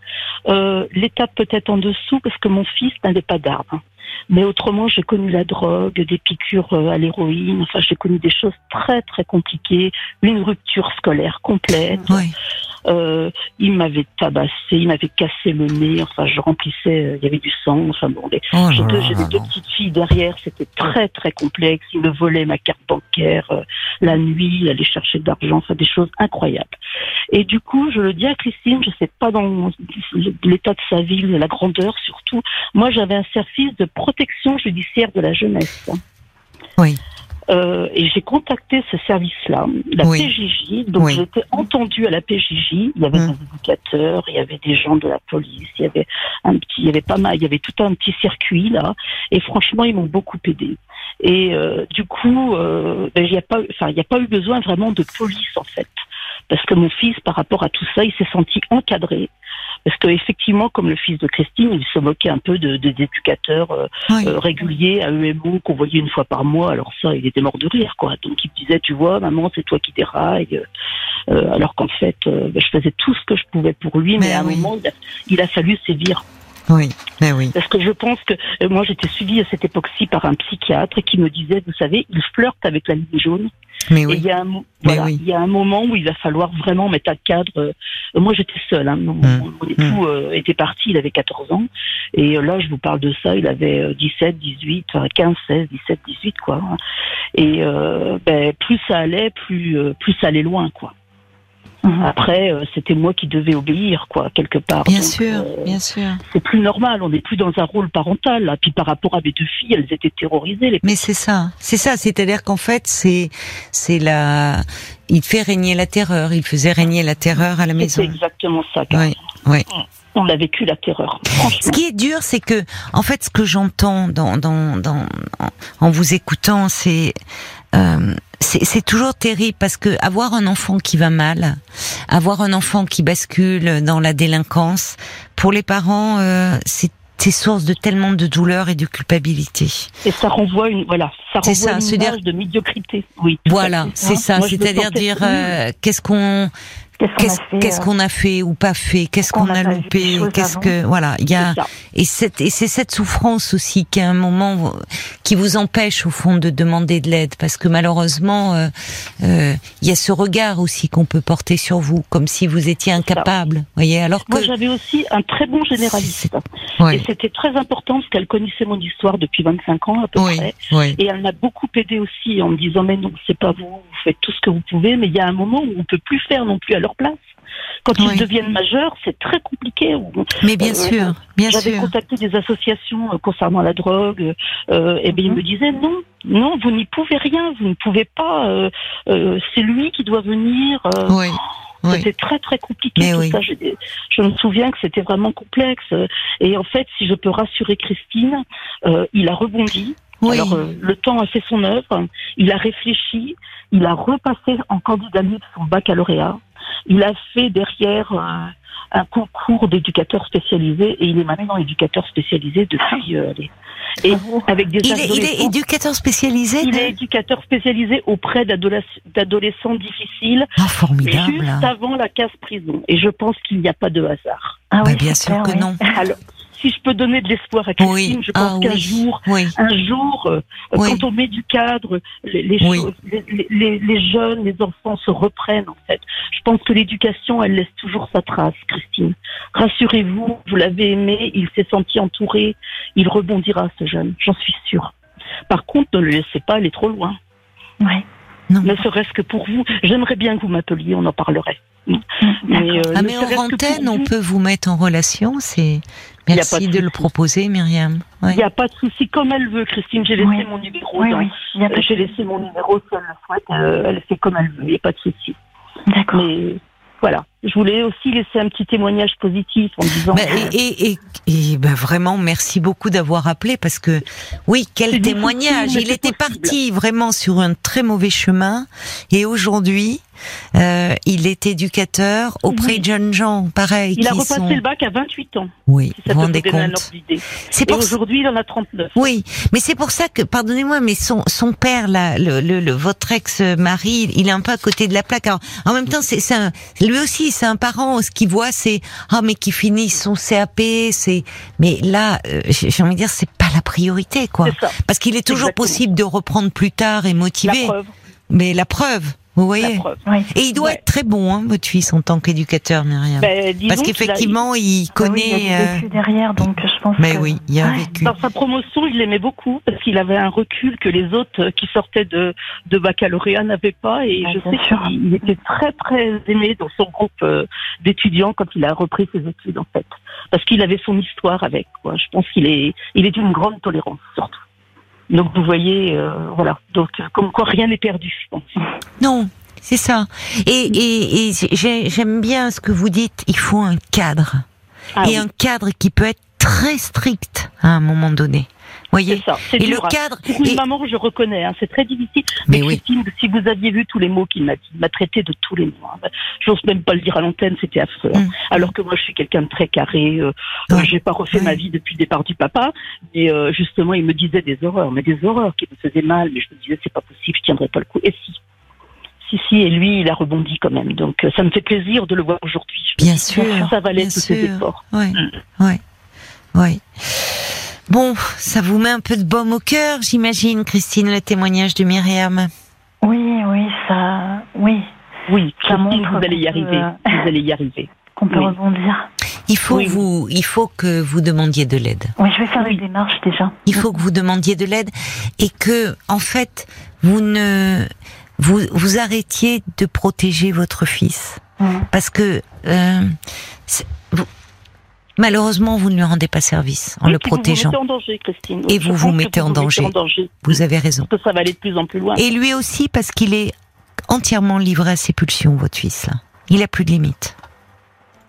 Speaker 5: Euh, L'étape peut-être en dessous parce que mon fils n'avait pas d'armes. Mais autrement, j'ai connu la drogue, des piqûres euh, à l'héroïne. Enfin, j'ai connu des choses très très compliquées, une rupture scolaire complète. Euh, il m'avait tabassé, il m'avait cassé le nez. Enfin, je remplissais, euh, il y avait du sang. Enfin bon, les-
Speaker 2: Oh
Speaker 5: j'ai
Speaker 2: là
Speaker 5: deux, petites filles derrière, c'était très très complexe. Il me volait ma carte bancaire euh, la nuit, il allait chercher de l'argent, enfin des choses incroyables. Et du coup, je le dis à Christine, je sais pas dans l'état de sa ville, la grandeur surtout. Moi, j'avais un service de protection judiciaire de la jeunesse.
Speaker 2: Oui.
Speaker 5: Euh, et j'ai contacté ce service-là, la
Speaker 2: Oui.
Speaker 5: PJJ. Donc
Speaker 2: Oui.
Speaker 5: été entendue à la PJJ. Il y avait
Speaker 2: Mm.
Speaker 5: des éducateurs, il y avait des gens de la police, il y avait un petit, il y avait pas mal, il y avait tout un petit circuit là. Et franchement, ils m'ont beaucoup aidé. Et euh, du coup, euh, ben, il n'y a pas, enfin, il n'y a pas eu besoin vraiment de police en fait, parce que mon fils, par rapport à tout ça, il s'est senti encadré. Parce que effectivement, comme le fils de Christine, il se moquait un peu de, des éducateurs euh,
Speaker 2: Oui.
Speaker 5: euh, régulier à EMO qu'on voyait une fois par mois. Alors ça, il était mort de rire, quoi. Donc il me disait, tu vois, maman, c'est toi qui déraille. Euh, alors qu'en fait, ben, je faisais tout ce que je pouvais pour lui, mais,
Speaker 2: Mais
Speaker 5: à un moment, il a, il a fallu sévir.
Speaker 2: Oui. Mais oui.
Speaker 5: Parce que je pense que euh, moi, j'étais suivie à cette époque-ci par un psychiatre qui me disait, vous savez, il flirte avec la ligne jaune.
Speaker 2: Mais
Speaker 5: Et
Speaker 2: oui.
Speaker 5: il y a un, voilà,
Speaker 2: oui.
Speaker 5: il y a un moment où il va falloir vraiment mettre un cadre. euh, moi, j'étais seule. Hein, mon, mon époux euh, était parti, il avait 14 ans. Et euh, là, je vous parle de ça, il avait euh, 17, 18, enfin, 15, 16, 17, 18, quoi. Et euh, ben, plus ça allait, plus, euh, plus ça allait loin, quoi.
Speaker 6: Mhm.
Speaker 5: Après, euh, c'était moi qui devais obéir, quoi, quelque part.
Speaker 2: Bien
Speaker 5: Donc,
Speaker 2: sûr,
Speaker 5: euh,
Speaker 2: bien sûr.
Speaker 5: c'est plus normal. On n'est plus dans un rôle parental. Là. Puis par rapport à mes deux filles, elles étaient terrorisées. Les...
Speaker 2: Mais c'est ça, c'est ça. C'est-à-dire qu'en fait, c'est c'est la il fait régner la terreur. Il faisait régner la terreur à la
Speaker 5: C'est
Speaker 2: maison.
Speaker 5: exactement ça.
Speaker 2: Oui, oui.
Speaker 5: On a vécu la terreur.
Speaker 2: Ce qui est dur, c'est que, en fait, ce que j'entends dans, dans, dans, en- en vous écoutant, c'est, euh, c'est toujours terrible parce que avoir un enfant qui va mal, avoir un enfant qui bascule dans la délinquance, pour les parents, euh, c'est c'est source de tellement de douleur et de culpabilité.
Speaker 5: Et ça renvoie une, voilà, ça
Speaker 2: C'est
Speaker 5: renvoie
Speaker 2: ça,
Speaker 5: une image
Speaker 2: dire-
Speaker 5: de médiocrité. Oui.
Speaker 2: Voilà, c'est ça. C'est-à-dire dire euh, qu'est-ce qu'on
Speaker 6: Qu'est-ce qu'on
Speaker 2: qu'est-ce
Speaker 6: a euh,
Speaker 2: a fait ou pas fait, qu'est-ce
Speaker 6: qu'on a
Speaker 2: loupé, qu'est-ce que voilà, il y a et cette et c'est cette souffrance aussi qui à un moment qui vous empêche au fond de demander de l'aide. Parce que malheureusement euh, euh, il y a ce regard aussi qu'on peut porter sur vous comme si vous étiez incapable, voyez. Alors que
Speaker 5: Moi, j'avais aussi un très bon généraliste.
Speaker 2: Ouais.
Speaker 5: Et c'était très important parce qu'elle connaissait mon histoire depuis 25 ans à peu
Speaker 2: oui,
Speaker 5: près.
Speaker 2: oui,
Speaker 5: Et elle m'a beaucoup aidé aussi en me disant mais non c'est pas vous, vous faites tout ce que vous pouvez, mais il y a un moment où on peut plus faire non plus à leur place. Quand
Speaker 2: Oui.
Speaker 5: ils deviennent majeurs, c'est très compliqué.
Speaker 2: Mais bien
Speaker 5: Euh,
Speaker 2: sûr, bien
Speaker 5: J'avais
Speaker 2: sûr.
Speaker 5: contacté des associations euh, concernant la drogue, euh, et bien ils
Speaker 2: Mhm.
Speaker 5: me disaient non, non, vous n'y pouvez rien, vous ne pouvez pas. euh, euh, c'est lui qui doit venir. euh,
Speaker 2: Oui, oui.
Speaker 5: C'était très très compliqué
Speaker 2: Mais
Speaker 5: tout
Speaker 2: oui.
Speaker 5: ça. Je, je me souviens que c'était vraiment complexe. Et en fait, si je peux rassurer Christine, euh, il a rebondi.
Speaker 2: Oui.
Speaker 5: Alors euh, le temps a fait son œuvre. Il a réfléchi. Il a repassé en candidat libre son baccalauréat. Il a fait derrière euh, un concours d'éducateur spécialisé et il est maintenant éducateur spécialisé depuis. euh, les- et avec des
Speaker 2: il est, il est éducateur spécialisé.
Speaker 5: Il
Speaker 2: de-
Speaker 5: est éducateur spécialisé auprès d'adoles- d'adolescents difficiles
Speaker 2: Ah, formidable.
Speaker 5: juste avant la case prison. Et je pense qu'il n'y a pas de hasard.
Speaker 6: Ah
Speaker 2: Bah,
Speaker 6: oui,
Speaker 2: bien
Speaker 6: c'est
Speaker 2: sûr
Speaker 6: clair,
Speaker 2: que
Speaker 6: oui.
Speaker 2: non.
Speaker 5: Alors, si je peux donner de l'espoir à Christine,
Speaker 2: Oui.
Speaker 5: je pense
Speaker 2: Ah
Speaker 5: qu'un
Speaker 2: oui.
Speaker 5: jour,
Speaker 2: Oui.
Speaker 5: un jour, euh,
Speaker 2: Oui.
Speaker 5: quand on met du cadre, les, les,
Speaker 2: Oui.
Speaker 5: choses- les, les- les jeunes, les enfants se reprennent en fait. Je pense que l'éducation, elle laisse toujours sa trace, Christine. Rassurez-vous, vous l'avez aimé, il s'est senti entouré, il rebondira ce jeune, j'en suis sûre. Par contre, ne le laissez pas aller trop loin.
Speaker 6: Ouais.
Speaker 5: Ne serait-ce que pour vous, j'aimerais bien que vous m'appeliez, on en parlerait. Mais, euh,
Speaker 2: Ah mais en antenne, on peut vous mettre en relation. C'est merci
Speaker 5: de
Speaker 2: de, le proposer, Myriam.
Speaker 5: Il
Speaker 2: Ouais.
Speaker 5: n'y a pas de souci, comme elle veut, Christine. J'ai laissé
Speaker 6: Oui.
Speaker 5: mon numéro.
Speaker 6: Oui, de-
Speaker 5: J'ai laissé mon numéro si elle le souhaite. euh, elle fait comme elle veut. Il n'y a pas de souci.
Speaker 6: D'accord.
Speaker 5: Mais voilà. Je voulais aussi laisser un petit témoignage positif en disant.
Speaker 2: Bah,
Speaker 5: que-
Speaker 2: et et, et, et, bah, vraiment, merci beaucoup d'avoir appelé parce que oui, quel témoignage. Il était
Speaker 5: possible.
Speaker 2: parti vraiment sur un très mauvais chemin et aujourd'hui, euh, il est éducateur auprès
Speaker 5: Oui.
Speaker 2: de jeunes gens, pareil.
Speaker 5: il a repassé
Speaker 2: sont...
Speaker 5: le bac à 28 ans.
Speaker 2: Oui,
Speaker 5: Si
Speaker 2: vous
Speaker 5: ça
Speaker 2: vous rendez compte. C'est pour
Speaker 5: aujourd'hui, il en a 39.
Speaker 2: Oui, mais c'est pour ça que, pardonnez-moi, mais son, son père, là, le, le, le- votre ex-mari, il est un peu à côté de la plaque. Alors, en même temps, c'est, c'est un- lui aussi, c'est un parent. Ce qu'il voit, c'est ah mais qui finit son CAP, c'est. Mais là, euh, j'ai envie de dire, c'est pas la priorité, quoi. Parce qu'il est toujours
Speaker 5: Exactement.
Speaker 2: possible de reprendre plus tard et
Speaker 5: La
Speaker 2: motiver.
Speaker 5: preuve.
Speaker 2: Mais la preuve, vous voyez.
Speaker 6: Oui.
Speaker 2: Et il doit
Speaker 5: Ouais.
Speaker 2: être très bon, hein, votre fils, en tant qu'éducateur, Myriam.
Speaker 5: Ben,
Speaker 2: Parce qu'effectivement, il
Speaker 6: Ah oui, il y a
Speaker 2: connaît.
Speaker 6: du
Speaker 2: euh,
Speaker 6: vécu derrière, donc je pense
Speaker 2: Mais
Speaker 6: que...
Speaker 2: oui, il y a un
Speaker 6: Ouais.
Speaker 2: vécu.
Speaker 5: Dans sa promotion, il l'aimait beaucoup parce qu'il avait un recul que les autres euh, qui sortaient de, de baccalauréat n'avaient pas. Et
Speaker 6: Ah,
Speaker 5: je
Speaker 6: bien
Speaker 5: sais
Speaker 6: sûr.
Speaker 5: qu'il il était très très aimé dans son groupe euh, d'étudiants quand il a repris ses études en fait, parce qu'il avait son histoire avec. Quoi. Je pense qu'il est il est d'une grande tolérance surtout. Donc vous voyez, euh, voilà. Donc euh, comme quoi rien n'est perdu. Je pense.
Speaker 2: Non, c'est ça. Et, et, et j'ai- j'aime bien ce que vous dites. Il faut un cadre.
Speaker 5: Ah
Speaker 2: et
Speaker 5: oui,
Speaker 2: un cadre qui peut être très strict à un moment donné. Voyez
Speaker 5: c'est ça. C'est
Speaker 2: Et le
Speaker 5: hein.
Speaker 2: cadre.
Speaker 5: Pour une
Speaker 2: et-
Speaker 5: maman, je reconnais, hein, c'est très difficile.
Speaker 2: Mais
Speaker 5: Mais,
Speaker 2: oui.
Speaker 5: Christine, si vous aviez vu tous les mots qu'il m'a dit, il m'a traité de tous les mots. hein. J'ose même pas le dire à l'antenne, c'était affreux. hein.
Speaker 2: Mm.
Speaker 5: Alors que moi, je suis quelqu'un de très carré. Euh, euh,
Speaker 2: Ouais.
Speaker 5: J'ai pas refait
Speaker 2: Ouais.
Speaker 5: ma vie depuis le départ du papa. Et euh, justement, il me disait des horreurs, mais des horreurs qui me faisaient mal. Mais je me disais, c'est pas possible, je tiendrai pas le coup. Et si? Si, si, et lui, il a rebondi quand même. Donc, euh, ça me fait plaisir de le voir aujourd'hui.
Speaker 2: Bien sûr,
Speaker 5: Ça valait tous
Speaker 2: sûr.
Speaker 5: efforts.
Speaker 2: Ouais,
Speaker 5: Mm.
Speaker 2: ouais, ouais. Bon, ça vous met un peu de baume au cœur, j'imagine, Christine, le témoignage de Myriam.
Speaker 6: Oui, oui, ça... Oui,
Speaker 5: Oui,
Speaker 6: Ça montre
Speaker 5: vous allez y arriver.
Speaker 6: euh,
Speaker 5: Vous allez y arriver. [laughs]
Speaker 6: qu'on peut
Speaker 5: Oui.
Speaker 6: rebondir.
Speaker 2: Il faut
Speaker 5: Oui.
Speaker 2: vous, il faut que vous demandiez de l'aide.
Speaker 6: Oui, je vais faire
Speaker 5: Oui.
Speaker 6: une démarche déjà.
Speaker 2: Il faut que vous demandiez de l'aide et que, en fait, vous ne, vous, vous arrêtiez de protéger votre fils.
Speaker 6: Mhm.
Speaker 2: Parce que, euh, vous- malheureusement, vous ne lui rendez pas service en le
Speaker 5: Vous
Speaker 2: protégeant.
Speaker 5: vous mettez en danger, Christine.
Speaker 2: Et vous vous mettez en
Speaker 5: vous
Speaker 2: danger.
Speaker 5: en danger.
Speaker 2: Vous avez raison.
Speaker 5: Parce que ça va aller de plus en plus loin.
Speaker 2: Et lui aussi parce qu'il est entièrement livré à ses pulsions, votre fils. Là. Il a plus de limites.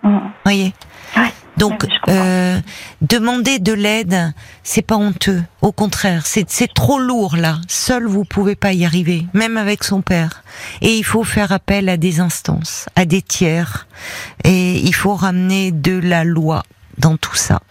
Speaker 6: Mm.
Speaker 2: Voyez.
Speaker 6: Ouais.
Speaker 2: Donc, euh, demander de l'aide, c'est pas honteux. Au contraire, c'est c'est trop lourd là. Seul, vous pouvez pas y arriver, même avec son père. Et il faut faire appel à des instances, à des tiers, et il faut ramener de la loi dans tout ça.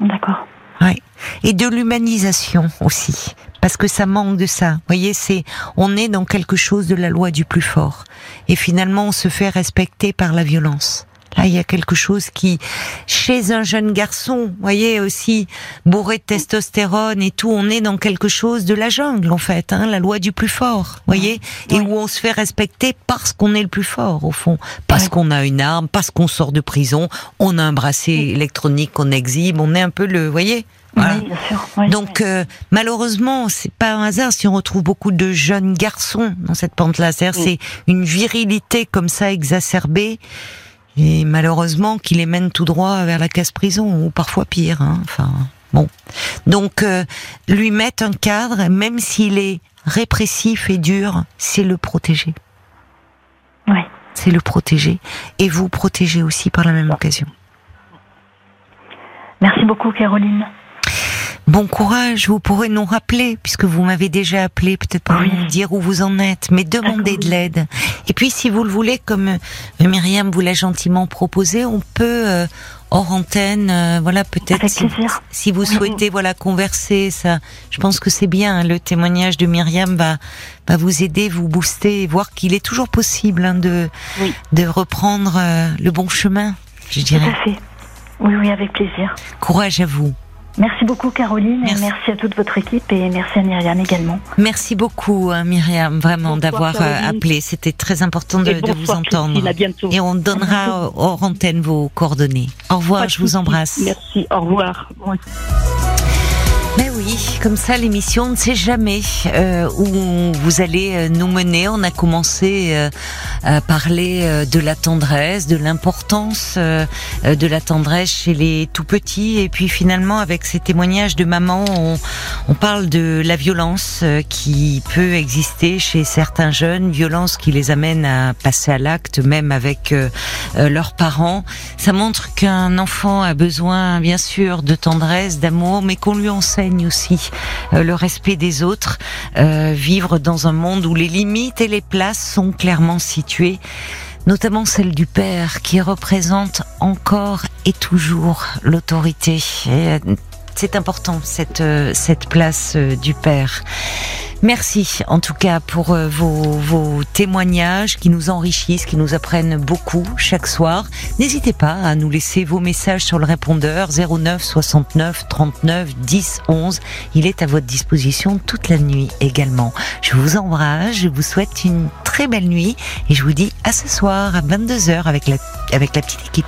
Speaker 6: D'accord.
Speaker 2: Ouais. Et de l'humanisation aussi. Parce que ça manque de ça. Vous voyez, c'est, on est dans quelque chose de la loi du plus fort. Et finalement, on se fait respecter par la violence. Là, il y a quelque chose qui, chez un jeune garçon, vous voyez aussi, bourré de testostérone et tout, on est dans quelque chose de la jungle, en fait, hein, la loi du plus fort, vous voyez, et où on se fait respecter parce qu'on est le plus fort, au fond. Parce
Speaker 6: Ouais.
Speaker 2: qu'on a une arme, parce qu'on sort de prison, on a un bracelet électronique qu'on exhibe, on est un peu le, vous voyez, voilà.
Speaker 6: Oui, bien sûr.
Speaker 2: Donc euh, malheureusement, c'est pas un hasard si on retrouve beaucoup de jeunes garçons dans cette pente-là. C'est une virilité comme ça exacerbée et malheureusement qui les mène tout droit vers la casse-prison ou parfois pire. hein. Enfin bon. Donc euh, lui mettre un cadre, même s'il est répressif et dur, c'est le protéger.
Speaker 6: Ouais.
Speaker 2: C'est le protéger et vous protéger aussi par la même occasion.
Speaker 6: Merci beaucoup, Caroline.
Speaker 2: Bon courage, vous pourrez nous rappeler, puisque vous m'avez déjà appelé, peut-être pour
Speaker 6: Oui.
Speaker 2: nous dire où vous en êtes, mais demandez de l'aide. Et puis, si vous le voulez, comme euh, Myriam vous l'a gentiment proposé, on peut, euh, hors antenne, euh, voilà, peut-être si, si vous
Speaker 6: Oui.
Speaker 2: souhaitez, voilà, converser, ça, je pense que c'est bien. hein, le témoignage de Myriam va, va vous aider, vous booster, voir qu'il est toujours possible hein, de,
Speaker 7: Oui.
Speaker 2: de reprendre euh, le bon chemin, je
Speaker 6: Tout
Speaker 2: dirais.
Speaker 6: à fait. Oui, oui, avec plaisir.
Speaker 2: Courage à vous.
Speaker 6: Merci beaucoup, Caroline.
Speaker 2: Merci.
Speaker 6: Et merci à toute votre équipe et merci à Myriam également.
Speaker 2: Merci beaucoup, hein, Myriam, vraiment d'avoir euh, appelé. C'était très important de, vous entendre.
Speaker 7: Christine, à bientôt.
Speaker 2: Et on donnera hors antenne vos coordonnées. Au revoir,
Speaker 7: Pas
Speaker 2: je vous embrasse.
Speaker 7: Merci, au revoir. Bon,
Speaker 2: Mais oui, comme ça, l'émission, on ne sait jamais euh, où vous allez euh, nous mener. On a commencé euh, à parler de la tendresse, de l'importance de la tendresse chez les tout petits. Et puis finalement, avec ces témoignages de maman, on, on parle de la violence qui peut exister chez certains jeunes, violence qui les amène à passer à l'acte, même avec leurs parents. Ça montre qu'un enfant a besoin, bien sûr, de tendresse, d'amour, mais qu'on lui enseigne aussi euh, le respect des autres, euh, vivre dans un monde où les limites et les places sont clairement situées notamment celle du père qui représente encore et toujours l'autorité. C'est important cette euh, cette place euh, du père. Merci en tout cas pour euh, vos, vos témoignages qui nous enrichissent, qui nous apprennent beaucoup chaque soir. N'hésitez pas à nous laisser vos messages sur le répondeur 09 69 39 10 11. Il est à votre disposition toute la nuit également. Je vous embrasse, je vous souhaite une très belle nuit et je vous dis à ce soir à 22h avec la, avec la petite équipe.